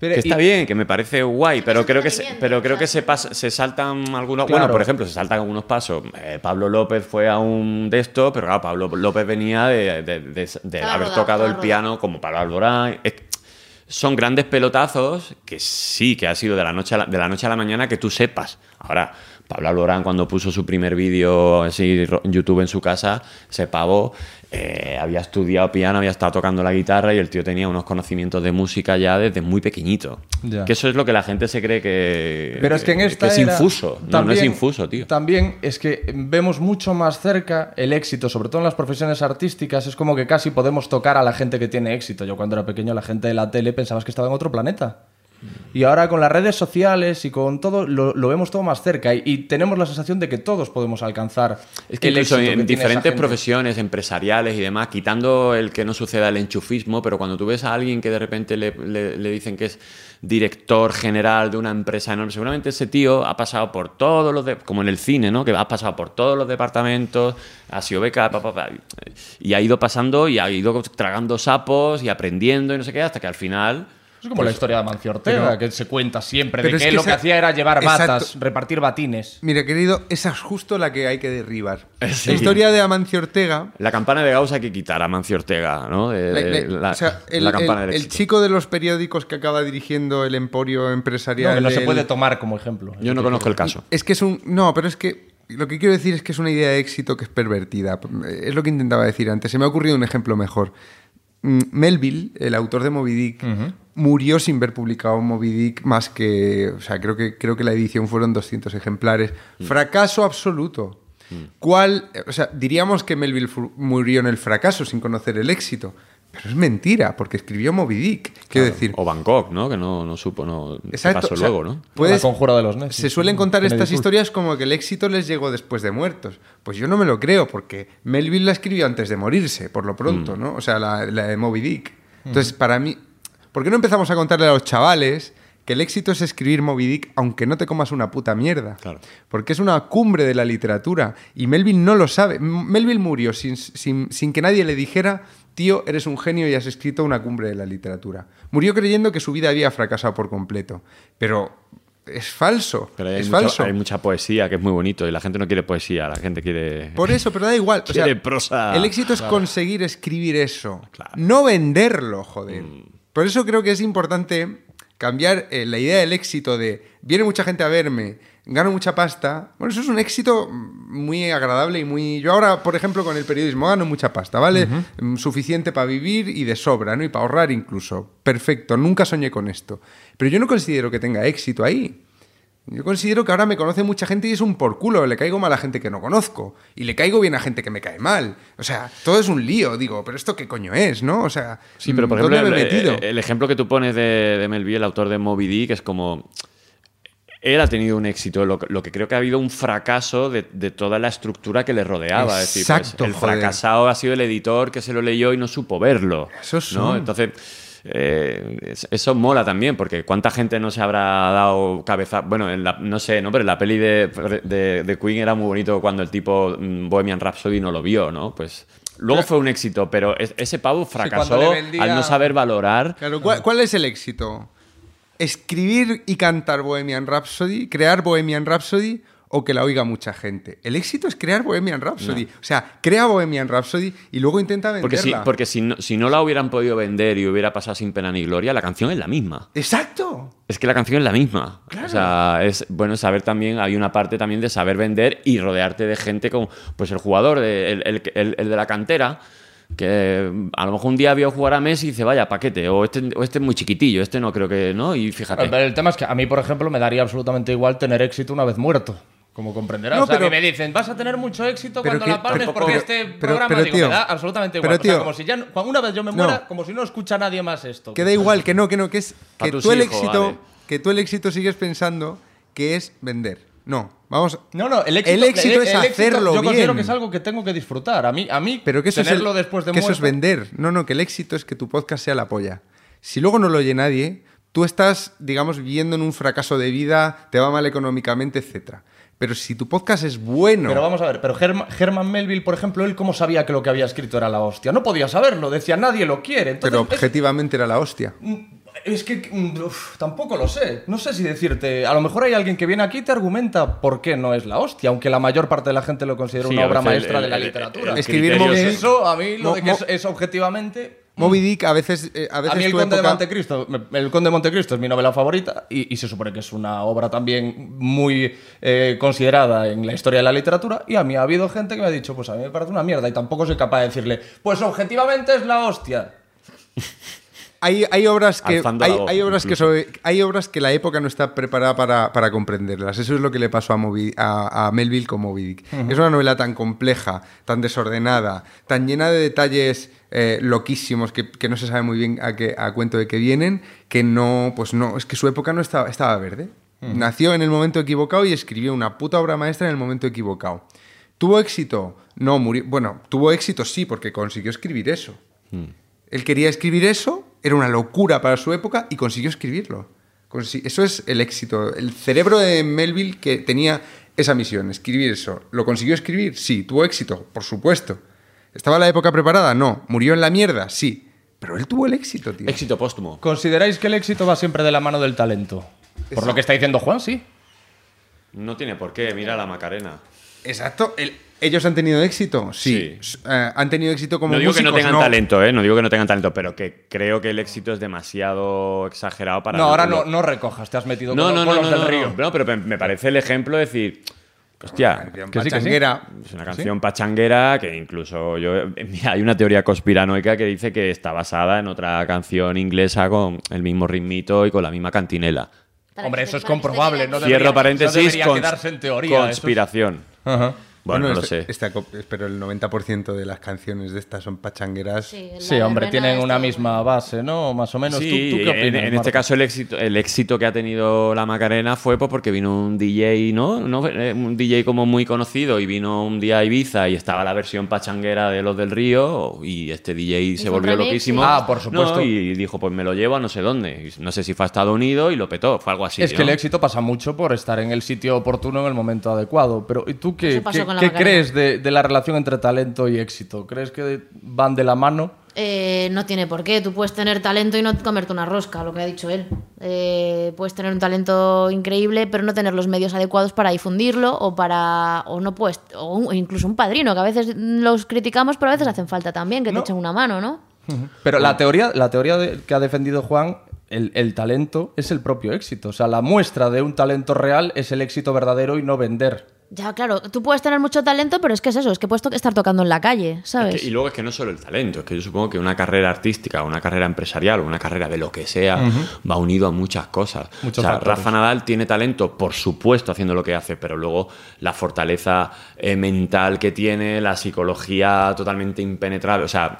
Pero- que está y- bien, que me parece guay, pero creo que se, pero creo que se, pas- se saltan algunos. Claro. Bueno, por ejemplo, se saltan algunos pasos. Eh, Pablo López fue a un de esto, pero claro, Pablo López venía de, de- de- de Estaba haber tocado el piano como Pablo Alborán. Es- son grandes pelotazos que sí, que ha sido de la noche a la, de la noche a la mañana que tú sepas. Ahora, Pablo Alborán cuando puso su primer vídeo así en YouTube en su casa, ese pavo eh, había estudiado piano, había estado tocando la guitarra y el tío tenía unos conocimientos de música ya desde muy pequeñito. Ya. Que eso es lo que la gente se cree que, Pero es que en esta es era infuso. No, no es también- infuso, tío. También es que vemos mucho más cerca el éxito, sobre todo en las profesiones artísticas. Es como que casi podemos tocar a la gente que tiene éxito. Yo cuando era pequeño, la gente de la tele pensabas que estaba en otro planeta. Y ahora con las redes sociales y con todo, lo, lo vemos todo más cerca. Y, y tenemos la sensación de que todos podemos alcanzar Es que el incluso que en esa diferentes profesiones empresariales y demás, quitando el que no suceda el enchufismo, pero cuando tú ves a alguien que de repente le, le- le dicen que es director general de una empresa enorme, seguramente ese tío ha pasado por todos los, de- como en el cine, ¿no? Que ha pasado por todos los departamentos, ha sido beca, pa, pa, pa, y ha ido pasando y ha ido tragando sapos y aprendiendo y no sé qué, hasta que al final... Es como la historia de Amancio Ortega, Pero- que se cuenta siempre, de es que, que lo que hacía era llevar Exacto. batas, repartir batines. Mira, querido, esa es justo la que hay que derribar. Sí. La historia de Amancio Ortega La campana de Gauss hay que quitar a Mancio Ortega, ¿no? De- La- de- la- la, o sea, el, la campana el- del el éxito. chico de los periódicos que acaba dirigiendo el emporio empresarial. No, que no se puede tomar como ejemplo. Yo no conozco el caso. Es que es un. No, pero es que. Lo que quiero decir es que es una idea de éxito que es pervertida. Es lo que intentaba decir antes. Se me ha ocurrido un ejemplo mejor. Mm, Melville, el autor de Moby Dick, murió sin ver publicado Moby Dick más que. O sea, creo que, creo que la edición fueron 200 ejemplares. Fracaso absoluto. ¿Cuál? O sea, diríamos que Melville murió en el fracaso sin conocer el éxito. Pero es mentira, porque escribió Moby Dick. Quiero decir, O Bangkok, ¿no? Que no, no supo, no. ¿Qué Exacto, pasó o sea, luego, ¿no? puedes- La conjura de los se suelen contar estas historias como que el éxito les llegó después de muertos. Pues yo no me lo creo, porque Melville la escribió antes de morirse, por lo pronto, ¿no? O sea, la, la de Moby Dick. Entonces, para mí, ¿por qué no empezamos a contarle a los chavales que el éxito es escribir Moby Dick aunque no te comas una puta mierda? Claro. Porque es una cumbre de la literatura y Melville no lo sabe. Melville murió sin, sin- sin que nadie le dijera, tío, eres un genio y has escrito una cumbre de la literatura. Murió creyendo que su vida había fracasado por completo. Pero es falso. Pero hay es mucha, falso. hay mucha poesía que es muy bonito y la gente no quiere poesía, la gente quiere. Por eso, pero da igual. O sea, Quiere prosa. El éxito es conseguir escribir eso. Claro. No venderlo, joder. Mm. Por eso creo que es importante cambiar eh, la idea del éxito de viene mucha gente a verme, gano mucha pasta. Bueno, eso es un éxito muy agradable y muy... Yo ahora, por ejemplo, con el periodismo gano mucha pasta, ¿vale? Mm, Suficiente para vivir y de sobra, ¿no? Y para ahorrar incluso. Perfecto, nunca soñé con esto. Pero yo no considero que tenga éxito ahí. Yo considero que ahora me conoce mucha gente y es un por culo. Le caigo mal a gente que no conozco. Y le caigo bien a gente que me cae mal. O sea, todo es un lío. Digo, ¿pero esto qué coño es, no? O sea, Sí, pero por ¿dónde ejemplo, me he el, metido? el ejemplo que tú pones de, de Melville, el autor de Moby Dick, es como. Él ha tenido un éxito, lo, lo que creo que ha habido un fracaso de, de toda la estructura que le rodeaba. es decir, pues, Exacto, el joder. fracasado ha sido el editor que se lo leyó y no supo verlo. Esos ¿no? son. Entonces, eh, es- eso mola también, porque cuánta gente no se habrá dado cabeza. Bueno, en la- no sé, ¿no? Pero en la peli de, de, de Queen era muy bonito cuando el tipo mm, Bohemian Rhapsody no lo vio, ¿no? Pues. Luego fue un éxito, pero es- ese pavo fracasó vendía- al no saber valorar. Claro, ¿cuál, cuál es el éxito? ¿Escribir y cantar Bohemian Rhapsody? ¿Crear Bohemian Rhapsody? ¿O que la oiga mucha gente? El éxito es crear Bohemian Rhapsody. O sea, crea Bohemian Rhapsody y luego intenta venderla. Porque, si, porque si, no, si no la hubieran podido vender y hubiera pasado sin pena ni gloria, la canción es la misma. ¡Exacto! Es que la canción es la misma. O sea, es bueno saber también, hay una parte también de saber vender y rodearte de gente como pues el jugador, de- el, el- el- el de la cantera, que a lo mejor un día vio jugar a Messi y dice, vaya, paquete, o este, o este es muy chiquitillo, este no creo que, ¿no? Y fíjate. Pero el tema es que a mí, por ejemplo, me daría absolutamente igual tener éxito una vez muerto. Como comprenderás. No, o sea, pero- a mí me dicen, vas a tener mucho éxito cuando que- la palmes pero- porque pero- este pero- programa pero, digo, tío, me da absolutamente igual. pero, O sea, tío, como si ya una vez yo me muera, no. como si no escucha nadie más esto. Que da igual, que no, que no, que es que tú el éxito, vale. que tú el éxito sigues pensando que es vender. No, vamos. No, no, el éxito, El éxito es hacerlo Yo considero bien. que es algo que tengo que disfrutar. A mí, a mí Pero que eso, es, el- tenerlo después de que eso es vender. No, no, que el éxito es que tu podcast sea la polla. Si luego no lo oye nadie, tú estás, digamos, viviendo en un fracaso de vida, te va mal económicamente, etcétera. Pero si tu podcast es bueno. Pero vamos a ver, pero Germa- Herman Melville, por ejemplo, él cómo sabía que lo que había escrito era la hostia. No podía saberlo, decía nadie lo quiere. Entonces, pero es- objetivamente era la hostia. Es que mm, uf, tampoco lo sé. No sé si decirte. A lo mejor hay alguien que viene aquí y te argumenta por qué no es la hostia, aunque la mayor parte de la gente lo considera Sí, una obra el- maestra de la el- el- literatura. el Escribir criterio Moby es- Dick- Eso, a mí, lo Mo- de que es objetivamente. Moby Dick a veces, eh, a veces A mí el Conde de época- Montecristo, me- el Conde de Montecristo es mi novela favorita y, y se supone que es una obra también muy eh, considerada en la historia de la literatura y a mí ha habido gente que me ha dicho, pues a mí me parece una mierda y tampoco soy capaz de decirle, pues objetivamente es la hostia. Hay, hay obras que hay, la voz, hay obras que sobre- hay obras que la época no está preparada para, para comprenderlas. Eso es lo que le pasó a, Moby- a, a Melville con Moby Dick. Es una novela tan compleja, tan desordenada, tan llena de detalles eh, loquísimos que, que no se sabe muy bien a, qué, a cuento de qué vienen, que no, pues no, es que su época no estaba, estaba verde. Nació en el momento equivocado y escribió una puta obra maestra en el momento equivocado. ¿Tuvo éxito? No, murió. Bueno, tuvo éxito sí, porque consiguió escribir eso. Él quería escribir eso, era una locura para su época y consiguió escribirlo. Eso es el éxito. El cerebro de Melville que tenía esa misión, escribir eso. ¿Lo consiguió escribir? Sí. ¿Tuvo éxito? Por supuesto. ¿Estaba la época preparada? No. ¿Murió en la mierda? Sí. Pero él tuvo el éxito, tío. Éxito póstumo. ¿Consideráis que el éxito va siempre de la mano del talento? Por lo que está diciendo Juan, sí. No tiene por qué, mira la Macarena. Exacto. El- ¿Ellos han tenido éxito? Sí. Eh, han tenido éxito como no digo que no tengan talento, ¿eh? No digo que no tengan talento, pero que creo que el éxito es demasiado exagerado para... No, ahora no, no recojas, te has metido No, con, no, con no, los no, del no, río. no, pero me- parece el ejemplo de decir, hostia, Canción Que sí, que sí. pachanguera. es una canción pachanguera que incluso yo... Mira, hay una teoría conspiranoica que dice que está basada en otra canción inglesa con el mismo ritmito y con la misma cantinela. Para Hombre, que eso es que comprobable, no Cierro paréntesis, cons- quedarse en teoría, es- conspiración. Ajá. Bueno, no lo este- sé. este pero el 90% de las canciones de estas son pachangueras. Sí, hombre, tienen este, una bueno. misma base, ¿no? Más o menos. ¿Tú- Sí, ¿Tú, qué en- opinas, en, este caso el éxito, el éxito que ha tenido la Macarena fue pues, porque vino un DJ, ¿no? ¿no? Eh, Un DJ como muy conocido y vino un día a Ibiza y estaba la versión pachanguera de Los del Río y este DJ se volvió loquísimo. Ah, por supuesto. No, y dijo, pues me lo llevo a no sé dónde. Y No sé si fue a Estados Unidos y lo petó, fue algo así. es que el éxito pasa mucho por estar en el sitio oportuno en el momento adecuado. Pero ¿y tú qué, Eso pasó qué- con la qué Macarena. crees de, de la relación entre talento y éxito? ¿Crees que van de la mano? Eh, no tiene por qué. Tú puedes tener talento y no comerte una rosca, lo que ha dicho él. Eh, puedes tener un talento increíble, pero no tener los medios adecuados para difundirlo o para. o no puedes. o un- incluso un padrino, que a veces los criticamos, pero a veces hacen falta también, que No. te echen una mano, ¿no? Pero la teoría, la teoría de- que ha defendido Juan, el, el talento es el propio éxito. O sea, la muestra de un talento real es el éxito verdadero y no vender. Ya, claro, tú puedes tener mucho talento, pero es que es eso, es que puedes to- estar tocando en la calle, Es ¿sabes? que- y luego es que no solo el talento, es que yo supongo que una carrera artística, una carrera empresarial, una carrera de lo que sea, va unido a muchas cosas. Muchos o sea, factores. Rafa Nadal tiene talento, por supuesto, haciendo lo que hace, pero luego la fortaleza eh, mental que tiene, la psicología totalmente impenetrable. O sea,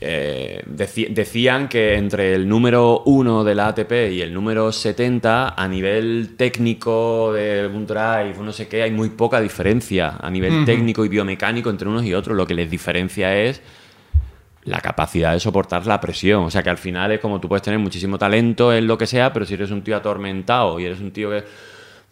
eh, decían que entre el número 1 de la ATP y el número 70, a nivel técnico de un drive, no sé qué, hay muy poca diferencia a nivel técnico y biomecánico entre unos y otros. Lo que les diferencia es la capacidad de soportar la presión. O sea que al final es como tú puedes tener muchísimo talento en lo que sea, pero si eres un tío atormentado y eres un tío que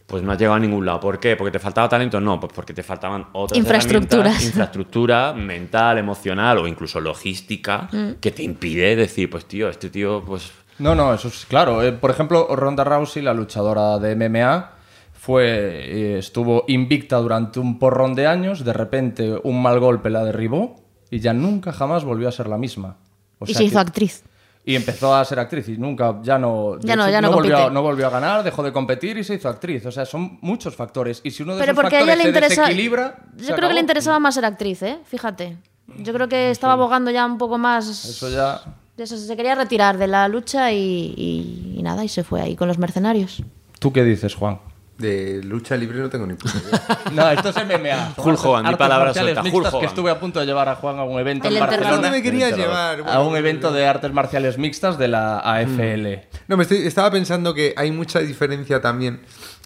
pues no has llegado a ningún lado. ¿Por qué? ¿Porque te faltaba talento? No, pues porque te faltaban otras Infraestructuras. infraestructura mental, emocional o incluso logística que te impide decir, pues tío, este tío, pues No, no, eso es claro. Eh, por ejemplo, Ronda Rousey, la luchadora de MMA, fue, eh, estuvo invicta durante un porrón de años, de repente un mal golpe la derribó y ya nunca jamás volvió a ser la misma. O y se hizo que- actriz. Y empezó a ser actriz y nunca, ya no, Ya no, ya no volvió, no volvió a ganar, dejó de competir y se hizo actriz. O sea, son muchos factores. Y si uno de Pero esos porque a ella factores le se desequilibra, Yo se creo que le interesaba más ser actriz, ¿eh? Fíjate. Yo creo que estaba abogando ya un poco más. Eso ya... de eso, se quería retirar de la lucha y, y- y nada, y se fue ahí con los mercenarios. ¿Tú qué dices, Juan? De lucha libre no tengo ni puta idea. No, esto es MMA. Hulk Hogan, di Artes palabra suelta, Hulk que estuve a punto de llevar a Juan a un evento El en enterrador. Barcelona. ¿Dónde me enterrador. llevar? a un evento de artes marciales mixtas de la AFL. No, me estoy- estaba pensando que hay mucha diferencia también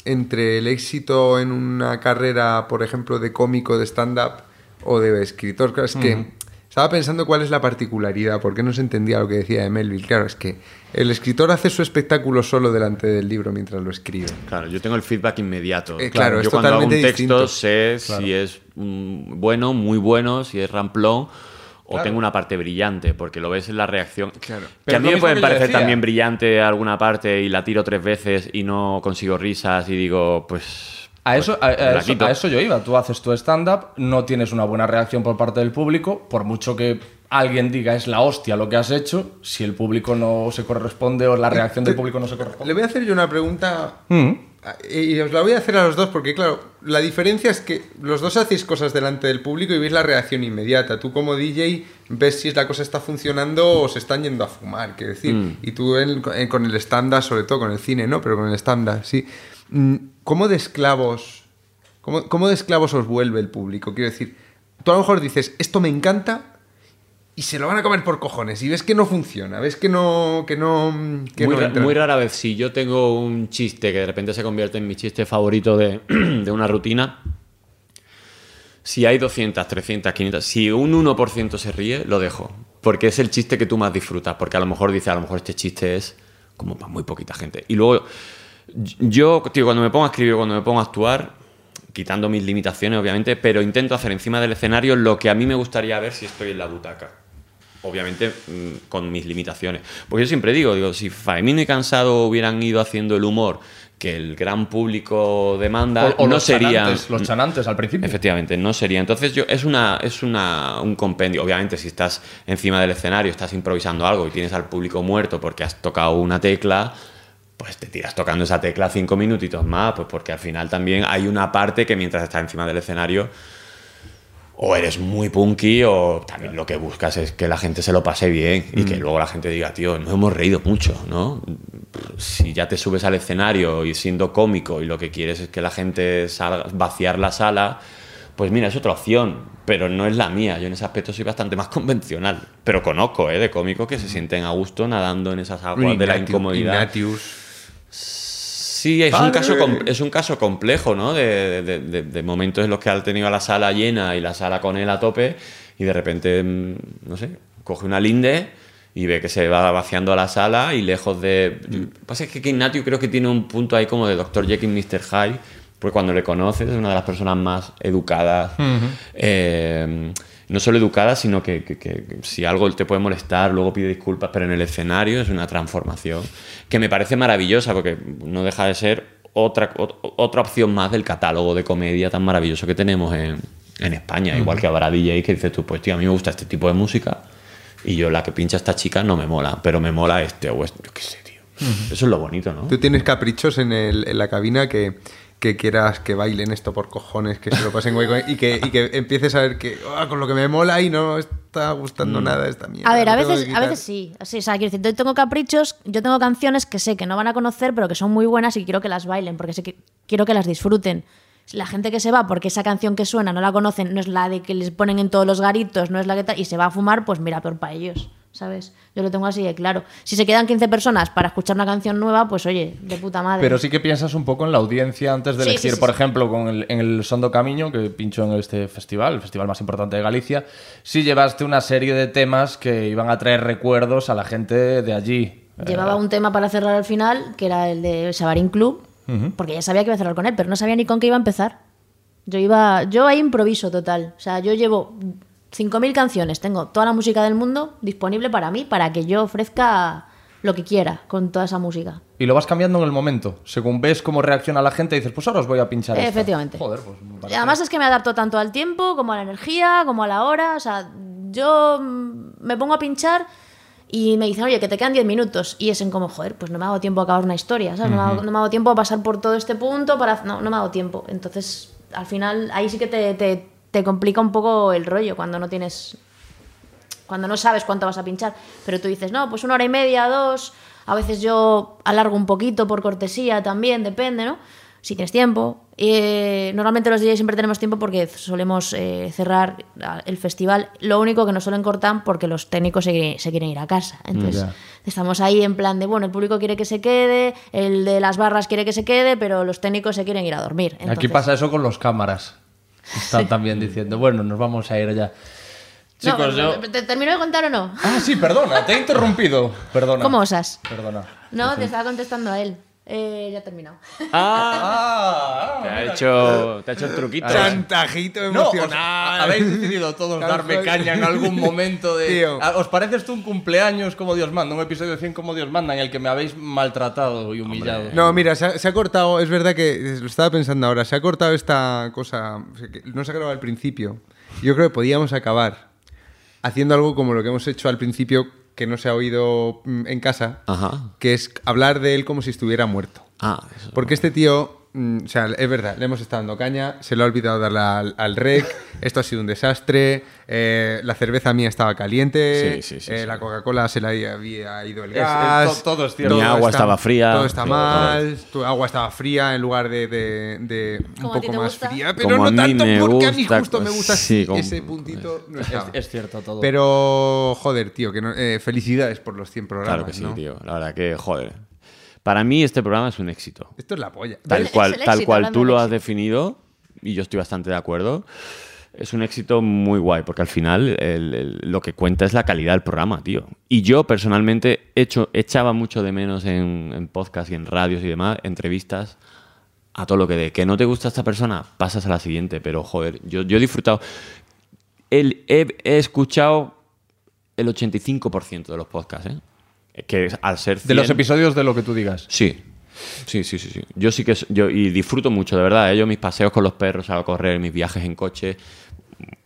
entre el éxito en una carrera, por ejemplo, de cómico, de stand-up o de escritor. Es que estaba pensando cuál es la particularidad, porque no se entendía lo que decía de Melville. Claro, es que el escritor hace su espectáculo solo delante del libro mientras lo escribe. Claro, yo tengo el feedback inmediato. Eh, claro, yo cuando hago un texto distinto. sé si es bueno, muy bueno, si es ramplón o tengo una parte brillante, porque lo ves en la reacción. Claro. Que Pero a mí me mismo puede que yo parecer también brillante alguna parte y la tiro tres veces y no consigo risas y digo, pues... A eso, a, a eso, a eso yo iba. Tú haces tu stand-up, no tienes una buena reacción por parte del público, por mucho que alguien diga es la hostia lo que has hecho, si el público no se corresponde o la reacción del público no se Le corresponde. voy a hacer yo una pregunta Mm. y os la voy a hacer a los dos porque, claro, la diferencia es que los dos hacéis cosas delante del público y veis la reacción inmediata. Tú como DJ ves si la cosa está funcionando o se están yendo a fumar, quiero decir. Mm. Y tú en- en- con el stand-up, sobre todo con el cine, ¿no? Pero con el stand-up, sí. Mm, ¿Cómo de esclavos, cómo, cómo de esclavos os vuelve el público? Quiero decir, tú a lo mejor dices, esto me encanta... Y se lo van a comer por cojones. Y ves que no funciona. Ves que no. Que no, que muy, no entra. muy rara vez, si yo tengo un chiste que de repente se convierte en mi chiste favorito de, de una rutina, si hay 200, 300, 500, si un 1% se ríe, lo dejo. Porque es el chiste que tú más disfrutas. Porque a lo mejor dices, a lo mejor este chiste es como para muy poquita gente. Y luego, yo, tío, cuando me pongo a escribir, cuando me pongo a actuar, quitando mis limitaciones, obviamente, pero intento hacer encima del escenario lo que a mí me gustaría ver si estoy en la butaca obviamente mm, con mis limitaciones. Porque yo siempre digo, digo, si Faemino y Cansado hubieran ido haciendo el humor que el gran público demanda, O, o no los, sería chanantes, los chanantes al principio. Efectivamente, no sería. Entonces yo es una es una un compendio. Obviamente si estás encima del escenario, estás improvisando algo y tienes al público muerto porque has tocado una tecla, pues te tiras tocando esa tecla cinco minutitos más, pues porque al final también hay una parte que mientras estás encima del escenario o eres muy punky o también lo que buscas es que la gente se lo pase bien y que luego la gente diga, tío, nos hemos reído mucho, ¿no? Si ya te subes al escenario y siendo cómico y lo que quieres es que la gente salga, vaciar la sala, pues mira, es otra opción, pero no es la mía. Yo en ese aspecto soy bastante más convencional. Pero conozco, ¿eh? De cómicos que se sienten a gusto nadando en esas aguas de la incomodidad. Ignatius. Sí, es un, caso es un caso complejo, ¿no? De, de- de- de momentos en los que ha tenido a la sala llena y la sala con él a tope y de repente, mm, no sé, coge una linde y ve que se va vaciando a la sala y lejos de... Lo que pasa es que Ignatius creo que tiene un punto ahí como de Dr. Jekyll, Mr. Hyde, porque cuando le conoces es una de las personas más educadas. eh, no solo educada, sino que, que- si algo te puede molestar, luego pide disculpas, pero en el escenario es una transformación que me parece maravillosa porque no deja de ser otra, ot- otra opción más del catálogo de comedia tan maravilloso que tenemos en, en España. Igual que habrá DJs que dices tú, pues tío, a mí me gusta este tipo de música y yo la que pincha esta chica no me mola, pero me mola este o este, yo qué sé, tío. Eso es lo bonito, ¿no? Tú tienes caprichos en, el- en la cabina que, que quieras que bailen esto por cojones, que se lo pasen y que, y que empieces a ver que "Ah, con lo que me mola y no está gustando nada esta mierda. A ver, a veces, a quitar". veces sí. sí o sea, quiero decir, yo tengo caprichos, yo tengo canciones que sé que no van a conocer, pero que son muy buenas y quiero que las bailen, porque sé que quiero que las disfruten. La gente que se va porque esa canción que suena no la conocen, no es la de que les ponen en todos los garitos, no es la que tal, y se va a fumar, pues mira, peor para ellos, ¿sabes? Yo lo tengo así de claro. Si se quedan 15 personas para escuchar una canción nueva, pues oye, de puta madre. Pero sí que piensas un poco en la audiencia antes de Sí, elegir, sí, sí, por ejemplo, con el, en el Sondo Camino, que pincho en este festival, el festival más importante de Galicia, sí llevaste una serie de temas que iban a traer recuerdos a la gente de allí. Llevaba un tema para cerrar al final, que era el de Sabarín Club, porque ya sabía que iba a cerrar con él, pero no sabía ni con qué iba a empezar. Yo iba, yo ahí improviso total. O sea, yo llevo 5.000 canciones, tengo toda la música del mundo disponible para mí, para que yo ofrezca lo que quiera con toda esa música. Y lo vas cambiando en el momento. Según ves cómo reacciona la gente, dices, pues ahora os voy a pinchar esta. Efectivamente. Joder, pues me Y parece- Además es que me adapto tanto al tiempo, como a la energía, como a la hora. O sea, yo mm, me pongo a pinchar y me dicen, oye, que te quedan 10 minutos. Y es en como, joder, pues no me hago tiempo a acabar una historia, ¿sabes? No, me hago, no me hago tiempo a pasar por todo este punto para... No, no me hago tiempo. Entonces, al final, ahí sí que te, te- te complica un poco el rollo cuando no tienes... Cuando no sabes cuánto vas a pinchar. Pero tú dices, no, pues una hora y media, dos... A veces yo alargo un poquito por cortesía también, depende, ¿no? Si tienes tiempo. Eh, normalmente los DJs siempre tenemos tiempo porque solemos eh, cerrar ah, el festival. Lo único que nos suelen cortar porque los técnicos se, se quieren ir a casa. Entonces estamos ahí en plan de, bueno, el público quiere que se quede, el de las barras quiere que se quede, pero los técnicos se quieren ir a dormir. Aquí pasa eso con los cámaras. Están también diciendo, bueno, nos vamos a ir. No, Chicos, yo... ¿Te termino de contar o no? Ah, sí, perdona, te he interrumpido. Perdona. ¿Cómo osas? Perdona. No, te estaba contestando a él. Eh, ya he terminado. Ah, Te ha hecho, te ha hecho el truquito. Chantajito No, os- emocional. habéis decidido todos darme caña en algún momento de... Tío. Ah, ¿Os parece esto un cumpleaños como Dios manda? Un episodio de 100 como Dios manda en el que me habéis maltratado y humillado. No, mira, se ha, se ha cortado, es verdad que lo estaba pensando ahora, se ha cortado esta cosa, o sea, que no se ha grabado al principio. Yo creo que podíamos acabar haciendo algo como lo que hemos hecho al principio, que no se ha oído mm, en casa, Ajá. que es hablar de él como si estuviera muerto. Ah, eso. Porque este tío, o sea, es verdad, le hemos estado dando caña, se le ha olvidado darle al, al rec, esto ha sido un desastre, eh, la cerveza mía estaba caliente, Sí, sí, sí, eh, sí. la Coca-Cola se le había ido el Es- es gas, to- todo es cierto. Mi agua estaba fría. todo está Sí, mal, tu agua estaba fría en lugar de, de- de un Como a ti poco te más gusta. fría, pero Como no a mí tanto me porque a mí justo me gusta sí, así, como- ese puntito. no Es, es cierto todo. Pero, joder, tío, que no- eh, felicidades por los 100 programas. Claro que sí, ¿no? tío. La verdad que, joder. Para mí este programa es un éxito. Esto es la polla. Tal Es cual, tal éxito, cual tú lo has definido, y yo estoy bastante de acuerdo, es un éxito muy guay, porque al final el- el- lo que cuenta es la calidad del programa, tío. Y yo personalmente hecho, echaba mucho de menos en, en podcast y en radios y demás, entrevistas, a todo lo que de que no te gusta esta persona, pasas a la siguiente, pero joder, yo, yo he disfrutado. El, he, he escuchado el 85% de los podcasts, ¿eh? Que al ser de los 100 episodios de lo que tú digas. Sí. Sí, sí, sí, sí. Yo sí que yo y disfruto mucho, de verdad. ¿eh? Yo mis paseos con los perros, a correr, mis viajes en coche,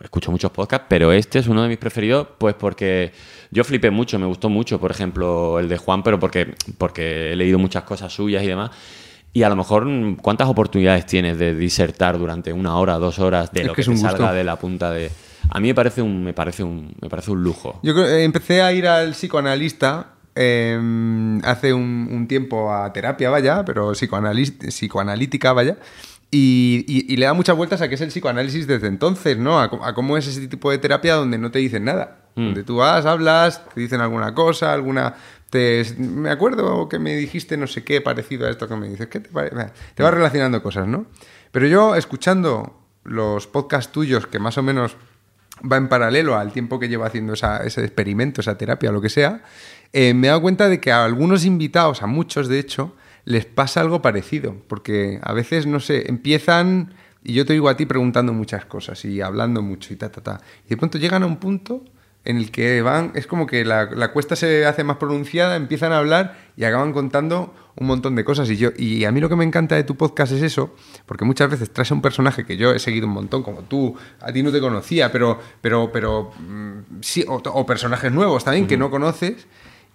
escucho muchos podcasts, pero este es uno de mis preferidos, pues porque yo flipé mucho, me gustó mucho, por ejemplo, el de Juan, pero porque, porque he leído muchas cosas suyas y demás. Y a lo mejor, mm, ¿cuántas oportunidades tienes de disertar durante una hora, dos horas de Es lo que te salga de la punta de. A mí me parece un, me parece un, me parece un lujo. Yo creo- eh, empecé a ir al psicoanalista eh, hace un, un tiempo a terapia, vaya, pero psicoanalítica, vaya. Y, y- y le da muchas vueltas a qué es el psicoanálisis desde entonces, ¿no? A, cómo es ese tipo de terapia donde no te dicen nada. Donde tú vas, hablas, te dicen alguna cosa, alguna... Te, me acuerdo que me dijiste no sé qué parecido a esto que me dices. ¿Qué te parece? Te vas relacionando cosas, ¿no? Pero yo, escuchando los podcasts tuyos, que más o menos va en paralelo al tiempo que llevo haciendo esa- ese experimento, esa terapia, lo que sea, eh, me he dado cuenta de que a algunos invitados, a muchos de hecho, les pasa algo parecido, porque a veces, no sé, empiezan, y yo te digo a ti preguntando muchas cosas y hablando mucho y ta, ta, ta, y de pronto llegan a un punto en el que van, es como que la, la cuesta se hace más pronunciada, empiezan a hablar y acaban contando un montón de cosas. Y, yo, y a mí lo que me encanta de tu podcast es eso, porque muchas veces traes a un personaje que yo he seguido un montón, como tú, a ti no te conocía, pero, pero, pero mm, sí, o, o personajes nuevos también que no conoces.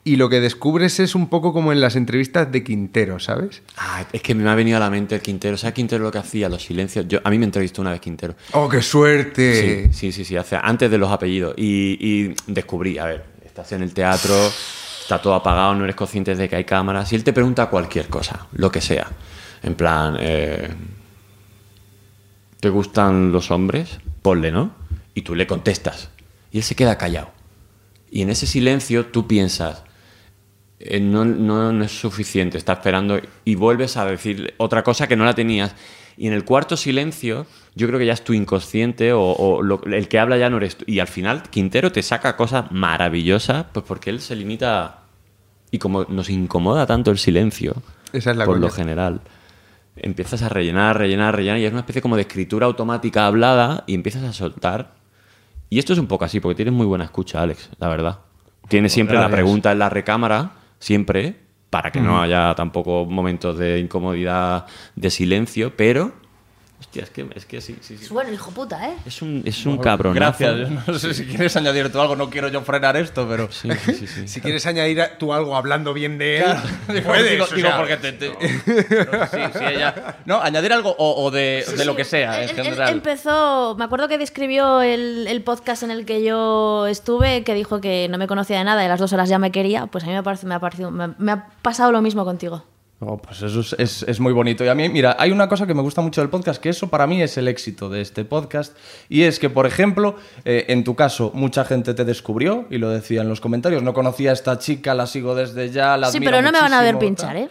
Y lo que descubres es un poco como en las entrevistas de Quintero, ¿sabes? Ah, es que me ha venido a la mente el Quintero. ¿Sabes Quintero lo que hacía? Los silencios. Yo, a mí me entrevistó una vez Quintero. ¡Oh, qué suerte! Sí, sí, sí, sí, hace, antes de los apellidos. Y, y descubrí, a ver, estás en el teatro, está todo apagado, no eres consciente de que hay cámaras. Y él te pregunta cualquier cosa, lo que sea. En plan, eh, ¿te gustan los hombres? Ponle, ¿no? Y tú le contestas. Y él se queda callado. Y en ese silencio tú piensas, eh, no, no, no es suficiente, está esperando y vuelves a decir otra cosa que no la tenías. Y en el cuarto silencio, yo creo que ya es tu inconsciente o, o lo- el que habla ya no eres tú. Y al final, Quintero te saca cosas maravillosas, pues porque él se limita. Y como nos incomoda tanto el silencio, Esa es la por lo general, empiezas a rellenar, rellenar, rellenar, y es una especie como de escritura automática hablada y empiezas a soltar. Y esto es un poco así, porque tienes muy buena escucha, Alex, la verdad. Tienes siempre la pregunta en la recámara, siempre, para que no haya tampoco momentos de incomodidad, de silencio, pero. Hostia, es que, es que sí, sí, sí. Es bueno, hijo puta, ¿eh? Es un, es un cabrón. Gracias. No sé si quieres añadir tú algo, no quiero yo frenar esto, pero. Sí, sí, sí, sí. Si quieres añadir tú algo hablando bien de él, Digo, puedes. digo, o digo sea, porque te. te- sí, sí, ella. No, añadir algo o, o de, de lo que sea, en Él- él general. empezó, me acuerdo que describió el, el podcast en el que yo estuve, que dijo que no me conocía de nada y a las dos horas ya me quería. Pues a mí me, parece, me, ha, parecido, me, me ha pasado lo mismo contigo. Oh, pues eso es, es- es muy bonito. Y a mí, mira, hay una cosa que me gusta mucho del podcast, que eso para mí es el éxito de este podcast. Y es que, por ejemplo, eh, en tu caso, mucha gente te descubrió, y lo decía en los comentarios, no conocía a esta chica, la sigo desde ya, la Sí, pero no me van a ver pinchar. ¿eh?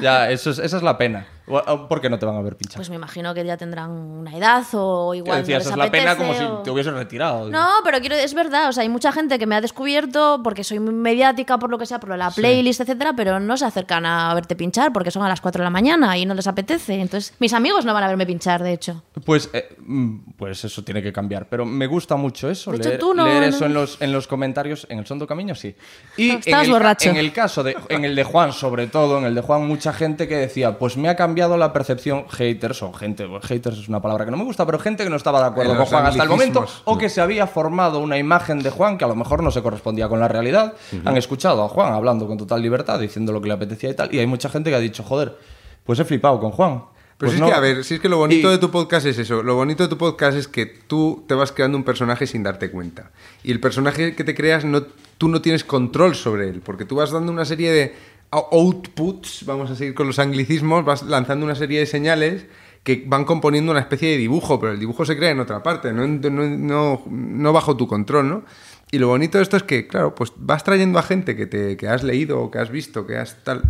Ya, eso es- esa es la pena. O- o- ¿Por qué no te van a ver pinchar? Pues me imagino que ya tendrán una edad o igual. decía, no les es la pena como apetece si o- te hubieses retirado. No, pero quiero, es verdad, o sea, hay mucha gente que me ha descubierto porque soy mediática, por lo que sea, por la playlist, etcétera, pero no se acercan a verte pinchar porque son a las 4 de la mañana y no les apetece. Entonces, mis amigos no van a verme pinchar, de hecho. Pues, eh, mm, pues eso tiene que cambiar. Pero me gusta mucho eso. De hecho, leer tú no- leer no- eso en los, en los comentarios. En el Sondo Camino, sí. Y en Estabas el, borracho. En el caso de. En el de Juan, sobre todo, en el de Juan, mucha gente que decía, pues me ha cambiado la percepción. Haters o gente. bueno, haters es una palabra que no me gusta, pero gente que no estaba de acuerdo En con Juan hasta el momento. O que se había formado una imagen de Juan que a lo mejor no se correspondía con la realidad. Han escuchado a Juan hablando con total libertad, diciendo lo que le apetecía y tal. Y hay mucha gente que ha dicho, joder, pues he flipado con Juan. Pero Pues si es no- que, a ver, si es que lo bonito Y- de tu podcast es eso. Lo bonito de tu podcast es que tú te vas creando un personaje sin darte cuenta. Y el personaje que te creas, no, tú no tienes control sobre él, porque tú vas dando una serie de outputs, vamos a seguir con los anglicismos, vas lanzando una serie de señales que van componiendo una especie de dibujo, pero el dibujo se crea en otra parte, no, no- no bajo tu control, ¿no? Y lo bonito de esto es que, claro, pues vas trayendo a gente que, te, que has leído o que has visto, que has tal...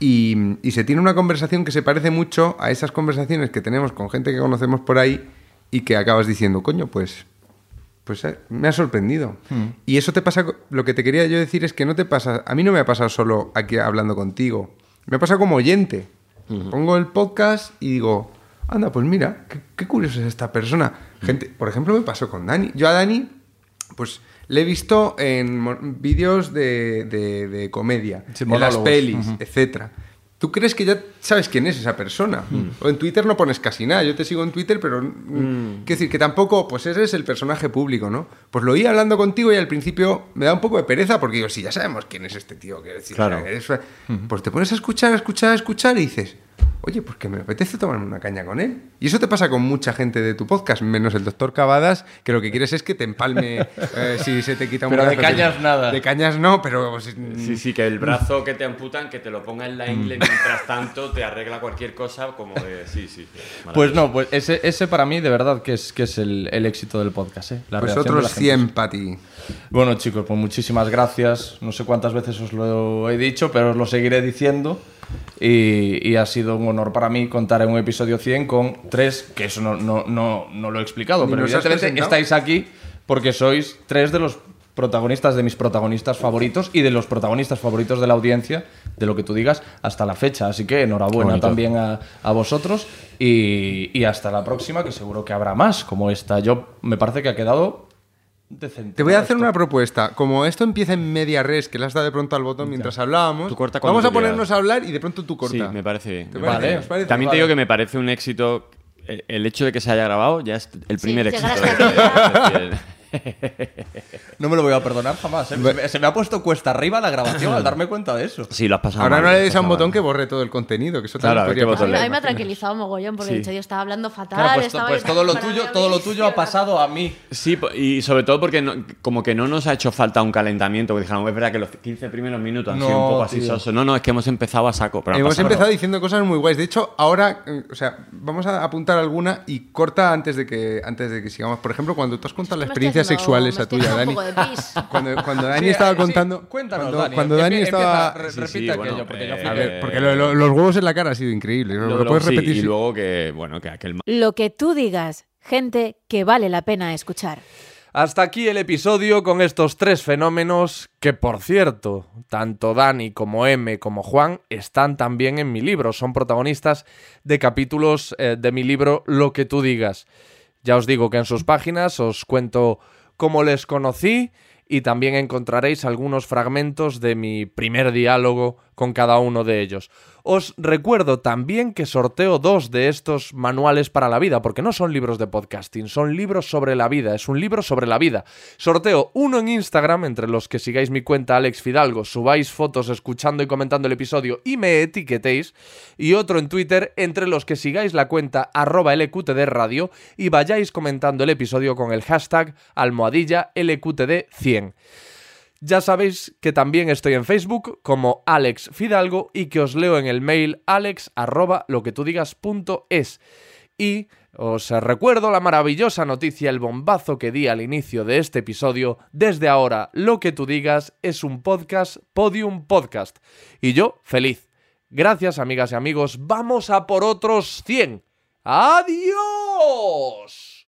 Y, y se tiene una conversación que se parece mucho a esas conversaciones que tenemos con gente que conocemos por ahí y que acabas diciendo, coño, pues, pues eh, me ha sorprendido. Y eso te pasa, lo que te quería yo decir es que no te pasa, a mí no me ha pasado solo aquí hablando contigo, me ha pasado como oyente. Pongo el podcast y digo, anda, pues mira, qué, qué curioso es esta persona. Gente, por ejemplo, me pasó con Dani. Yo a Dani, pues le he visto en vídeos de, de- de comedia, Sí, en las pelis, etcétera. ¿Tú crees que ya sabes quién es esa persona? O en Twitter no pones casi nada. Yo te sigo en Twitter, pero... mm, Quiero decir, que tampoco... Pues ese es el personaje público, ¿no? Pues lo oí hablando contigo y al principio me da un poco de pereza porque digo, sí, ya sabemos quién es este tío. Quiero decir, Claro. o sea, eres- Pues te pones a escuchar, a escuchar, a escuchar y dices... oye, pues que me apetece tomarme una caña con él. Y eso te pasa con mucha gente de tu podcast, menos el doctor Cavadas, que lo que quieres es que te empalme eh, si se te quita un Pero de brazo. cañas nada. De cañas no, pero... pues, Sí, sí, que el brazo que te amputan, que te lo ponga en la ingle mientras tanto te arregla cualquier cosa, como de. Sí, sí. Pues no, pues ese, ese para mí de verdad que es, que es el, el éxito del podcast, ¿eh? La Pues reacción de la otros gente. 100 para ti. Bueno, chicos, pues muchísimas gracias. No sé cuántas veces os lo he dicho, pero os lo seguiré diciendo. Y, y ha sido un honor para mí contar en un episodio 100 con tres, que eso no, no, no, no lo he explicado, pero evidentemente estáis aquí porque sois tres de los protagonistas de mis protagonistas favoritos y de los protagonistas favoritos de la audiencia, de lo que tú digas, hasta la fecha. Así que enhorabuena bonito. también a, a vosotros y, y hasta la próxima, que seguro que habrá más como esta. Yo me parece que ha quedado decente. Te voy a hacer Esto. una propuesta. Como esto empieza en media res, que le has dado de pronto al botón mientras hablábamos, Tú corta cuando vamos a ponernos a hablar y de pronto tú corta. Sí, me parece bien. ¿Te me parece? parece ¿Os parece? También Vale. te digo que me parece un éxito. El, hecho de que se haya grabado ya es el primer éxito. de- de- No me lo voy a perdonar jamás. ¿eh? Se, me, se me ha puesto cuesta arriba la grabación al darme cuenta de eso. Sí, lo has pasado Ahora mal, no le des a un botón mal. que borre todo el contenido, que eso Claro, también a ver podría qué botón A mí, le- a mí me ha tranquilizado mogollón porque Sí. he dicho, yo estaba hablando fatal. Claro, pues, estaba pues todo lo tuyo, todo lo tuyo ha pasado a mí. Sí, y sobre todo porque no- como que no nos ha hecho falta un calentamiento. Que dijeron, es verdad que los 15 primeros minutos han sido un poco así tío. sosos. No, no, es que hemos empezado a saco. Pero Hemos empezado diciendo cosas muy guays. De hecho, ahora, eh, o sea, vamos a apuntar alguna y corta antes de que antes de que sigamos. Por ejemplo, cuando tú has contado la experiencia haciendo- sexual esa tuya, Dani. Cuando, cuando Dani Sí, estaba eh, sí, contando. cuéntanos, cuando, Dani. cuando Dani estaba. re- Sí, sí, repite bueno, aquello, porque yo eh. A ver, porque lo- lo- los huevos en la cara ha sido increíble. ¿Lo, Lo, lo de puedes repetir? y luego que, bueno, que aquel Lo que tú digas, gente que vale la pena escuchar. Hasta aquí el episodio con estos tres fenómenos que, por cierto, tanto Dani como M como Juan están también en mi libro, son protagonistas de capítulos eh, de mi libro Lo que tú digas. Ya os digo que en sus páginas os cuento cómo les conocí y también encontraréis algunos fragmentos de mi primer diálogo con cada uno de ellos. Os recuerdo también que sorteo dos de estos manuales para la vida, porque no son libros de podcasting, son libros sobre la vida, es un libro sobre la vida. Sorteo uno en Instagram, entre los que sigáis mi cuenta Alex Fidalgo, subáis fotos escuchando y comentando el episodio y me etiquetéis, y otro en Twitter, entre los que sigáis la cuenta arroba LQTD Radio y vayáis comentando el episodio con el hashtag almohadilla LQTD100. Ya sabéis que también estoy en Facebook como Alex Fidalgo y que os leo en el mail alex lo que tú. Y os recuerdo la maravillosa noticia, el bombazo que di al inicio de este episodio. Desde ahora, lo que tú digas es un podcast, Podium Podcast. Y yo, feliz. Gracias, amigas y amigos. Vamos a por otros 100. ¡Adiós!